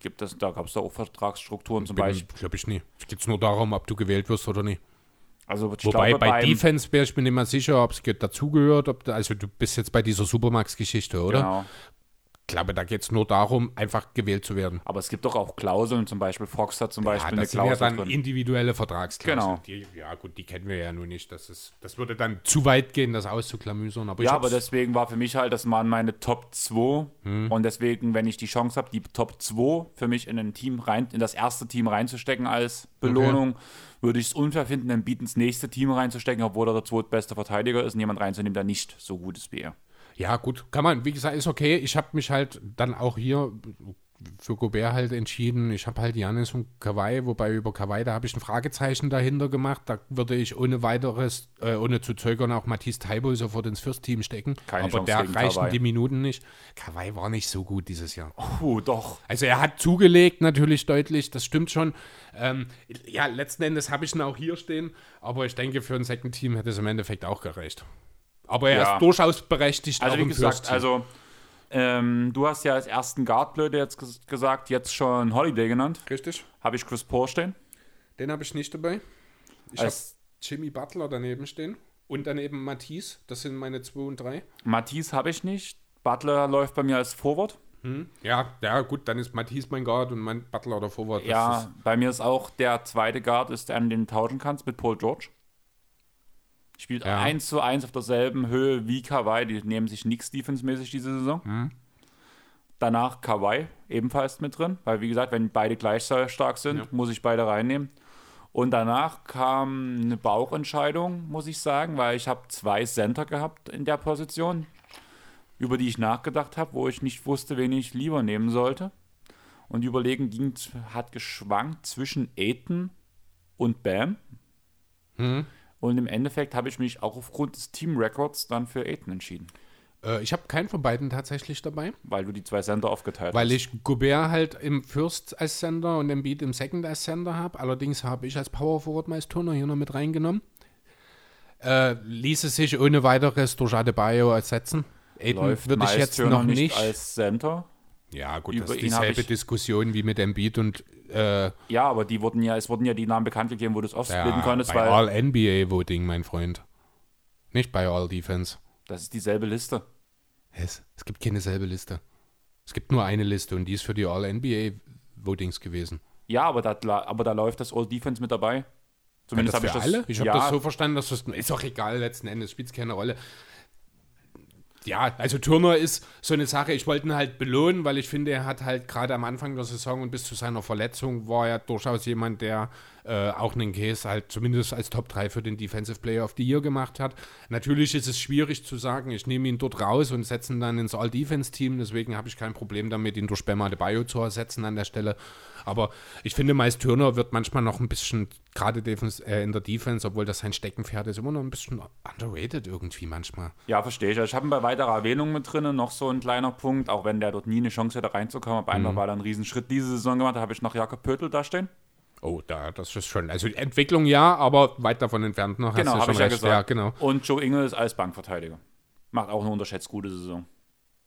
gibt es, da gab es da auch Vertragsstrukturen zum Bin- Beispiel. Glaube ich nie. Es geht nur darum, ob du gewählt wirst oder nicht. Also Wobei glaube, bei Defense wäre ich mir nicht mal sicher, ob es ge- dazugehört. Also du bist jetzt bei dieser Supermax-Geschichte, oder? Genau. Ich glaube, da geht es nur darum, einfach gewählt zu werden. Aber es gibt doch auch Klauseln, zum Beispiel Fox hat zum Beispiel ja, eine das sind ja Klausel dann drin. individuelle Vertragsklauseln. Genau. Die, ja gut, die kennen wir ja nun nicht. Das, ist, das würde dann zu weit gehen, das auszuklamüsern. Aber Ja, aber deswegen war für mich halt, das waren meine Top 2. Hm. Und deswegen, wenn ich die Chance habe, die Top 2 für mich in ein Team rein, in das erste Team reinzustecken als Belohnung, würde ich es unfair finden, dann bieten ins nächste Team reinzustecken, obwohl er der zweitbeste Verteidiger ist und jemand reinzunehmen, der nicht so gut ist wie er. Ja, gut, kann man, wie gesagt, ist okay. Ich habe mich halt dann auch hier für Gobert halt entschieden. Ich habe halt Janis und Kawhi, wobei über Kawhi, da habe ich ein Fragezeichen dahinter gemacht. Da würde ich ohne weiteres, äh, ohne zu zögern, auch Matisse Taibo sofort ins First-Team stecken. Keine Aber Chance der reichen Kawhi. die Minuten nicht. Kawhi war nicht so gut dieses Jahr. Puh, doch. Also er hat zugelegt natürlich deutlich, das stimmt schon. Ähm, ja, letzten Endes habe ich ihn auch hier stehen, aber ich denke, für ein Second Team hätte es im Endeffekt auch gereicht. Aber er Ja. ist durchaus berechtigt. Also wie gesagt, also ähm, du hast ja als ersten Guard blöde jetzt ges gesagt, jetzt schon Holiday genannt. Richtig. Habe ich Chris Paul stehen. Den habe ich nicht dabei. Ich habe Als Jimmy Butler daneben stehen und daneben Matisse. Das sind meine 2 und 3. Matisse habe ich nicht. Butler läuft bei mir als Forward. Ja, ja, gut, dann ist Matisse mein Guard und mein Butler oder das Ja, ist- bei mir ist auch der zweite Guard, ist der, an den du tauschen kannst mit Paul George. Spielt Ja. eins zu eins auf derselben Höhe wie Kawhi. Die nehmen sich nichts defensemäßig diese Saison. Mhm. Danach Kawhi ebenfalls mit drin, weil wie gesagt, wenn beide gleich stark sind, Ja. muss ich beide reinnehmen. Und danach kam eine Bauchentscheidung, muss ich sagen, weil ich habe zwei Center gehabt in der Position, über die ich nachgedacht habe, wo ich nicht wusste, wen ich lieber nehmen sollte. Und die Überlegen ging, hat geschwankt zwischen Aiton und Bam. Mhm. Und im Endeffekt habe ich mich auch aufgrund des Team Records dann für Aiton entschieden, Äh, ich habe keinen von beiden tatsächlich dabei, weil du die zwei Center aufgeteilt weil hast. ich Gobert halt im First als Sender und Embiid im Second als Sender habe. Allerdings habe ich als Power Forward meist Turner hier noch mit reingenommen. Äh, ließe sich ohne weiteres durch Adebayo ersetzen. Aiden würde ich jetzt noch nicht. als Center. Ja, gut, über das ist dieselbe ich- Diskussion wie mit Embiid und äh, Ja, aber die wurden ja, es wurden ja die Namen bekannt gegeben, wo du es aufsplitten ja, konntest, bei All-NBA-Voting, mein Freund. Nicht bei All-Defense. das ist dieselbe Liste. Es, es gibt keine selbe Liste. Es gibt nur eine Liste und die ist für die All-NBA-Votings gewesen. Ja, aber da, aber da läuft das All Defense mit dabei. Ja, Zumindest das habe ich das. alle? Ich habe ja, das so verstanden, dass das ist auch egal letzten Endes, spielt keine Rolle. Ja, also Turner ist so eine Sache, ich wollte ihn halt belohnen, weil ich finde, er hat halt gerade am Anfang der Saison und bis zu seiner Verletzung war er durchaus jemand, der äh, auch einen Case halt zumindest als Top 3 für den Defensive Player of the Year gemacht hat. Natürlich ist es schwierig zu sagen, ich nehme ihn dort raus und setze ihn dann ins All-Defense-Team, deswegen habe ich kein Problem damit, ihn durch Bema de Bayo zu ersetzen an der Stelle. Aber ich finde, meist Turner wird manchmal noch ein bisschen, gerade äh, in der Defense, obwohl das sein Steckenpferd ist, immer noch ein bisschen underrated irgendwie manchmal. ja, verstehe ich. Also ich habe ihn bei weiterer Erwähnung mit drin, noch so ein kleiner Punkt, auch wenn der dort nie eine Chance hatte reinzukommen. Aber Mhm. einfach weil er einen Riesenschritt diese Saison gemacht hat, habe ich noch Jakob Pöttl da stehen. Oh, da, das ist schon, also Entwicklung ja, aber weit davon entfernt noch. Genau, hast du habe ich ja recht. gesagt. Ja, genau. Und Joe Ingles als Bankverteidiger. Macht auch eine unterschätzt gute Saison.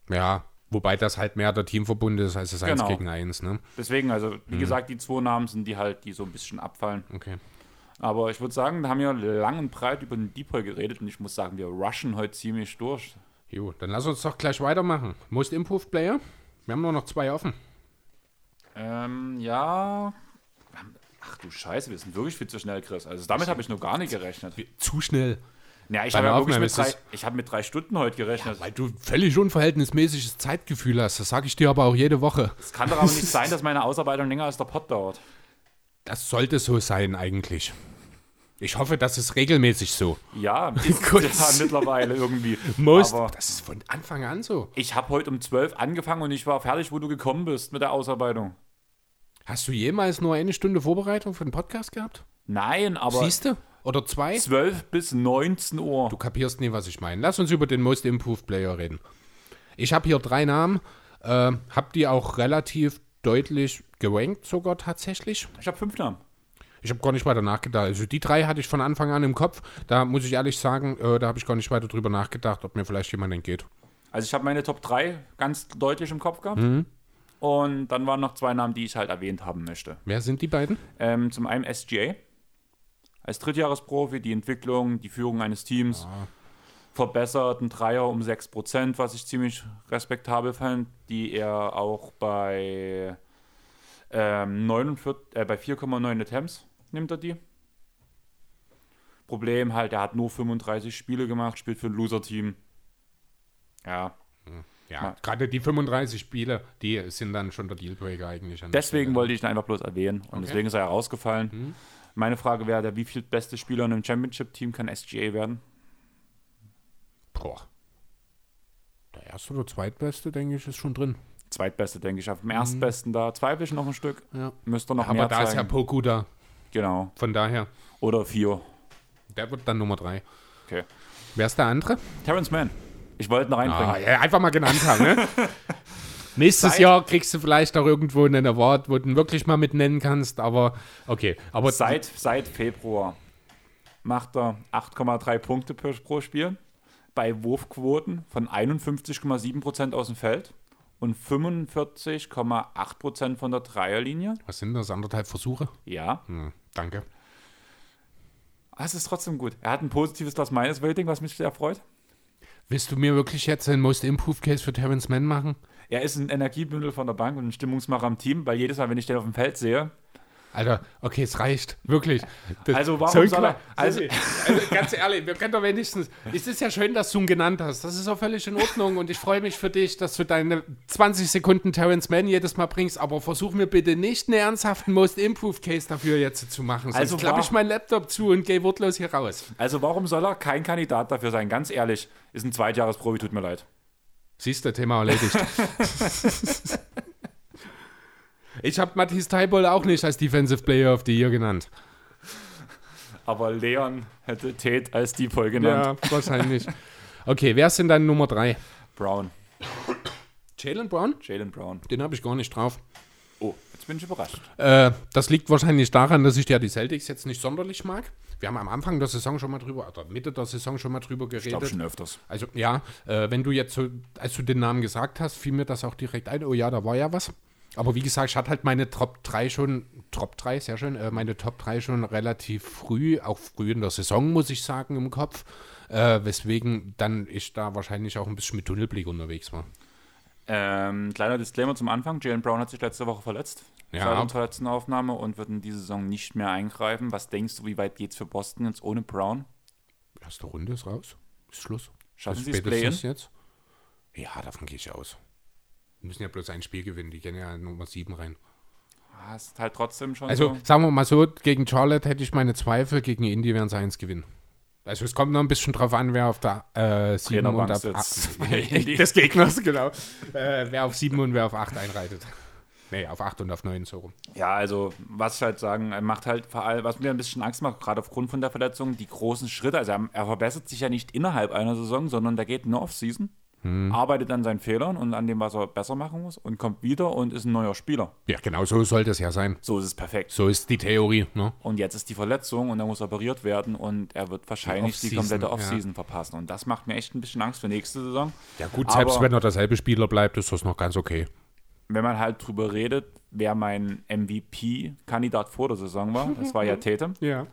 Ja, wobei das halt mehr der Teamverbund ist als das Genau. 1 gegen 1, ne? Deswegen, also wie Mhm. gesagt, die zwei Namen sind die halt, die so ein bisschen abfallen. Okay. Aber ich würde sagen, da haben wir lang und breit über den Deepoy geredet und ich muss sagen, wir rushen heute ziemlich durch. Jo, dann lass uns doch gleich weitermachen. Most Improved Player? Wir haben nur noch zwei offen. Ähm, ja. Ach du Scheiße, wir sind wirklich viel zu schnell, Chris. Also damit habe ich noch gar nicht gerechnet. Zu schnell. Ja, ich habe ja wirklich mit drei, ich habe mit drei Stunden heute gerechnet. Weil du völlig unverhältnismäßiges Zeitgefühl hast. Das sage ich dir aber auch jede Woche. Es kann doch aber nicht sein, dass meine Ausarbeitung länger als der Pod dauert. Das sollte so sein eigentlich. Ich hoffe, das ist regelmäßig so. Ja, ist ja mittlerweile irgendwie. Most, Aber das ist von Anfang an so. ich habe heute um 12 angefangen und ich war fertig, wo du gekommen bist mit der Ausarbeitung. Hast du jemals nur eine Stunde Vorbereitung für den Podcast gehabt? Nein, aber Siehst du? Oder zwei? 12 bis 19 Uhr. Du kapierst nie, was ich meine. Lass uns über den Most Improved Player reden. Ich habe hier drei Namen, äh, habe die auch relativ deutlich gerankt sogar tatsächlich. Ich habe fünf Namen. Ich habe gar nicht weiter nachgedacht. Also die drei hatte ich von Anfang an im Kopf. Da muss ich ehrlich sagen, äh, da habe ich gar nicht weiter drüber nachgedacht, ob mir vielleicht jemand entgeht. Also ich habe meine Top 3 ganz deutlich im Kopf gehabt. Mhm. Und dann waren noch zwei Namen, die ich halt erwähnt haben möchte. Wer sind die beiden? Ähm, zum einen SGA. Als Drittjahresprofi, die Entwicklung, die Führung eines Teams verbessert, ein Dreier um 6%, was ich ziemlich respektabel fand, die er auch bei, ähm, 49, äh, bei 4,9 Attempts nimmt er die. Problem halt, er hat nur 35 Spiele gemacht, spielt für ein Loser-Team. Ja, Ja, Ja. gerade die 35 Spiele, die sind dann schon der Dealbreaker eigentlich. Deswegen wollte ich ihn einfach bloß erwähnen und Okay. Mhm. deswegen ist er herausgefallen. Meine Frage wäre, der wie viel beste Spieler in einem Championship-Team kann SGA werden? Boah. Der erste oder zweitbeste, denke ich, ist schon drin. Zweitbeste, denke ich. Auf dem erstbesten da zweifle ich noch ein Stück. Ja. Müsste noch Aber mehr da ist ja zeigen. Poku da. Genau. Von daher, Oder vier. der wird dann Nummer drei. Okay. Wer ist der andere? Terrence Mann. Ich wollte ihn reinbringen. Ah, ja, einfach mal genannt haben, ne? Nächstes Seit- Jahr kriegst du vielleicht auch irgendwo einen Award, wo du ihn wirklich mal mit nennen kannst, aber okay. Aber Seit, seit Februar macht er 8,3 Punkte pro, pro Spiel bei Wurfquoten von 51,7% aus dem Feld und 45,8% von der Dreierlinie. was sind das? Anderthalb Versuche? Ja, Hm, danke. Ah, es ist trotzdem gut. Er hat ein positives Plus-Minus-Rating, was mich sehr freut. Willst du mir wirklich jetzt einen Most Improved Case für Terrence Mann machen? Er ist ein Energiebündel von der Bank und ein Stimmungsmacher am Team, weil jedes Mal, wenn ich den auf dem Feld sehe, Alter, okay, es reicht. Wirklich. Das- Also warum soll er- also- also ganz ehrlich, wir können doch wenigstens. Es ist ja schön, dass du ihn genannt hast. Das ist auch völlig in Ordnung und ich freue mich für dich, dass du deine 20 Sekunden Terrence Mann jedes Mal bringst. Aber versuch mir bitte nicht einen ernsthaften Most Improved Case dafür jetzt zu machen. Sonst Also klappe ich meinen Laptop zu und gehe wortlos hier raus. also warum soll er kein Kandidat dafür sein? Ganz ehrlich, ist ein Zweitjahresprofi, tut mir leid. Siehst du, Thema erledigt. ich habe Matthias Teibol auch nicht als Defensive Player of the Year genannt. Aber Leon hätte Tate als Default genannt. Ja, wahrscheinlich. Okay, wer ist denn dann Nummer 3? Brown. Jalen Brown? Jalen Brown. Den habe ich gar nicht drauf. Oh, jetzt bin ich überrascht. Äh, das liegt wahrscheinlich daran, dass ich ja die Celtics jetzt nicht sonderlich mag. Wir haben am Anfang der Saison schon mal drüber, oder Mitte der Saison schon mal drüber Ich glaube geredet. schon öfters. Also ja, äh, wenn du jetzt so, als du den Namen gesagt hast, fiel mir das auch direkt ein. Oh ja, da war ja was. Aber wie gesagt, ich hatte halt meine Top 3 schon, Top 3, sehr schön, äh, meine Top 3 schon relativ früh, auch früh in der Saison, muss ich sagen, im Kopf. Äh, weswegen dann ich da wahrscheinlich auch ein bisschen mit Tunnelblick unterwegs war. Ähm, kleiner Disclaimer zum Anfang. Jalen Brown hat sich letzte Woche verletzt. Ja. Seit unserer letzten Aufnahme und wird in diese Saison nicht mehr eingreifen. Was denkst du, wie weit geht's für Boston jetzt ohne Brown? Erste Runde ist raus. Ist Schluss. Schaffen sie es jetzt? Ja, davon gehe ich aus. Die müssen ja bloß ein Spiel gewinnen. Die gehen ja Nummer 7 rein. Ah, ist halt trotzdem schon Also, so. sagen wir mal so, gegen Charlotte hätte ich meine Zweifel, gegen Indy werden sie eins gewinnen. Also es kommt noch ein bisschen drauf an, wer auf der äh, 7 und auf sitzt. ah, des Gegners, genau. Äh, wer auf 7 und wer auf 8 einreitet. Nee, auf 8 und auf 9 so rum. Ja, also, was ich halt sagen, er macht halt vor allem, was mir ein bisschen Angst macht, gerade aufgrund von der Verletzung, die großen Schritte. Also, er, er verbessert sich ja nicht innerhalb einer Saison, sondern der geht in eine Offseason, arbeitet an seinen Fehlern und an dem, was er besser machen muss und kommt wieder und ist ein neuer Spieler. Ja, genau so sollte es ja sein. So ist es perfekt. So ist die Theorie. Ne? Und jetzt ist die Verletzung und er muss operiert werden und er wird wahrscheinlich die, Offseason, komplette ja. Offseason verpassen. Und das macht mir echt ein bisschen Angst für nächste Saison. Ja gut, selbst Aber- wenn er derselbe Spieler bleibt, ist das noch ganz okay. Wenn man halt drüber redet, wer mein MVP-Kandidat vor der Saison war, das war ja Tatum. Ja.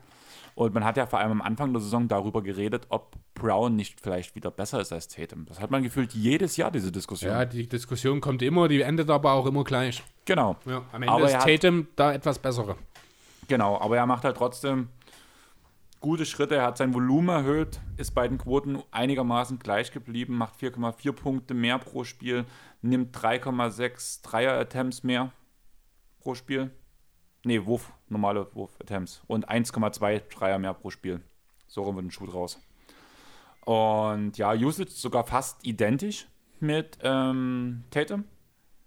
Und man hat ja vor allem am Anfang der Saison darüber geredet, ob Brown nicht vielleicht wieder besser ist als Tatum. Das hat man gefühlt jedes Jahr, diese Diskussion. Ja, die Diskussion kommt immer, die endet aber auch immer gleich. Genau. Ja, am Ende Aber ist Tatum da etwas bessere. Genau, aber er macht halt trotzdem gute Schritte. Er hat sein Volumen erhöht, ist bei den Quoten einigermaßen gleich geblieben, macht 4,4 Punkte mehr pro Spiel, nimmt 3,6 Dreier-Attempts mehr pro Spiel. Nee, Wurf, normale Wurf-Attempts. Und 1,2 Dreier mehr pro Spiel. So rum wird ein Schuh draus. Und ja, Usage sogar fast identisch mit ähm, Tatum.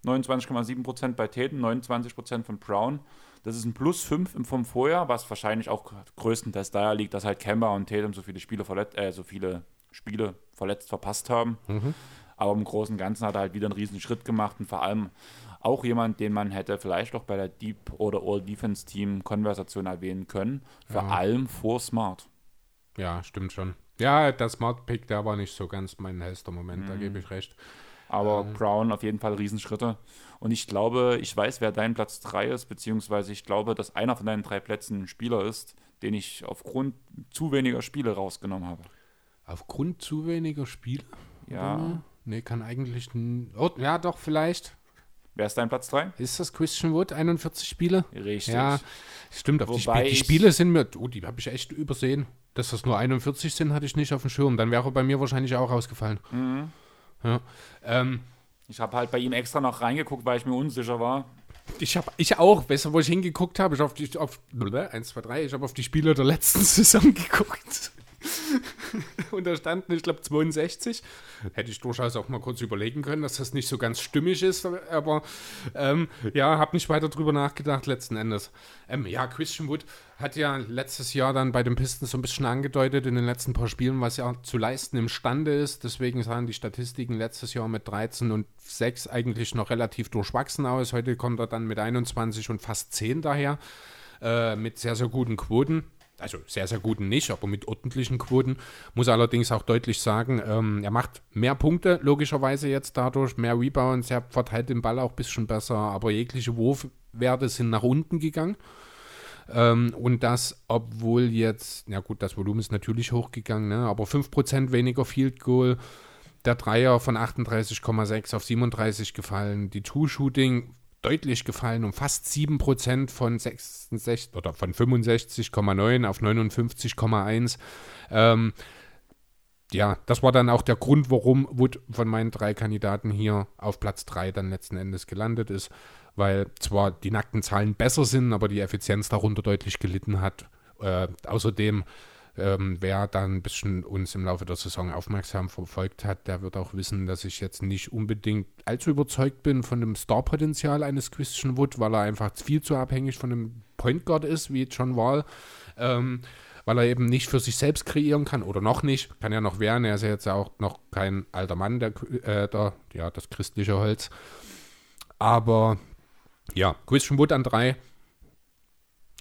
29,7% bei Tatum, 29% von Brown. Das ist ein Plus 5 im vom Vorjahr, was wahrscheinlich auch größtenteils daher liegt, dass halt Kemba und Tatum so viele Spiele verletzt, äh, so viele Spiele verletzt verpasst haben. Aber im Großen und Ganzen hat er halt wieder einen riesen Schritt gemacht und vor allem auch jemand, den man hätte vielleicht auch bei der Deep oder All Defense Team Konversation erwähnen können. Vor Ja. allem vor Smart. Ja, stimmt schon. Ja, der Smart Pick, der war nicht so ganz mein hellster Moment, da gebe ich recht. Aber Brown auf jeden Fall Riesenschritte. Und ich glaube, ich weiß, wer dein Platz 3 ist, beziehungsweise ich glaube, dass einer von deinen drei Plätzen ein Spieler ist, den ich aufgrund zu weniger Spiele rausgenommen habe. Aufgrund zu weniger Spiele? Ja. Nee, kann eigentlich. Oh, ja, doch, vielleicht. Wer ist dein Platz 3? Ist das Christian Wood, 41 Spiele? Richtig. Ja, stimmt. Auf die, Wobei Sp die Spiele sind mir. Oh, die habe ich echt übersehen. Dass das nur 41 sind, hatte ich nicht auf dem Schirm. Dann wäre er bei mir wahrscheinlich auch rausgefallen. Mhm. Ja. Ähm, Ich habe halt bei ihm extra noch reingeguckt, weil ich mir unsicher war. ich habe ich auch, weißt du, wo ich hingeguckt habe? Ich auf die auf 1, 2, 3, ich habe auf die Spiele der letzten Saison geguckt. Und da standen, ich glaube, 62. Hätte ich durchaus auch mal kurz überlegen können, dass das nicht so ganz stimmig ist, aber ähm, ja, habe nicht weiter drüber nachgedacht letzten Endes. Ähm, ja, Christian Wood hat ja letztes Jahr dann bei den Pistons so ein bisschen angedeutet in den letzten paar Spielen, was er zu leisten imstande ist. Deswegen sahen die Statistiken letztes Jahr mit 13 und 6 eigentlich noch relativ durchwachsen aus. Heute kommt er dann mit 21 und fast 10 daher, äh, mit sehr, sehr guten Quoten also sehr, sehr guten nicht, aber mit ordentlichen Quoten. Muss allerdings auch deutlich sagen, ähm, er macht mehr Punkte, logischerweise jetzt dadurch, mehr Rebounds, er verteilt den Ball auch ein bisschen besser, aber jegliche Wurfwerte sind nach unten gegangen. Ähm, und das, obwohl jetzt, na gut, das Volumen ist natürlich hochgegangen, ne? aber 5% weniger Field Goal, der Dreier von 38,6 auf 37 gefallen, die Two-Shooting deutlich gefallen, um fast 7% von 66 oder von 65,9 auf 59,1. Ähm, ja, das war dann auch der Grund, warum Wood von meinen drei Kandidaten hier auf Platz 3 dann letzten Endes gelandet ist, weil zwar die nackten Zahlen besser sind, aber die Effizienz darunter deutlich gelitten hat. Äh, außerdem, ähm, wer dann ein bisschen uns im Laufe der Saison aufmerksam verfolgt hat, der wird auch wissen, dass ich jetzt nicht unbedingt allzu überzeugt bin von dem Starpotenzial eines Christian Wood, weil er einfach viel zu abhängig von einem Point Guard ist, wie John Wall. Ähm, weil er eben nicht für sich selbst kreieren kann oder noch nicht, kann ja noch werden. Er ist ja jetzt auch noch kein alter Mann, der, äh, der ja, das christliche Holz. Aber ja, Christian Wood an drei.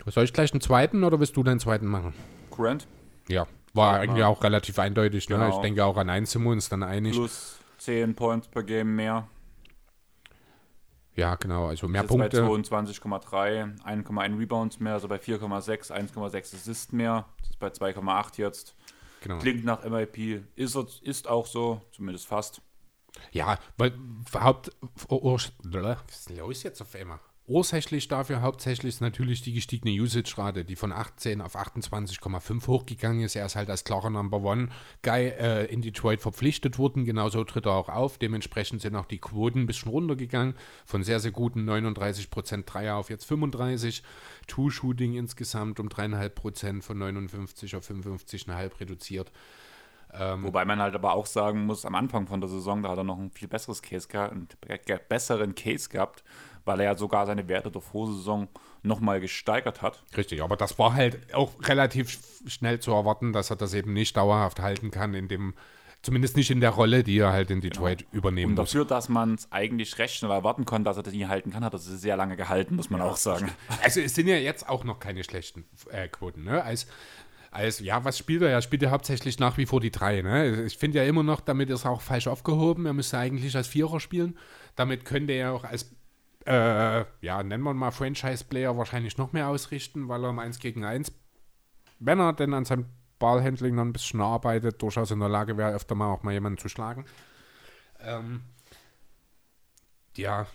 Soll ich gleich einen zweiten oder willst du deinen zweiten machen? Grant Ja, war eigentlich auch relativ eindeutig. Ne? Genau. Ich denke auch an einen sind wir uns dann einig. plus 10 Points per Game mehr. Ja, genau. Also mehr Das bei Punkte. 22,3, 1,1 Rebounds mehr, also bei 4,6, 1,6 Assists mehr. Das ist bei 2,8 jetzt. Genau. Klingt nach MIP. Ist, ist auch so, zumindest fast. Ja, weil Haupt. Ur, Ur, was ist los jetzt auf einmal? Ursächlich dafür hauptsächlich ist natürlich die gestiegene Usage-Rate, die von 18 auf 28,5 hochgegangen ist. Er ist halt als klarer Number One Guy äh, in Detroit verpflichtet worden. Genauso tritt er auch auf. Dementsprechend sind auch die Quoten ein bisschen runtergegangen. Von sehr, sehr guten 39% Dreier auf jetzt 35. Two-Shooting insgesamt um 3,5% von 59 auf 55,5 reduziert. Ähm, Wobei man halt aber auch sagen muss, am Anfang von der Saison, da hat er noch ein viel besseres Case gehabt, einen be- besseren Case gehabt, weil er ja sogar seine Werte der Vorsaison nochmal gesteigert hat. Richtig, aber das war halt auch relativ schnell zu erwarten, dass er das eben nicht dauerhaft halten kann, in dem, zumindest nicht in der Rolle, die er halt in Detroit übernehmen Und muss. dafür, dass man es eigentlich recht schnell erwarten konnte, dass er das nie halten kann, hat er sie sehr lange gehalten, muss man auch sagen. Also es sind ja jetzt auch noch keine schlechten äh, Quoten, ne? Als, als, ja, was spielt er? Er spielt ja hauptsächlich nach wie vor die drei, ne? Ich finde ja immer noch, damit ist er auch falsch aufgehoben. Er müsste eigentlich als Vierer spielen. Damit könnte er auch als, äh, ja, nennen wir mal Franchise-Player wahrscheinlich noch mehr ausrichten, weil er im 1 gegen 1, wenn er denn an seinem Ballhandling noch ein bisschen arbeitet, durchaus in der Lage wäre, öfter mal auch mal jemanden zu schlagen. Ähm, ja,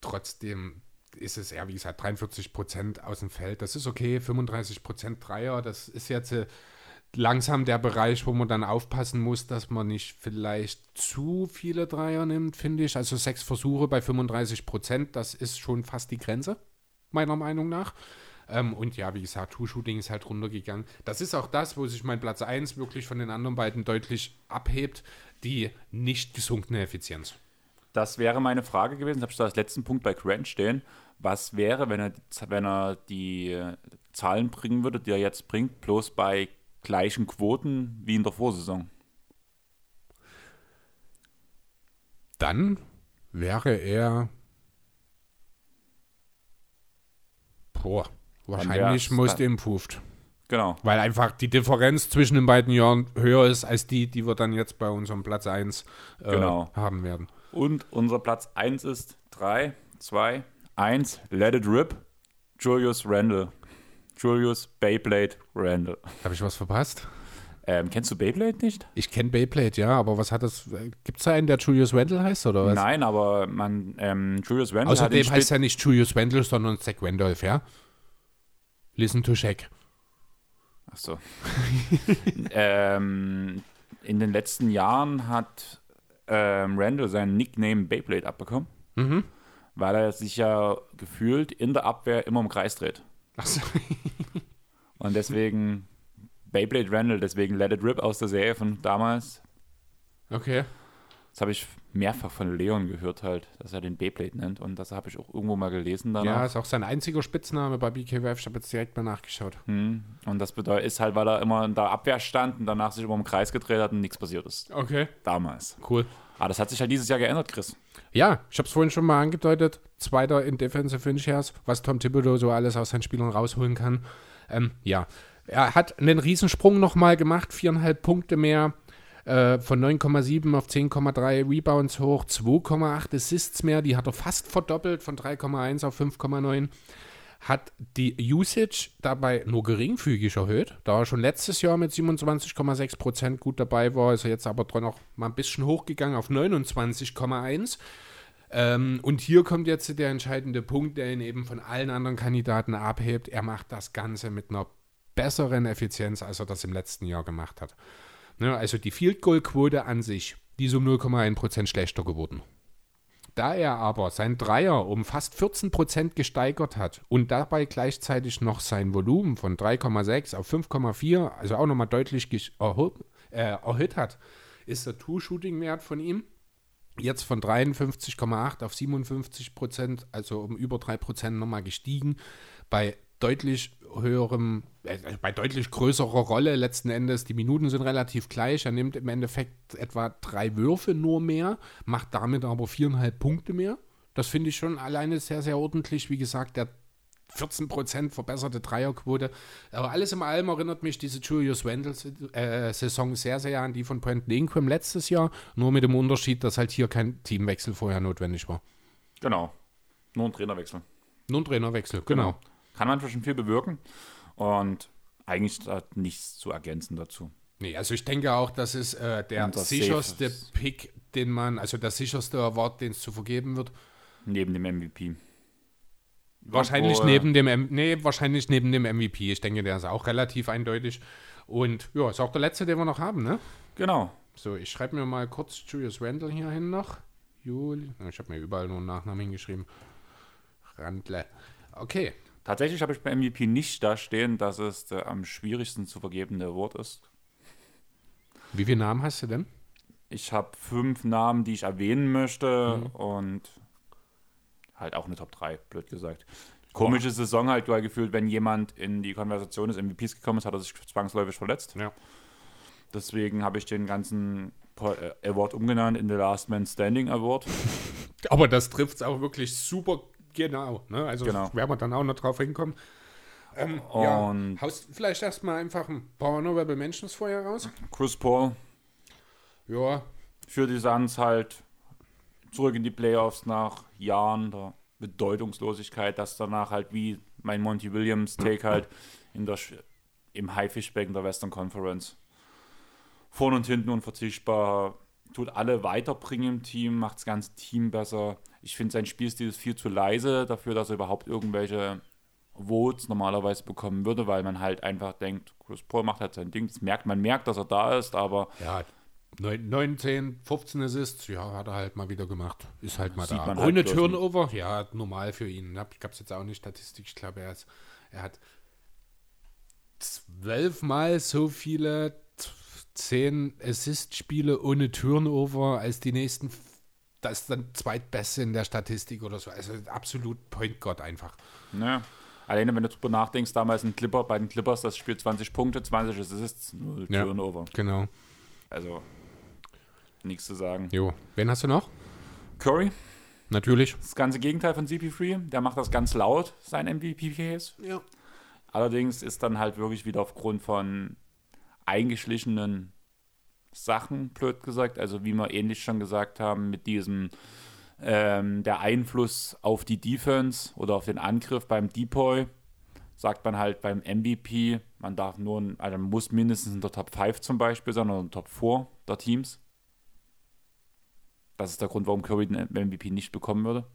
trotzdem ist es eher, wie gesagt, 43 Prozent aus dem Feld. Das ist okay, 35 Prozent Dreier. Das ist jetzt äh, langsam der Bereich, wo man dann aufpassen muss, dass man nicht vielleicht zu viele Dreier nimmt, finde ich. Also sechs Versuche bei 35 Prozent, das ist schon fast die Grenze, meiner Meinung nach. Ähm, und ja, wie gesagt, Two-Shooting ist halt runtergegangen. Das ist auch das, wo sich mein Platz 1 wirklich von den anderen beiden deutlich abhebt, die nicht gesunkene Effizienz. Das wäre meine Frage gewesen. Das habe ich da als letzten Punkt bei Grant stehen. Was wäre, wenn er, wenn er die Zahlen bringen würde, die er jetzt bringt, bloß bei gleichen Quoten wie in der Vorsaison? Dann wäre er. Boah, wahrscheinlich muss improved. Genau. Weil einfach die Differenz zwischen den beiden Jahren höher ist als die, die wir dann jetzt bei unserem Platz 1 äh, Genau. haben werden. Und unser Platz 1 ist 3, 2, 1, Let It Rip, Julius Randle. Julius Beyblade Randle. Habe ich was verpasst? Ähm, kennst du Beyblade nicht? Ich kenne Beyblade, ja, aber was hat das? Gibt es da einen, der Julius Wendell heißt oder was? Nein, aber man, ähm, Julius hat Außerdem heißt er nicht Julius Wendell, sondern Zack Randolph, ja? Listen to Shaq. Achso. ähm, in den letzten Jahren hat ähm, Randall seinen Nickname Beyblade abbekommen, Mhm. weil er sich ja gefühlt in der Abwehr immer im Kreis dreht. Achso. Und deswegen Beyblade Randall, deswegen Let It Rip aus der Serie von damals. Okay. Das habe ich mehrfach von Leon gehört halt, dass er den Beyblade nennt. Und das habe ich auch irgendwo mal gelesen danach. Ja, ist auch sein einziger Spitzname bei BKWF. Ich habe jetzt direkt mal nachgeschaut. Hm. Und das bedeutet, ist halt, weil er immer in der Abwehr stand und danach sich immer im Kreis gedreht hat und nichts passiert ist. Okay. Damals. Cool. Aber das hat sich halt dieses Jahr geändert, Chris. Ja, ich habe es vorhin schon mal angedeutet. Zweiter in Defensive Finishers, was Tom Thibodeau so alles aus seinen Spielern rausholen kann. Ähm, ja, er hat einen Riesensprung nochmal gemacht, viereinhalb Punkte mehr. Äh, von 9,7 auf 10,3 Rebounds hoch, 2,8 Assists mehr, die hat er fast verdoppelt von 3,1 auf 5,9. Hat die Usage dabei nur geringfügig erhöht, da er schon letztes Jahr mit 27,6% gut dabei war, ist er jetzt aber noch mal ein bisschen hochgegangen auf 29,1%. Ähm, und hier kommt jetzt der entscheidende Punkt, der ihn eben von allen anderen Kandidaten abhebt. Er macht das Ganze mit einer besseren Effizienz, als er das im letzten Jahr gemacht hat. Ne, also die Field Goal Quote an sich, die ist um 0,1% schlechter geworden. Da er aber sein Dreier um fast 14% gesteigert hat und dabei gleichzeitig noch sein Volumen von 3,6 auf 5,4, also auch nochmal deutlich erho- äh, erhöht hat, ist der Two-Shooting-Wert von ihm jetzt von 53,8 auf 57 Prozent, also um über 3 Prozent nochmal gestiegen. Bei deutlich höherem, äh, bei deutlich größerer Rolle letzten Endes. Die Minuten sind relativ gleich. Er nimmt im Endeffekt etwa drei Würfe nur mehr, macht damit aber viereinhalb Punkte mehr. Das finde ich schon alleine sehr, sehr ordentlich. Wie gesagt, der 14% verbesserte Dreierquote. Aber alles in allem erinnert mich diese Julius Randle-Saison sehr, sehr an die von Brandon Ingram letztes Jahr. Nur mit dem Unterschied, dass halt hier kein Teamwechsel vorher notwendig war. Genau. Nur ein Trainerwechsel. Nur ein Trainerwechsel, genau. Kann manchmal schon viel bewirken. Und eigentlich hat nichts zu ergänzen dazu. Nee, also ich denke auch, das ist äh, der das sicherste ist- Pick, den man, also der sicherste Award, den es zu vergeben wird. Neben dem MVP. Wahrscheinlich Obwohl- neben dem, M nee, wahrscheinlich neben dem MVP. Ich denke, der ist auch relativ eindeutig. Und ja, ist auch der letzte, den wir noch haben, ne? Genau. So, ich schreibe mir mal kurz Julius Randle hier hin noch. Juli. Ich habe mir überall nur einen Nachnamen hingeschrieben. Randle. Okay. Tatsächlich habe ich beim MVP nicht da stehen, dass es der am schwierigsten zu vergebende Award ist. Wie viele Namen hast du denn? Ich habe fünf Namen, die ich erwähnen möchte Mhm. und halt auch eine Top 3, blöd gesagt. Komische Saison halt, weil gefühlt, wenn jemand in die Konversation des MVPs gekommen ist, hat er sich zwangsläufig verletzt. Ja. Deswegen habe ich den ganzen äh, Award umgenannt in The Last Man Standing Award. Aber das trifft es auch wirklich super genau. Ne? Also Genau. werden wir dann auch noch drauf hinkommen. Ähm, ja, Und- haust vielleicht erstmal einfach ein paar Honorable Mentions vorher raus? Chris Paul Ja, für die Suns halt zurück in die Playoffs nach Jahren der Bedeutungslosigkeit, dass danach halt wie mein Monty Williams Take halt in der, im Haifischbecken der Western Conference vorne und hinten unverzichtbar tut alle weiterbringen im Team, macht das ganze Team besser. Ich finde sein Spielstil ist viel zu leise dafür, dass er überhaupt irgendwelche Votes normalerweise bekommen würde, weil man halt einfach denkt, Chris Paul macht halt sein Ding. Das merkt, man merkt, dass er da ist, aber Ja, 9, 10, 15 Assists, ja, hat er halt mal wieder gemacht. Ist halt mal Sieht da. halt Ohne bloß Turnover, ja, normal für ihn. Ich gab es jetzt auch nicht Statistik. Ich glaube, er, ist, er hat zwölfmal so viele 10 Assist-Spiele ohne Turnover als die nächsten. Das ist dann zweitbeste in der Statistik oder so. Also absolut Point God einfach. ne. Alleine, wenn du drüber nachdenkst, damals ein Clipper bei den Clippers, das spielt 20 Punkte, 20 Assists, null Ja. Turnover. Genau. Also, nichts zu sagen. Jo. Wen hast du noch? Curry, Natürlich. das ganze Gegenteil von CP3, der macht das ganz laut, sein MVP-Case. Ja. Allerdings ist dann halt wirklich wieder aufgrund von eingeschlichenen Sachen, blöd gesagt, also wie wir ähnlich schon gesagt haben, mit diesem ähm, der Einfluss auf die Defense oder auf den Angriff beim Depoy, sagt man halt beim MVP, man darf nur, also muss mindestens in der Top 5 zum Beispiel sein oder in der Top 4 der Teams. Das ist der Grund, warum Curry den MVP nicht bekommen würde,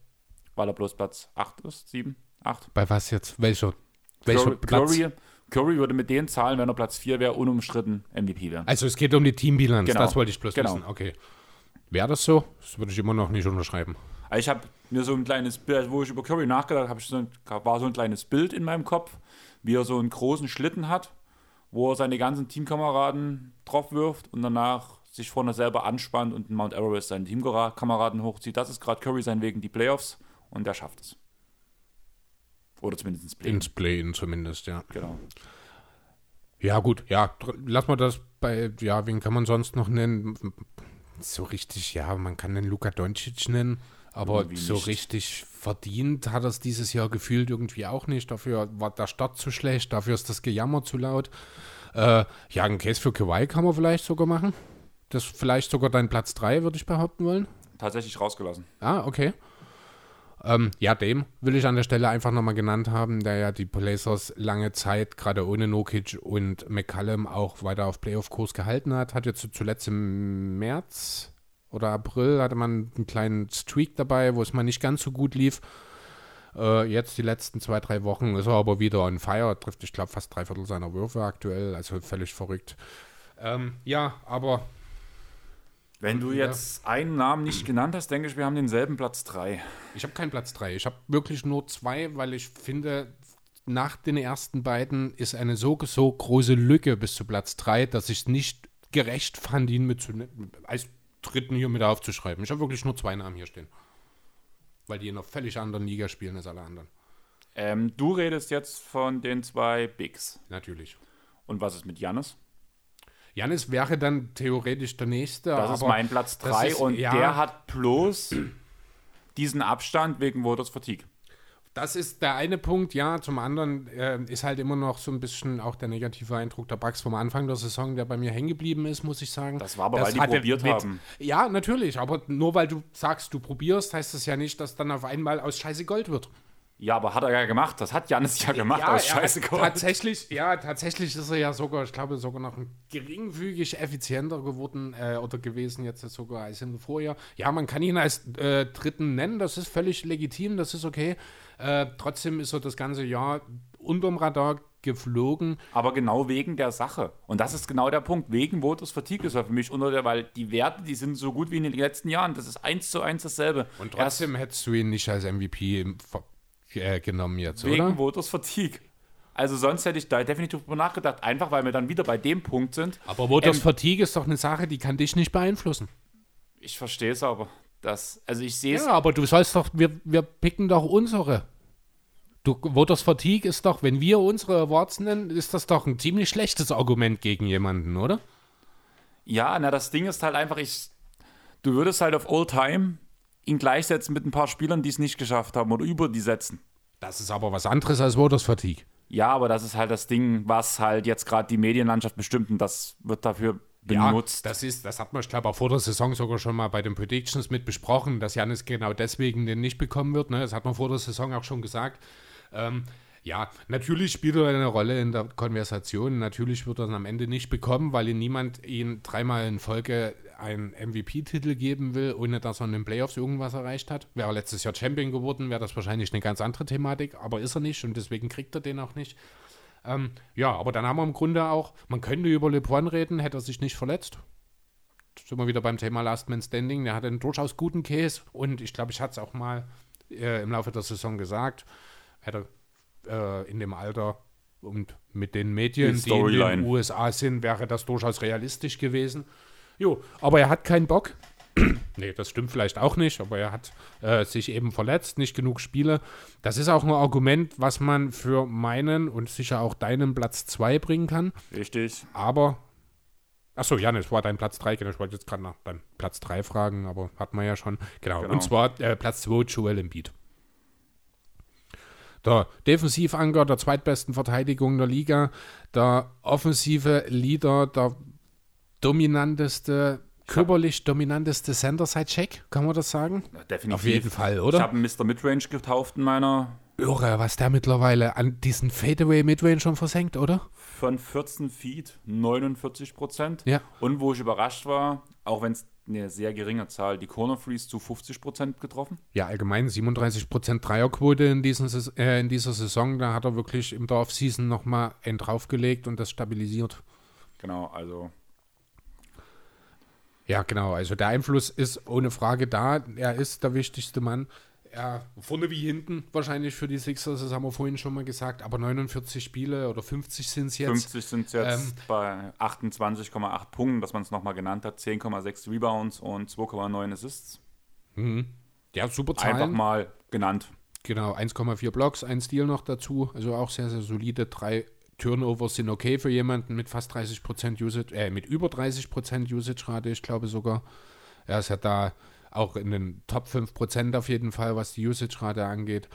weil er bloß Platz 8 ist, 7, 8. Bei was jetzt? Welcher? Welcher Curry, Platz? Curry, Curry würde mit den Zahlen, wenn er Platz 4 wäre, unumstritten MVP werden. Also es geht um die Teambilanz, Genau. das wollte ich bloß Genau. wissen. Okay. Wäre das so? Das würde ich immer noch nicht unterschreiben. Also ich habe mir so ein kleines Bild, also wo ich über Curry nachgedacht habe, so war so ein kleines Bild in meinem Kopf, wie er so einen großen Schlitten hat, wo er seine ganzen Teamkameraden drauf wirft und danach sich vorne selber anspannt und in Mount Everest seinen Teamkameraden hochzieht. Das ist gerade Curry sein Weg in die Playoffs und der schafft es. Oder zumindest ins Play. Ins Play-In zumindest, ja. Genau. Ja, gut, ja, lass mal das bei, ja, wen kann man sonst noch nennen? So richtig, ja, man kann den Luka Doncic nennen, aber Irgendwie so nicht. richtig verdient hat er es dieses Jahr gefühlt irgendwie auch nicht. Dafür war der Start zu schlecht, dafür ist das Gejammer zu laut. Äh, ja, einen Case für Kawhi kann man vielleicht sogar machen. Das ist vielleicht sogar dein Platz 3, würde ich behaupten wollen. Tatsächlich rausgelassen. Ah, okay. Ähm, ja, dem will ich an der Stelle einfach nochmal genannt haben, der ja die Blazers lange Zeit, gerade ohne Nokic und McCallum, auch weiter auf Playoff-Kurs gehalten hat. Hat jetzt zuletzt im März oder April hatte man einen kleinen Streak dabei, wo es mal nicht ganz so gut lief. Äh, jetzt die letzten zwei, drei Wochen ist er aber wieder on fire, trifft, ich glaube, fast drei Viertel seiner Würfe aktuell, also völlig verrückt. Ähm, ja, aber Wenn du jetzt einen Namen nicht genannt hast, denke ich, wir haben denselben Platz 3. Ich habe keinen Platz 3. Ich habe wirklich nur zwei, weil ich finde, nach den ersten beiden ist eine so, so große Lücke bis zu Platz 3, dass ich es nicht gerecht fand, ihn mit zu, als dritten hier mit aufzuschreiben. Ich habe wirklich nur zwei Namen hier stehen. Weil die in einer völlig anderen Liga spielen als alle anderen. Ähm, du redest jetzt von den zwei Bigs. Natürlich. Und was ist mit Jannis? Janis wäre dann theoretisch der Nächste. Das ist mein Platz das 3 ist- und ja. der hat bloß diesen Abstand wegen Voters Fatigue. Das ist der eine Punkt, ja. Zum anderen äh, ist halt immer noch so ein bisschen auch der negative Eindruck der Bugs vom Anfang der Saison, der bei mir hängen geblieben ist, muss ich sagen. Das war aber, weil die probiert haben. Ja, natürlich, aber nur weil du sagst, du probierst, heißt das ja nicht, dass dann auf einmal aus Scheiße Gold wird. Ja, aber hat er ja gemacht. Das hat Janis ja gemacht ja, aus Scheiße Gold. Tatsächlich, ja, tatsächlich ist er ja sogar, ich glaube, sogar noch ein geringfügig effizienter geworden äh, oder gewesen jetzt sogar als im Vorjahr. Ja, man kann ihn als äh, Dritten nennen, das ist völlig legitim, das ist okay. Äh, trotzdem ist er das ganze Jahr unterm Radar geflogen. Aber genau wegen der Sache. Und das ist genau der Punkt. Wegen Voters Fatigue ist er für mich unter der, weil die Werte, die sind so gut wie in den letzten Jahren. Das ist eins zu eins dasselbe. Und Erst trotzdem hättest du ihn nicht als MVP im Ver- äh, genommen jetzt, wegen oder? Voters Fatigue. Also sonst hätte ich da definitiv drüber nachgedacht. Einfach, weil wir dann wieder bei dem Punkt sind. Aber Voters Ähm, Fatigue ist doch eine Sache, die kann dich nicht beeinflussen. Ich verstehe es aber. Das, also ich sehe es. Ja, aber du sollst doch, wir, wir picken doch unsere. Du, Voters Fatigue ist doch, wenn wir unsere Awards nennen, ist das doch ein ziemlich schlechtes Argument gegen jemanden, oder? Ja, na, das Ding ist halt einfach, ich, du würdest halt auf All Time ihn gleichsetzen mit ein paar Spielern, die es nicht geschafft haben oder über die setzen. Das ist aber was anderes als Voters Fatigue. Ja, aber das ist halt das Ding, was halt jetzt gerade die Medienlandschaft bestimmt und das wird dafür benutzt. Ja, das ist, das hat man, ich glaube, auch vor der Saison sogar schon mal bei den Predictions mit besprochen, dass Janis genau deswegen den nicht bekommen wird. Ne? Das hat man vor der Saison auch schon gesagt. Ähm, ja, natürlich spielt er eine Rolle in der Konversation. Natürlich wird er es am Ende nicht bekommen, weil ihn niemand ihn dreimal in Folge einen MVP-Titel geben will, ohne dass er in den Playoffs irgendwas erreicht hat. Wäre er letztes Jahr Champion geworden, wäre das wahrscheinlich eine ganz andere Thematik, aber ist er nicht und deswegen kriegt er den auch nicht. Ähm, ja, aber dann haben wir im Grunde auch, man könnte über LeBron reden, hätte er sich nicht verletzt. Sind wir wieder beim Thema Last Man Standing. Der hat einen durchaus guten Case und ich glaube, ich hatte es auch mal äh, im Laufe der Saison gesagt, hätte äh, in dem Alter und mit den Medien, die, die in den USA sind, wäre das durchaus realistisch gewesen. Jo, aber er hat keinen Bock. nee, das stimmt vielleicht auch nicht, aber er hat äh, sich eben verletzt, nicht genug Spiele. Das ist auch ein Argument, was man für meinen und sicher auch deinen Platz 2 bringen kann. Richtig. Aber, achso, Jan, es war dein Platz 3, genau, ich wollte jetzt gerade nach deinem Platz 3 fragen, aber hat man ja schon. Genau, genau. und zwar äh, Platz 2, Joel Embiid. Der Defensivanker der zweitbesten Verteidigung der Liga, der offensive Leader, der dominanteste körperlich dominanteste Center seit Check, kann man das sagen? Ja, definitiv. Auf jeden Fall, oder? Ich habe einen Mr. Midrange getauft in meiner. Irre, was der mittlerweile an diesen Fadeaway Midrange schon versenkt, oder? Von 14 Feet 49 Prozent. Ja. Und wo ich überrascht war, auch wenn es eine sehr geringe Zahl, die Corner Freeze zu 50 Prozent getroffen. Ja, allgemein 37 Prozent Dreierquote in, diesen, äh, in dieser Saison. Da hat er wirklich im Dorf-Season nochmal einen draufgelegt und das stabilisiert. Genau, also ja, genau. Also der Einfluss ist ohne Frage da. Er ist der wichtigste Mann. Ja, vorne wie hinten wahrscheinlich für die Sixers, das haben wir vorhin schon mal gesagt, aber 49 Spiele oder 50 sind es jetzt. 50 sind es jetzt ähm, bei 28,8 Punkten, dass man es nochmal genannt hat, 10,6 Rebounds und 2,9 Assists. Mhm. Ja, super Zahlen. Einfach mal genannt. Genau, 1,4 Blocks, ein Stil noch dazu, also auch sehr, sehr solide, drei Turnovers sind okay für jemanden mit fast 30% Usage, äh, mit über 30% Usage-Rate, ich glaube sogar. Er ist ja da auch in den Top 5% auf jeden Fall, was die Usage-Rate angeht.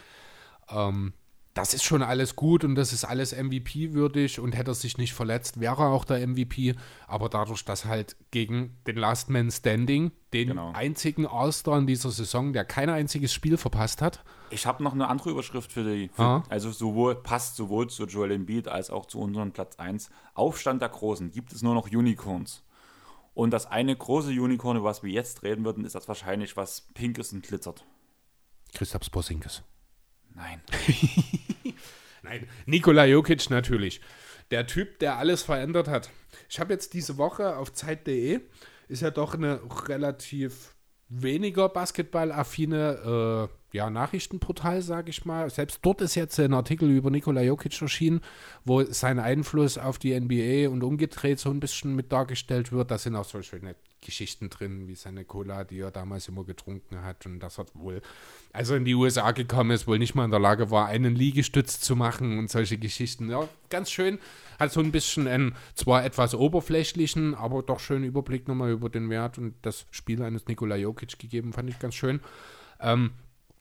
Ähm, das ist schon alles gut und das ist alles MVP-würdig und hätte er sich nicht verletzt, wäre er auch der MVP. Aber dadurch, dass halt gegen den Last Man Standing, den genau. einzigen All-Star in dieser Saison, der kein einziges Spiel verpasst hat. Ich habe noch eine andere Überschrift für die. Für, ah. Also sowohl passt sowohl zu Joel Embiid als auch zu unserem Platz 1. Aufstand der Großen. Gibt es nur noch Unicorns? Und das eine große Unicorn, über was wir jetzt reden würden, ist das wahrscheinlich, was pink ist und glitzert. Christoph Porzingis. Nein. Nein, Nikola Jokic natürlich. Der Typ, der alles verändert hat. Ich habe jetzt diese Woche auf Zeit.de, ist ja doch eine relativ weniger basketballaffine äh, ja, Nachrichtenportal, sage ich mal. Selbst dort ist jetzt ein Artikel über Nikola Jokic erschienen, wo sein Einfluss auf die NBA und umgedreht so ein bisschen mit dargestellt wird. Da sind auch so schöne Geschichten drin, wie seine Cola, die er damals immer getrunken hat und dass er wohl, als er in die USA gekommen ist, wohl nicht mal in der Lage war, einen Liegestütz zu machen und solche Geschichten. Ja, ganz schön. Hat so ein bisschen einen zwar etwas oberflächlichen, aber doch schönen Überblick nochmal über den Wert und das Spiel eines Nikola Jokic gegeben, fand ich ganz schön. Ähm,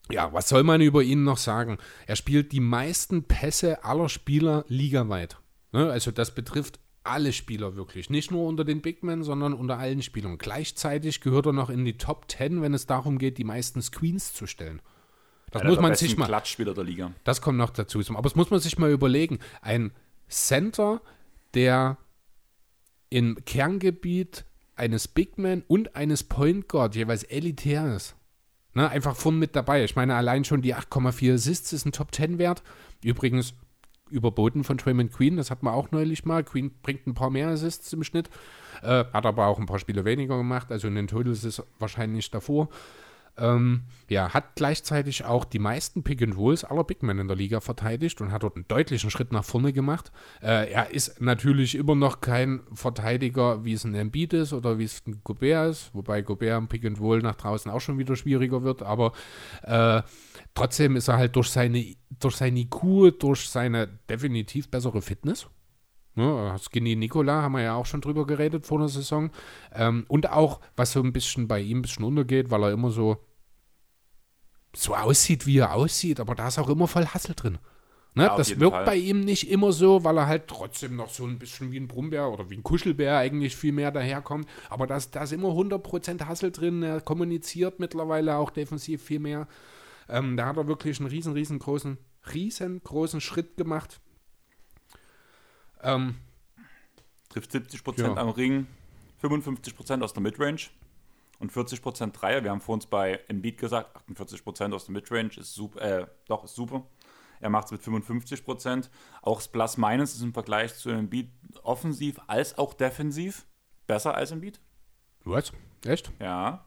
ja, was soll man über ihn noch sagen? Er spielt die meisten Pässe aller Spieler ligaweit. Ne? Also das betrifft alle Spieler wirklich. Nicht nur unter den Big Men, sondern unter allen Spielern. Gleichzeitig gehört er noch in die Top 10, wenn es darum geht, die meisten Screens zu stellen. Das Einer muss man sich mal. Klatschspieler der Liga. Das kommt noch dazu. Aber das muss man sich mal überlegen. Ein Center, der im Kerngebiet eines Big Man und eines Point Guard jeweils elitär ist. Ne, einfach vorn mit dabei. Ich meine, allein schon die 8,4 Assists ist ein Top 10 Wert. Übrigens überboten von Draymond Queen, das hat man auch neulich mal. Queen bringt ein paar mehr Assists im Schnitt, äh, hat aber auch ein paar Spiele weniger gemacht, also in den Totals ist wahrscheinlich davor. Ähm, ja, hat gleichzeitig auch die meisten Pick and Rolls aller Big Men in der Liga verteidigt und hat dort einen deutlichen Schritt nach vorne gemacht. Äh, er ist natürlich immer noch kein Verteidiger, wie es ein Embiid ist oder wie es ein Gobert ist, wobei Gobert im Pick and Roll nach draußen auch schon wieder schwieriger wird, aber äh, Trotzdem ist er halt durch seine, durch seine IQ, durch seine definitiv bessere Fitness. Ne, Skinny Nicola haben wir ja auch schon drüber geredet vor der Saison. Ähm, und auch, was so ein bisschen bei ihm ein bisschen untergeht, weil er immer so, so aussieht, wie er aussieht, aber da ist auch immer voll Hassel drin. Ne, ja, das wirkt Fall. bei ihm nicht immer so, weil er halt trotzdem noch so ein bisschen wie ein Brummbär oder wie ein Kuschelbär eigentlich viel mehr daherkommt. Aber da ist immer 100% Hassel drin. Er kommuniziert mittlerweile auch defensiv viel mehr. Ähm, da hat er wirklich einen riesen, riesengroßen, riesengroßen Schritt gemacht. Ähm, Trifft 70 Prozent ja. am Ring, 55% aus der Midrange und 40% Dreier. Wir haben vor uns bei Embiid gesagt, 48% aus der Midrange ist super, äh, doch, ist super. Er macht es mit 55%. Auch das Plus-Minus ist im Vergleich zu Embiid offensiv als auch defensiv besser als Embiid. Was? Echt? Ja.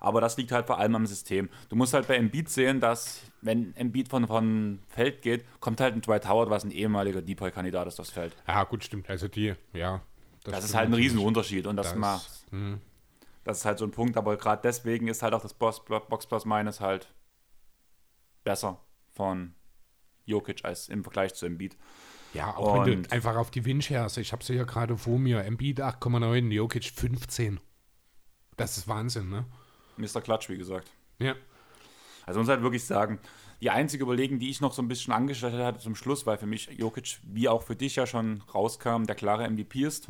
Aber das liegt halt vor allem am System. Du musst halt bei Embiid sehen, dass, wenn Embiid von, von Feld geht, kommt halt ein Dwight Howard, was ein ehemaliger Depoy-Kandidat ist, das Feld. Ja, gut, stimmt. Also die, ja. Das, ist stimmt halt ein. Riesenunterschied und das, Das- macht. hm. Das ist halt so ein Punkt, aber gerade deswegen ist halt auch das Box, Box Plus Minus halt besser von Jokic als im Vergleich zu Embiid. Ja, auch wenn Und- du einfach auf die Win-Shares, ich habe sie ja gerade vor mir, Embiid 8,9, Jokic 15. Das ist Wahnsinn, ne? Mr. Klatsch, wie gesagt. Ja. Also man muss halt wirklich sagen, die einzige Überlegung, die ich noch so ein bisschen angestellt hatte zum Schluss, weil für mich Jokic, wie auch für dich ja schon rauskam, der klare MVP ist.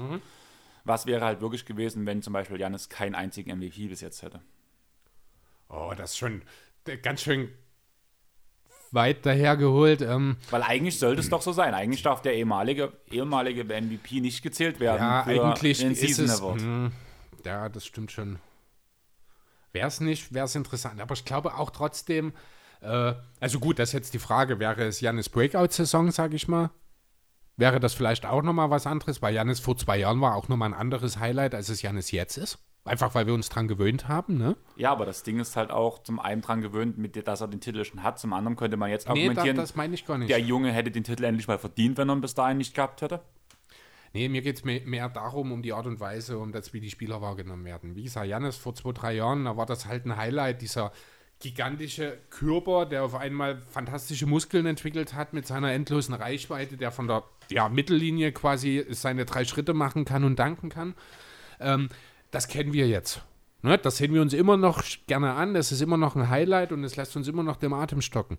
Was wäre halt wirklich gewesen, wenn zum Beispiel Janis keinen einzigen MVP bis jetzt hätte? Oh, das ist schon äh, ganz schön weit dahergeholt. Ähm, Weil eigentlich sollte es doch so sein. Eigentlich darf der ehemalige, ehemalige MVP nicht gezählt werden. ja, eigentlich den ist Season es. Mh, ja, das stimmt schon. Wäre es nicht, wäre es interessant. Aber ich glaube auch trotzdem, äh, also gut, das ist jetzt die Frage, wäre es Janis Breakout-Saison, sage ich mal? Wäre das vielleicht auch nochmal was anderes? Weil Janis vor zwei Jahren war auch nochmal ein anderes Highlight, als es Janis jetzt ist. Einfach weil wir uns dran gewöhnt haben, ne? Ja, aber das Ding ist halt auch zum einen dran gewöhnt, mit der, dass er den Titel schon hat. Zum anderen könnte man jetzt Nee, da, argumentieren, das meine ich gar nicht. der Junge hätte den Titel endlich mal verdient, wenn er ihn bis dahin nicht gehabt hätte. Nee, mir geht es mehr, darum, um die Art und Weise, um das, wie die Spieler wahrgenommen werden. Wie gesagt, Janis vor zwei, drei Jahren, da war das halt ein Highlight, dieser gigantische Körper, der auf einmal fantastische Muskeln entwickelt hat mit seiner endlosen Reichweite, der von der ja, Mittellinie quasi seine drei Schritte machen kann und danken kann. Ähm, das kennen wir jetzt. Ne? Das sehen wir uns immer noch gerne an, das ist immer noch ein Highlight und es lässt uns immer noch dem Atem stocken.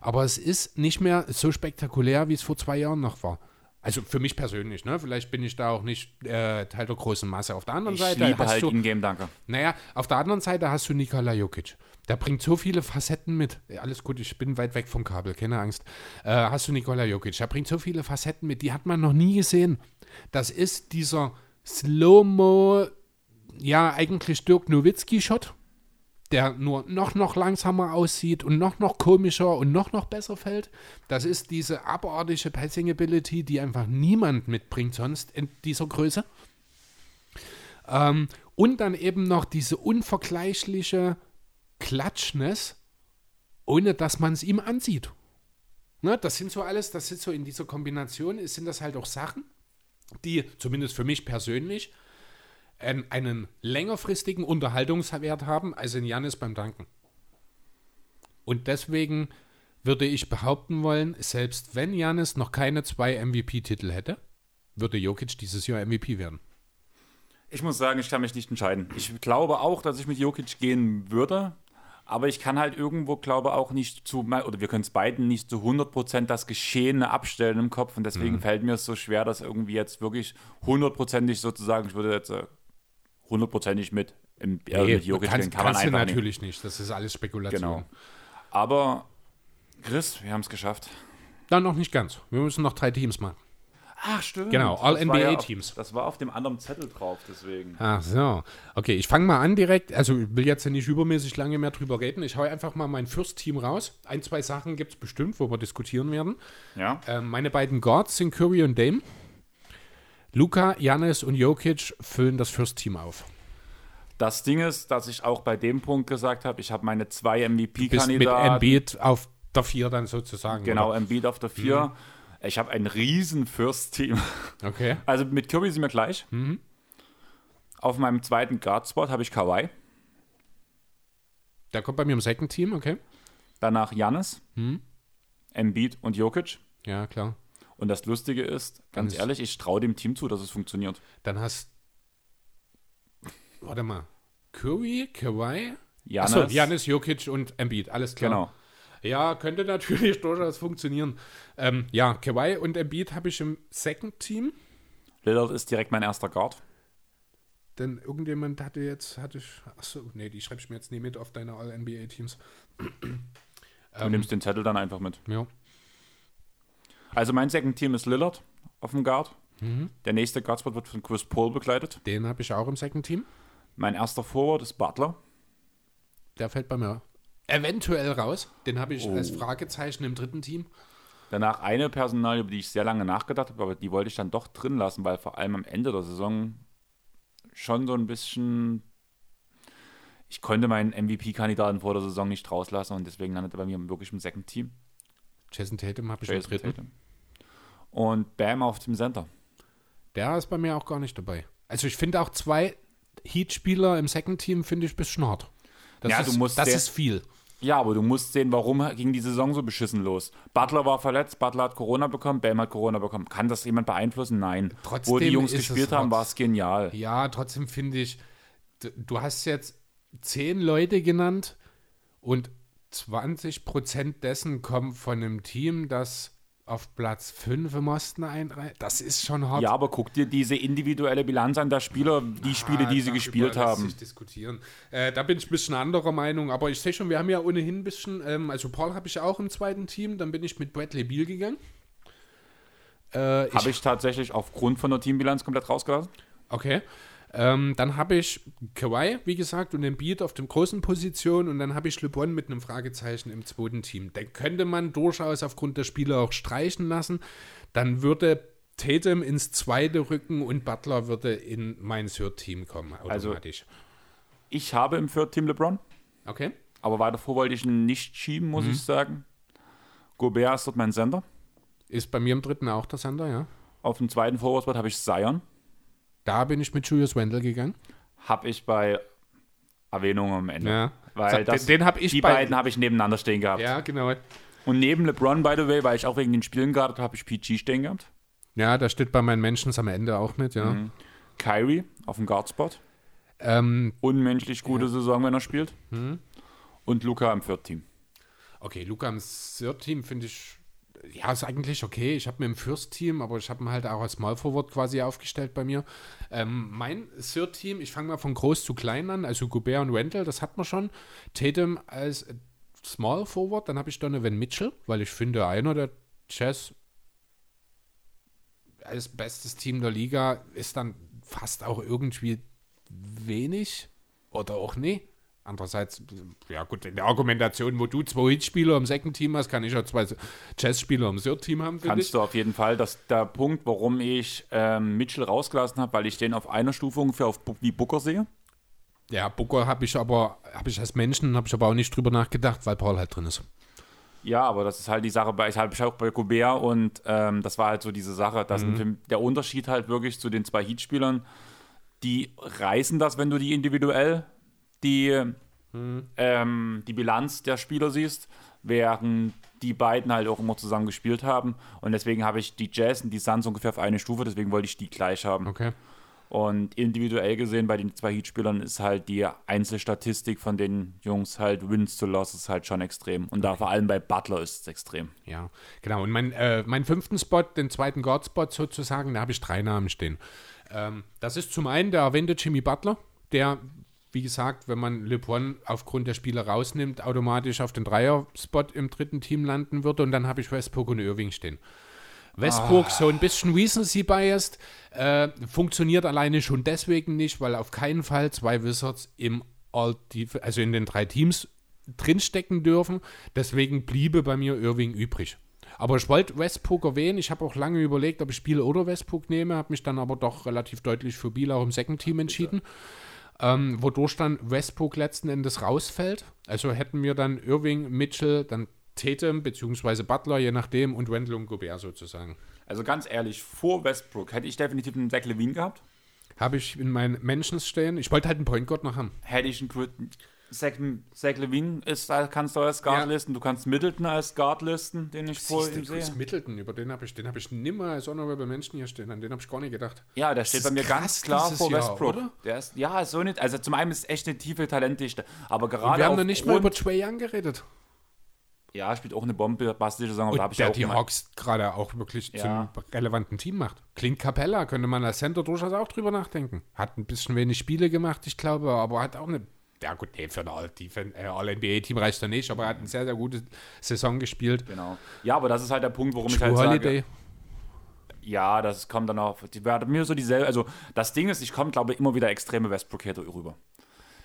Aber es ist nicht mehr so spektakulär, wie es vor zwei Jahren noch war. Also für mich persönlich, ne? Vielleicht bin ich da auch nicht äh, Teil der großen Masse. Auf der anderen Ich Seite liebe hast halt du, Ingame-Danke. naja, auf der anderen Seite hast du Nikola Jokic. Der bringt so viele Facetten mit. Alles gut, ich bin weit weg vom Kabel, keine Angst. Äh, hast du Nikola Jokic. Der bringt so viele Facetten mit, die hat man noch nie gesehen. Das ist dieser Slow-Mo, ja, eigentlich Dirk Nowitzki-Shot, der nur noch, noch langsamer aussieht und noch, noch komischer und noch, noch besser fällt. Das ist diese abartige Passing-Ability, die einfach niemand mitbringt sonst in dieser Größe. Ähm, und dann eben noch diese unvergleichliche Klatschness, ohne dass man es ihm ansieht. Ne, das sind so alles, das sind so in dieser Kombination, sind das halt auch Sachen, die zumindest für mich persönlich einen, einen längerfristigen Unterhaltungswert haben als in Janis beim Danken. Und deswegen würde ich behaupten wollen, selbst wenn Janis noch keine zwei MVP-Titel hätte, würde Jokic dieses Jahr MVP werden. Ich muss sagen, ich kann mich nicht entscheiden. Ich glaube auch, dass ich mit Jokic gehen würde, aber ich kann halt irgendwo, glaube auch nicht zu, oder wir können es beiden nicht zu 100% das Geschehene abstellen im Kopf und deswegen fällt mir es so schwer, dass irgendwie jetzt wirklich hundertprozentig sozusagen, ich würde jetzt äh, hundertprozentig mit, im, äh, mit Jokic kannst, kann man kannst du einfach nicht. natürlich nicht. Das ist alles Spekulation. Genau. Aber Chris, wir haben es geschafft. Dann noch nicht ganz. Wir müssen noch drei Teams machen. Ach, stimmt. Genau, ja All-NBA-Teams. auf- Das war auf dem anderen Zettel drauf, deswegen. Ach so. Okay, ich fange mal an direkt. Also, ich will jetzt ja nicht übermäßig lange mehr drüber reden. Ich hau einfach mal mein First-Team raus. Ein, zwei Sachen gibt es bestimmt, wo wir diskutieren werden. Ja. Ähm, meine beiden Guards sind Curry und Dame. Luca, Janis und Jokic füllen das First-Team auf. Das Ding ist, dass ich auch bei dem Punkt gesagt habe, ich habe meine zwei Bist mit MVP-Kandidaten. Embiid auf der Vier dann sozusagen. Genau, oder? Embiid auf der 4. Ich habe ein riesen First-Team. Okay. Also mit Curry sind wir gleich. Auf meinem zweiten Guard-Spot habe ich Kawhi. Der kommt bei mir im Second-Team, okay. Danach Janis, Embiid und Jokic. Ja, klar. Und das Lustige ist, ganz ist- ehrlich, ich traue dem Team zu, dass es funktioniert. Dann hast. Warte mal. Curry, Kawhi. Janis, Achso, Janis, Jokic und Embiid, alles klar. genau. Ja, könnte natürlich durchaus funktionieren. Ähm, ja, Kawhi und Embiid habe ich im Second Team. Lillard ist direkt mein erster Guard. Denn irgendjemand hatte jetzt, hatte ich, achso, nee, die schreibe ich mir jetzt nie mit auf deine All-NBA-Teams. Du nimmst den Zettel dann einfach mit. Ja. Also mein Second Team ist Lillard auf dem Guard. Der nächste Guardspot wird von Chris Paul begleitet. Den habe ich auch im Second Team. Mein erster Forward ist Butler. Der fällt bei mir eventuell raus. Den habe ich Oh. als Fragezeichen im dritten Team. Danach eine Personalie, über die ich sehr lange nachgedacht habe, aber die wollte ich dann doch drin lassen, weil vor allem am Ende der Saison schon so ein bisschen. Ich konnte meinen MVP-Kandidaten vor der Saison nicht rauslassen und deswegen landete er bei mir wirklich im Second Team. Jason Tatum habe ich Jason im dritten. Tatum. Und Bam auf dem Center. Der ist bei mir auch gar nicht dabei. Also ich finde auch zwei Heat-Spieler im Second Team finde ich ein bisschen hart. Das, Ja, ist, du musst das ist viel. Ja, aber du musst sehen, warum ging die Saison so beschissen los. Butler war verletzt, Butler hat Corona bekommen, Bam hat Corona bekommen. Kann das jemand beeinflussen? Nein. Wo Trotzdem die Jungs gespielt haben, war es genial. Ja, trotzdem finde ich, du hast jetzt zehn Leute genannt und 20 Prozent dessen kommen von einem Team, das auf Platz 5 im Osten einreiht. Das ist schon hart. Ja, aber guck dir diese individuelle Bilanz an der Spieler, die Spiele, Ah, die sie gespielt haben. Diskutieren. Äh, da bin ich ein bisschen anderer Meinung, aber ich sehe schon, wir haben ja ohnehin ein bisschen, ähm, also Paul habe ich auch im zweiten Team, dann bin ich mit Bradley Beal gegangen. Äh, Habe ich tatsächlich aufgrund von der Teambilanz komplett rausgelassen. Okay. Ähm, dann habe ich Kawhi, wie gesagt, und den Beat auf den großen Positionen und dann habe ich LeBron mit einem Fragezeichen im zweiten Team. Den könnte man durchaus aufgrund der Spiele auch streichen lassen. Dann würde Tatum ins zweite rücken und Butler würde in mein Third-Team kommen, Also- automatisch. Ich habe im Third Team LeBron, okay. aber weiter vor wollte ich ihn nicht schieben, Mhm. muss ich sagen. Gobert ist dort mein Sender. Ist bei mir im dritten auch der Sender, ja. Auf dem zweiten Forward habe ich Zion. Da bin ich mit Julius Wendell gegangen. Habe ich bei Erwähnung am Ende. Ja. Weil Den- das, den hab ich die bei- beiden habe ich nebeneinander stehen gehabt. Ja, genau. Und neben LeBron, by the way, weil ich auch wegen den Spielen gehabt habe, habe ich PG stehen gehabt. Ja, da steht bei meinen Menschen am Ende auch mit, ja. Mhm. Kyrie auf dem Guardspot. Ähm, Unmenschlich gute Saison, wenn er spielt. Mhm. Und Luca im Third Team. Okay, Luca im Third-Team finde ich, ja, ist eigentlich okay. Ich habe mir im First-Team, aber ich habe ihn halt auch als Small Forward quasi aufgestellt bei mir. Ähm, mein Third-Team, ich fange mal von groß zu klein an, also Gobert und Wendell, das hat man schon. Tatum als Small Forward, dann habe ich Donovan Mitchell, weil ich finde, einer der Jazz als bestes Team der Liga ist dann fast auch irgendwie wenig oder auch nie. Andererseits, ja gut, in der Argumentation, wo du zwei Hitspieler im Second Team hast, kann ich auch zwei Jazzspieler im Third Team haben, Kannst ich. du auf jeden Fall. Das der Punkt, warum ich ähm, Mitchell rausgelassen habe, weil ich den auf einer Stufe ungefähr auf, wie Booker sehe. Ja, Booker habe ich aber, habe ich als Menschen, habe ich aber auch nicht drüber nachgedacht, weil Paul halt drin ist. Ja, aber das ist halt die Sache, bei, ich habe ich auch bei Gobert und ähm, das war halt so diese Sache, dass Mhm. der Unterschied halt wirklich zu den zwei Heat-Spielern, die reißen das, wenn du die individuell die, Mhm. ähm, die Bilanz der Spieler siehst, während die beiden halt auch immer zusammen gespielt haben und deswegen habe ich die Jazz und die Suns ungefähr auf eine Stufe, deswegen wollte ich die gleich haben. Okay. Und individuell gesehen bei den zwei Heat-Spielern ist halt die Einzelstatistik von den Jungs halt Wins to Losses halt schon extrem. Und da vor allem bei Butler ist es extrem. Ja, genau. Und mein, äh, meinen fünften Spot, den zweiten Guard-Spot sozusagen, da habe ich drei Namen stehen. Ähm, das ist zum einen der erwähnte Jimmy Butler, der, wie gesagt, wenn man LeBron aufgrund der Spiele rausnimmt, automatisch auf den Dreier-Spot im dritten Team landen würde. Und dann habe ich Westbrook und Irving stehen. Westbrook so ein bisschen Recency-biased, äh, funktioniert alleine schon deswegen nicht, weil auf keinen Fall zwei Wizards im All also in den drei Teams drinstecken dürfen. Deswegen bliebe bei mir Irving übrig. Aber ich wollte Westbrook erwähnen. Ich habe auch lange überlegt, ob ich Spiele oder Westbrook nehme, habe mich dann aber doch relativ deutlich für Biel auch im Second Team entschieden. Ähm, wodurch dann Westbrook letzten Endes rausfällt. Also hätten wir dann Irving, Mitchell, dann Tatum bzw. Butler, je nachdem, und Wendell und Gobert sozusagen. Also ganz ehrlich, vor Westbrook hätte ich definitiv einen Zach Levine gehabt. Habe ich in meinen Mentions stehen. Ich wollte halt einen Point Guard noch haben. Hätte ich einen Zach, Zach Levine ist, kannst du als Guard Ja. listen. Du kannst Middleton als Guard listen, den ich vor ihm sehe. Middleton, über den habe ich, den habe ich nimmer als Honorable Menschen hier stehen. An den habe ich gar nicht gedacht. Ja, der steht Das bei ist mir ganz klar vor Jahr, Westbrook. oder? Der ist, ja, so nicht. Also zum einen ist es echt eine tiefe Talentdichte. Aber gerade Und wir haben noch nicht mal über Trey Young geredet. Ja, spielt auch eine Bombe, bastische Saison. aber da hab Und ich der auch die Hawks gerade auch wirklich Ja. zum relevanten Team macht. Clint Capella könnte man als Center durchaus auch drüber nachdenken. Hat ein bisschen wenig Spiele gemacht, ich glaube, aber hat auch eine. Ja, gut, nee, für ein All-NBA-Team äh, All reicht er nicht, aber er hat eine sehr, sehr gute Saison gespielt. Genau. Ja, aber das ist halt der Punkt, warum ich True halt Holiday. sage. Ja, das kommt dann auch. Die werden mir so dieselbe. Also, das Ding ist, ich komme, glaube ich, immer wieder extreme Westbrook-Hater rüber.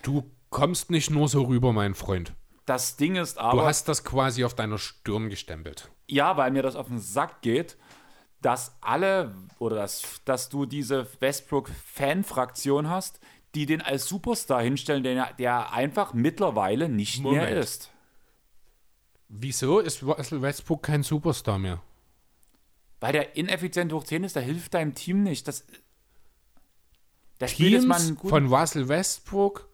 Du kommst nicht nur so rüber, mein Freund. Das Ding ist aber. Du hast das quasi auf deiner Stirn gestempelt. Ja, weil mir das auf den Sack geht, dass alle oder dass, dass du diese Westbrook-Fan-Fraktion hast, die den als Superstar hinstellen, der, der einfach mittlerweile nicht mehr Moment. ist. Wieso ist Russell Westbrook kein Superstar mehr? Weil der ineffizient hoch 10 ist, der hilft deinem Team nicht. Das, mal Teams von Russell Westbrook,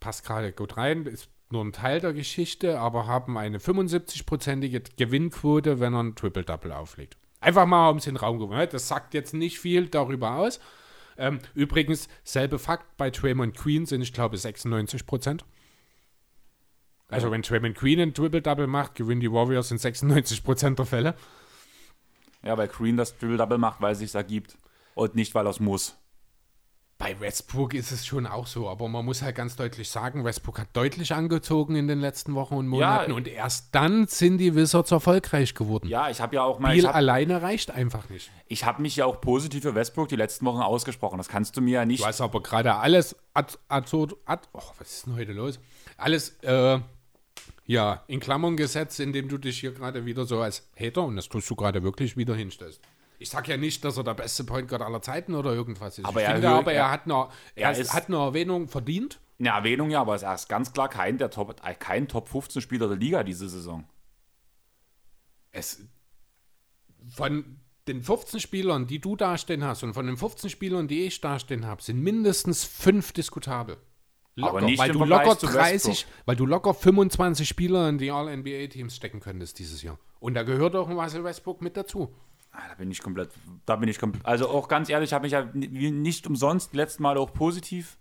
passt gerade gut rein, ist nur ein Teil der Geschichte, aber haben eine 75-prozentige Gewinnquote, wenn er ein Triple-Double auflegt. Einfach mal um den Raum geworfen. Das sagt jetzt nicht viel darüber aus. Ähm, übrigens, selbe Fakt, bei Draymond Queen sind, ich glaube, 96 Prozent. Also, wenn Draymond Queen ein Triple-Double macht, gewinnen die Warriors in 96 Prozent der Fälle. Ja, weil Green das Triple-Double macht, weil es sich ergibt. Und nicht, weil er es muss. Bei Westbrook ist es schon auch so, aber man muss halt ganz deutlich sagen, Westbrook hat deutlich angezogen in den letzten Wochen und Monaten Ja. und erst dann sind die Wizards erfolgreich geworden. Ja, ich habe ja auch mal. Habe alleine reicht einfach nicht. ich hab mich ja auch positiv für Westbrook die letzten Wochen ausgesprochen. Das kannst du mir ja nicht. Du hast aber gerade alles ad, ad, ad, oh, was ist denn heute los? Alles äh, ja, in Klammern gesetzt, indem du dich hier gerade wieder so als Hater, und das tust du gerade wirklich, wieder hinstellst. Ich sag ja nicht, dass er der beste Point Guard aller Zeiten oder irgendwas ist. Aber ich er finde aber, er, hat eine, er, er ist- hat eine Erwähnung verdient. Eine Erwähnung ja, aber er ist ganz klar kein, der Top, äh, kein Top 15 Spieler der Liga diese Saison. es von den 15 Spielern, die du dastehen hast, und von den 15 Spielern, die ich dastehen habe, sind mindestens fünf diskutabel. Locker, Aber nicht weil du Vergleich locker zu 30, weil du locker 25 Spieler in die All-NBA-Teams stecken könntest dieses Jahr. Und da gehört auch ein Russell Westbrook mit dazu. Ah, Da bin ich komplett, da bin ich komplett, also auch ganz ehrlich, ich habe mich ja ni- nicht umsonst die letzten Mal auch positiv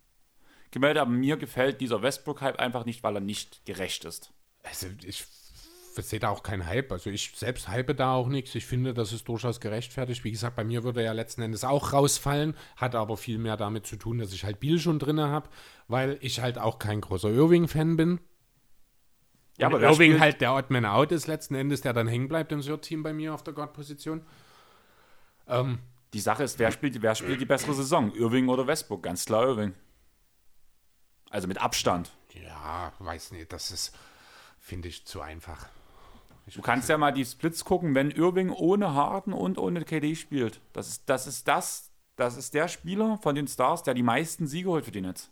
gemeldet, aber mir gefällt dieser Westbrook-Hype einfach nicht, weil er nicht gerecht ist. Also ich sehe da auch keinen Hype. Also ich selbst hype da auch nichts. Ich finde, das ist durchaus gerechtfertigt. Wie gesagt, bei mir würde er ja letzten Endes auch rausfallen, hat aber viel mehr damit zu tun, dass ich halt Biel schon drin habe, weil ich halt auch kein großer Irving-Fan bin. Ja, aber Irving halt der Odd Man Out ist letzten Endes, der dann hängen bleibt im Third-Team bei mir auf der Guard-Position. Ähm, Die Sache ist, wer spielt, wer spielt die bessere Saison? Irving oder Westbrook? Ganz klar Irving. Also mit Abstand. ja, weiß nicht, das ist, finde ich, zu einfach. Du kannst ja mal die Splits gucken, wenn Irving ohne Harden und ohne KD spielt. Das ist das, ist das, das ist der Spieler von den Stars, der die meisten Siege holt für die Nets.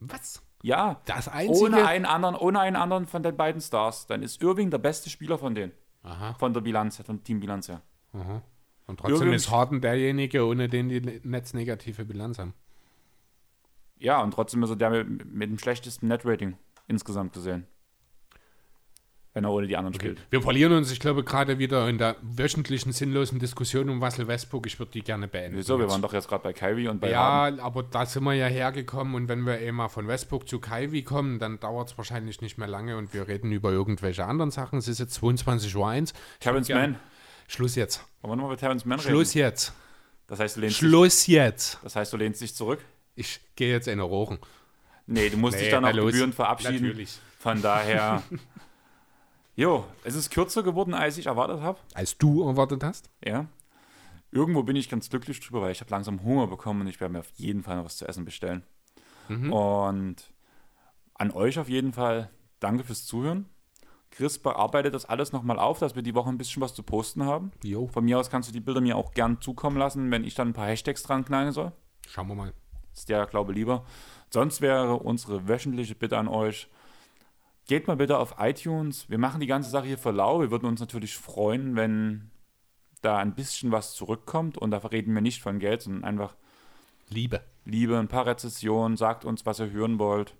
Was? Ja, Das einzige... ohne einen anderen, ohne einen anderen von den beiden Stars. Dann ist Irving der beste Spieler von denen. Aha. Von der Bilanz, her, von der Teambilanz her. Und trotzdem Irving- ist Harden derjenige, ohne den die Netz negative Bilanz haben. Ja, und trotzdem ist er der mit, mit dem schlechtesten Net-Rating insgesamt gesehen. Wenn er ohne die anderen spielt. Wir verlieren uns, ich glaube, gerade wieder in der wöchentlichen sinnlosen Diskussion um Russell Westbrook. Ich würde die gerne beenden. Wieso? Wir waren doch jetzt gerade bei Kyrie und bei Harden. Ja, aber da sind wir ja hergekommen und wenn wir eh mal von Westbrook zu Kyrie kommen, dann dauert es wahrscheinlich nicht mehr lange und wir reden über irgendwelche anderen Sachen. Es ist jetzt 22.01 Uhr. Terrence Mann. Schluss jetzt. Wollen wir nochmal über Terrence Mann Schluss reden? jetzt. Das heißt, du lehnst, dich, Schluss jetzt. das heißt, du lehnst dich zurück? Ich gehe jetzt in Rohren. Nee, du musst Nee, dich dann auch gebührend verabschieden. Natürlich. Von daher. jo, es ist kürzer geworden, als ich erwartet habe. Als du erwartet hast? Ja. Irgendwo bin ich ganz glücklich drüber, weil ich habe langsam Hunger bekommen und ich werde mir auf jeden Fall noch was zu essen bestellen. Und an euch auf jeden Fall danke fürs Zuhören. Chris bearbeitet das alles nochmal auf, dass wir die Woche ein bisschen was zu posten haben. Jo. Von mir aus kannst du die Bilder mir auch gern zukommen lassen, wenn ich dann ein paar Hashtags dran knallen soll. Schauen wir mal. ist der Glaube lieber. Sonst wäre unsere wöchentliche Bitte an euch, geht mal bitte auf iTunes. Wir machen die ganze Sache hier für lau. Wir würden uns natürlich freuen, wenn da ein bisschen was zurückkommt. Und da reden wir nicht von Geld, sondern einfach Liebe. Liebe, ein paar Rezessionen, sagt uns, was ihr hören wollt.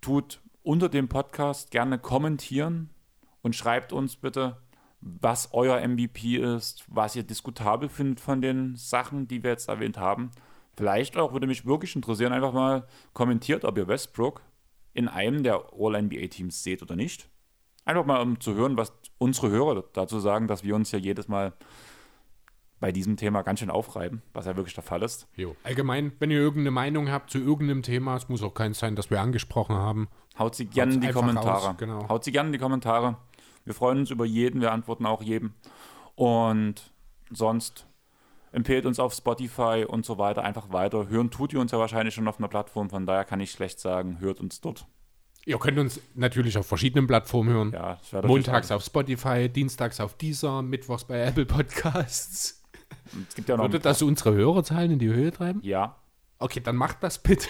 Tut unter dem Podcast gerne kommentieren und schreibt uns bitte, was euer MVP ist, was ihr diskutabel findet von den Sachen, die wir jetzt erwähnt haben. Vielleicht auch, würde mich wirklich interessieren, einfach mal kommentiert, ob ihr Westbrook in einem der All-NBA-Teams seht oder nicht. Einfach mal, um zu hören, was unsere Hörer dazu sagen, dass wir uns ja jedes Mal bei diesem Thema ganz schön aufreiben, was ja wirklich der Fall ist. Jo. Allgemein, wenn ihr irgendeine Meinung habt zu irgendeinem Thema, es muss auch keins sein, das wir angesprochen haben. Haut sie gerne in die Kommentare. raus, genau. Haut sie gerne in die Kommentare. Wir freuen uns über jeden, wir antworten auch jedem. Und sonst Empfehlt uns auf Spotify und so weiter einfach weiter. Hören tut ihr uns ja wahrscheinlich schon auf einer Plattform, von daher kann ich schlecht sagen, hört uns dort. Ihr könnt uns natürlich auf verschiedenen Plattformen hören. Ja, Montags auf Spotify, dienstags auf Deezer, mittwochs bei Apple Podcasts. Es gibt ja noch. Würde das unsere Hörerzahlen in die Höhe treiben? Ja. Okay, dann macht das bitte.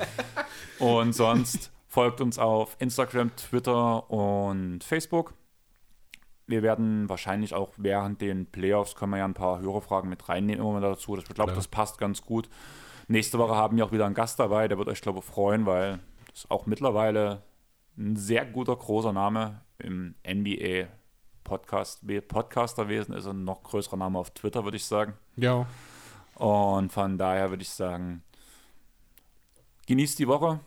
Und sonst folgt uns auf Instagram, Twitter und Facebook. Wir werden wahrscheinlich auch während den Playoffs können wir ja ein paar Hörerfragen mit reinnehmen immer mal dazu. Ich glaube, das passt ganz gut. Nächste Woche haben wir auch wieder einen Gast dabei, der wird euch, glaube ich, freuen, weil das ist auch mittlerweile ein sehr guter, großer Name im NBA Podcast, Podcasterwesen ist ein noch größerer Name auf Twitter, würde ich sagen. Ja. Und von daher würde ich sagen, genießt die Woche,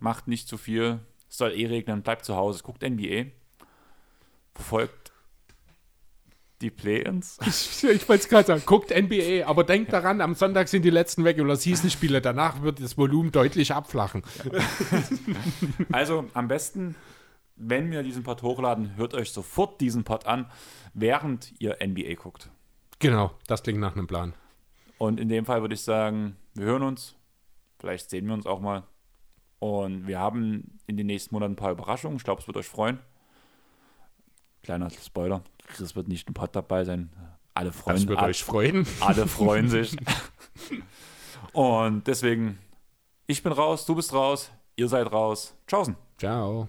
macht nicht zu viel, es soll eh regnen, bleibt zu Hause, guckt NBA, verfolgt die Play-Ins. Ich, ich wollte es gerade sagen, guckt NBA, aber denkt daran, am Sonntag sind die letzten Regular Season Spiele. Danach wird das Volumen deutlich abflachen. Also am besten, wenn wir diesen Pod hochladen, hört euch sofort diesen Pod an, während ihr NBA guckt. Genau, das klingt nach einem Plan. Und in dem Fall würde ich sagen, wir hören uns, vielleicht sehen wir uns auch mal. Und wir haben in den nächsten Monaten ein paar Überraschungen. Ich glaube, es wird euch freuen. Kleiner Spoiler, Chris wird nicht im Pod dabei sein. Alle freuen, Das wird alle, euch freuen. alle freuen sich. Und deswegen, ich bin raus, du bist raus, ihr seid raus. Tschaußen. Ciao.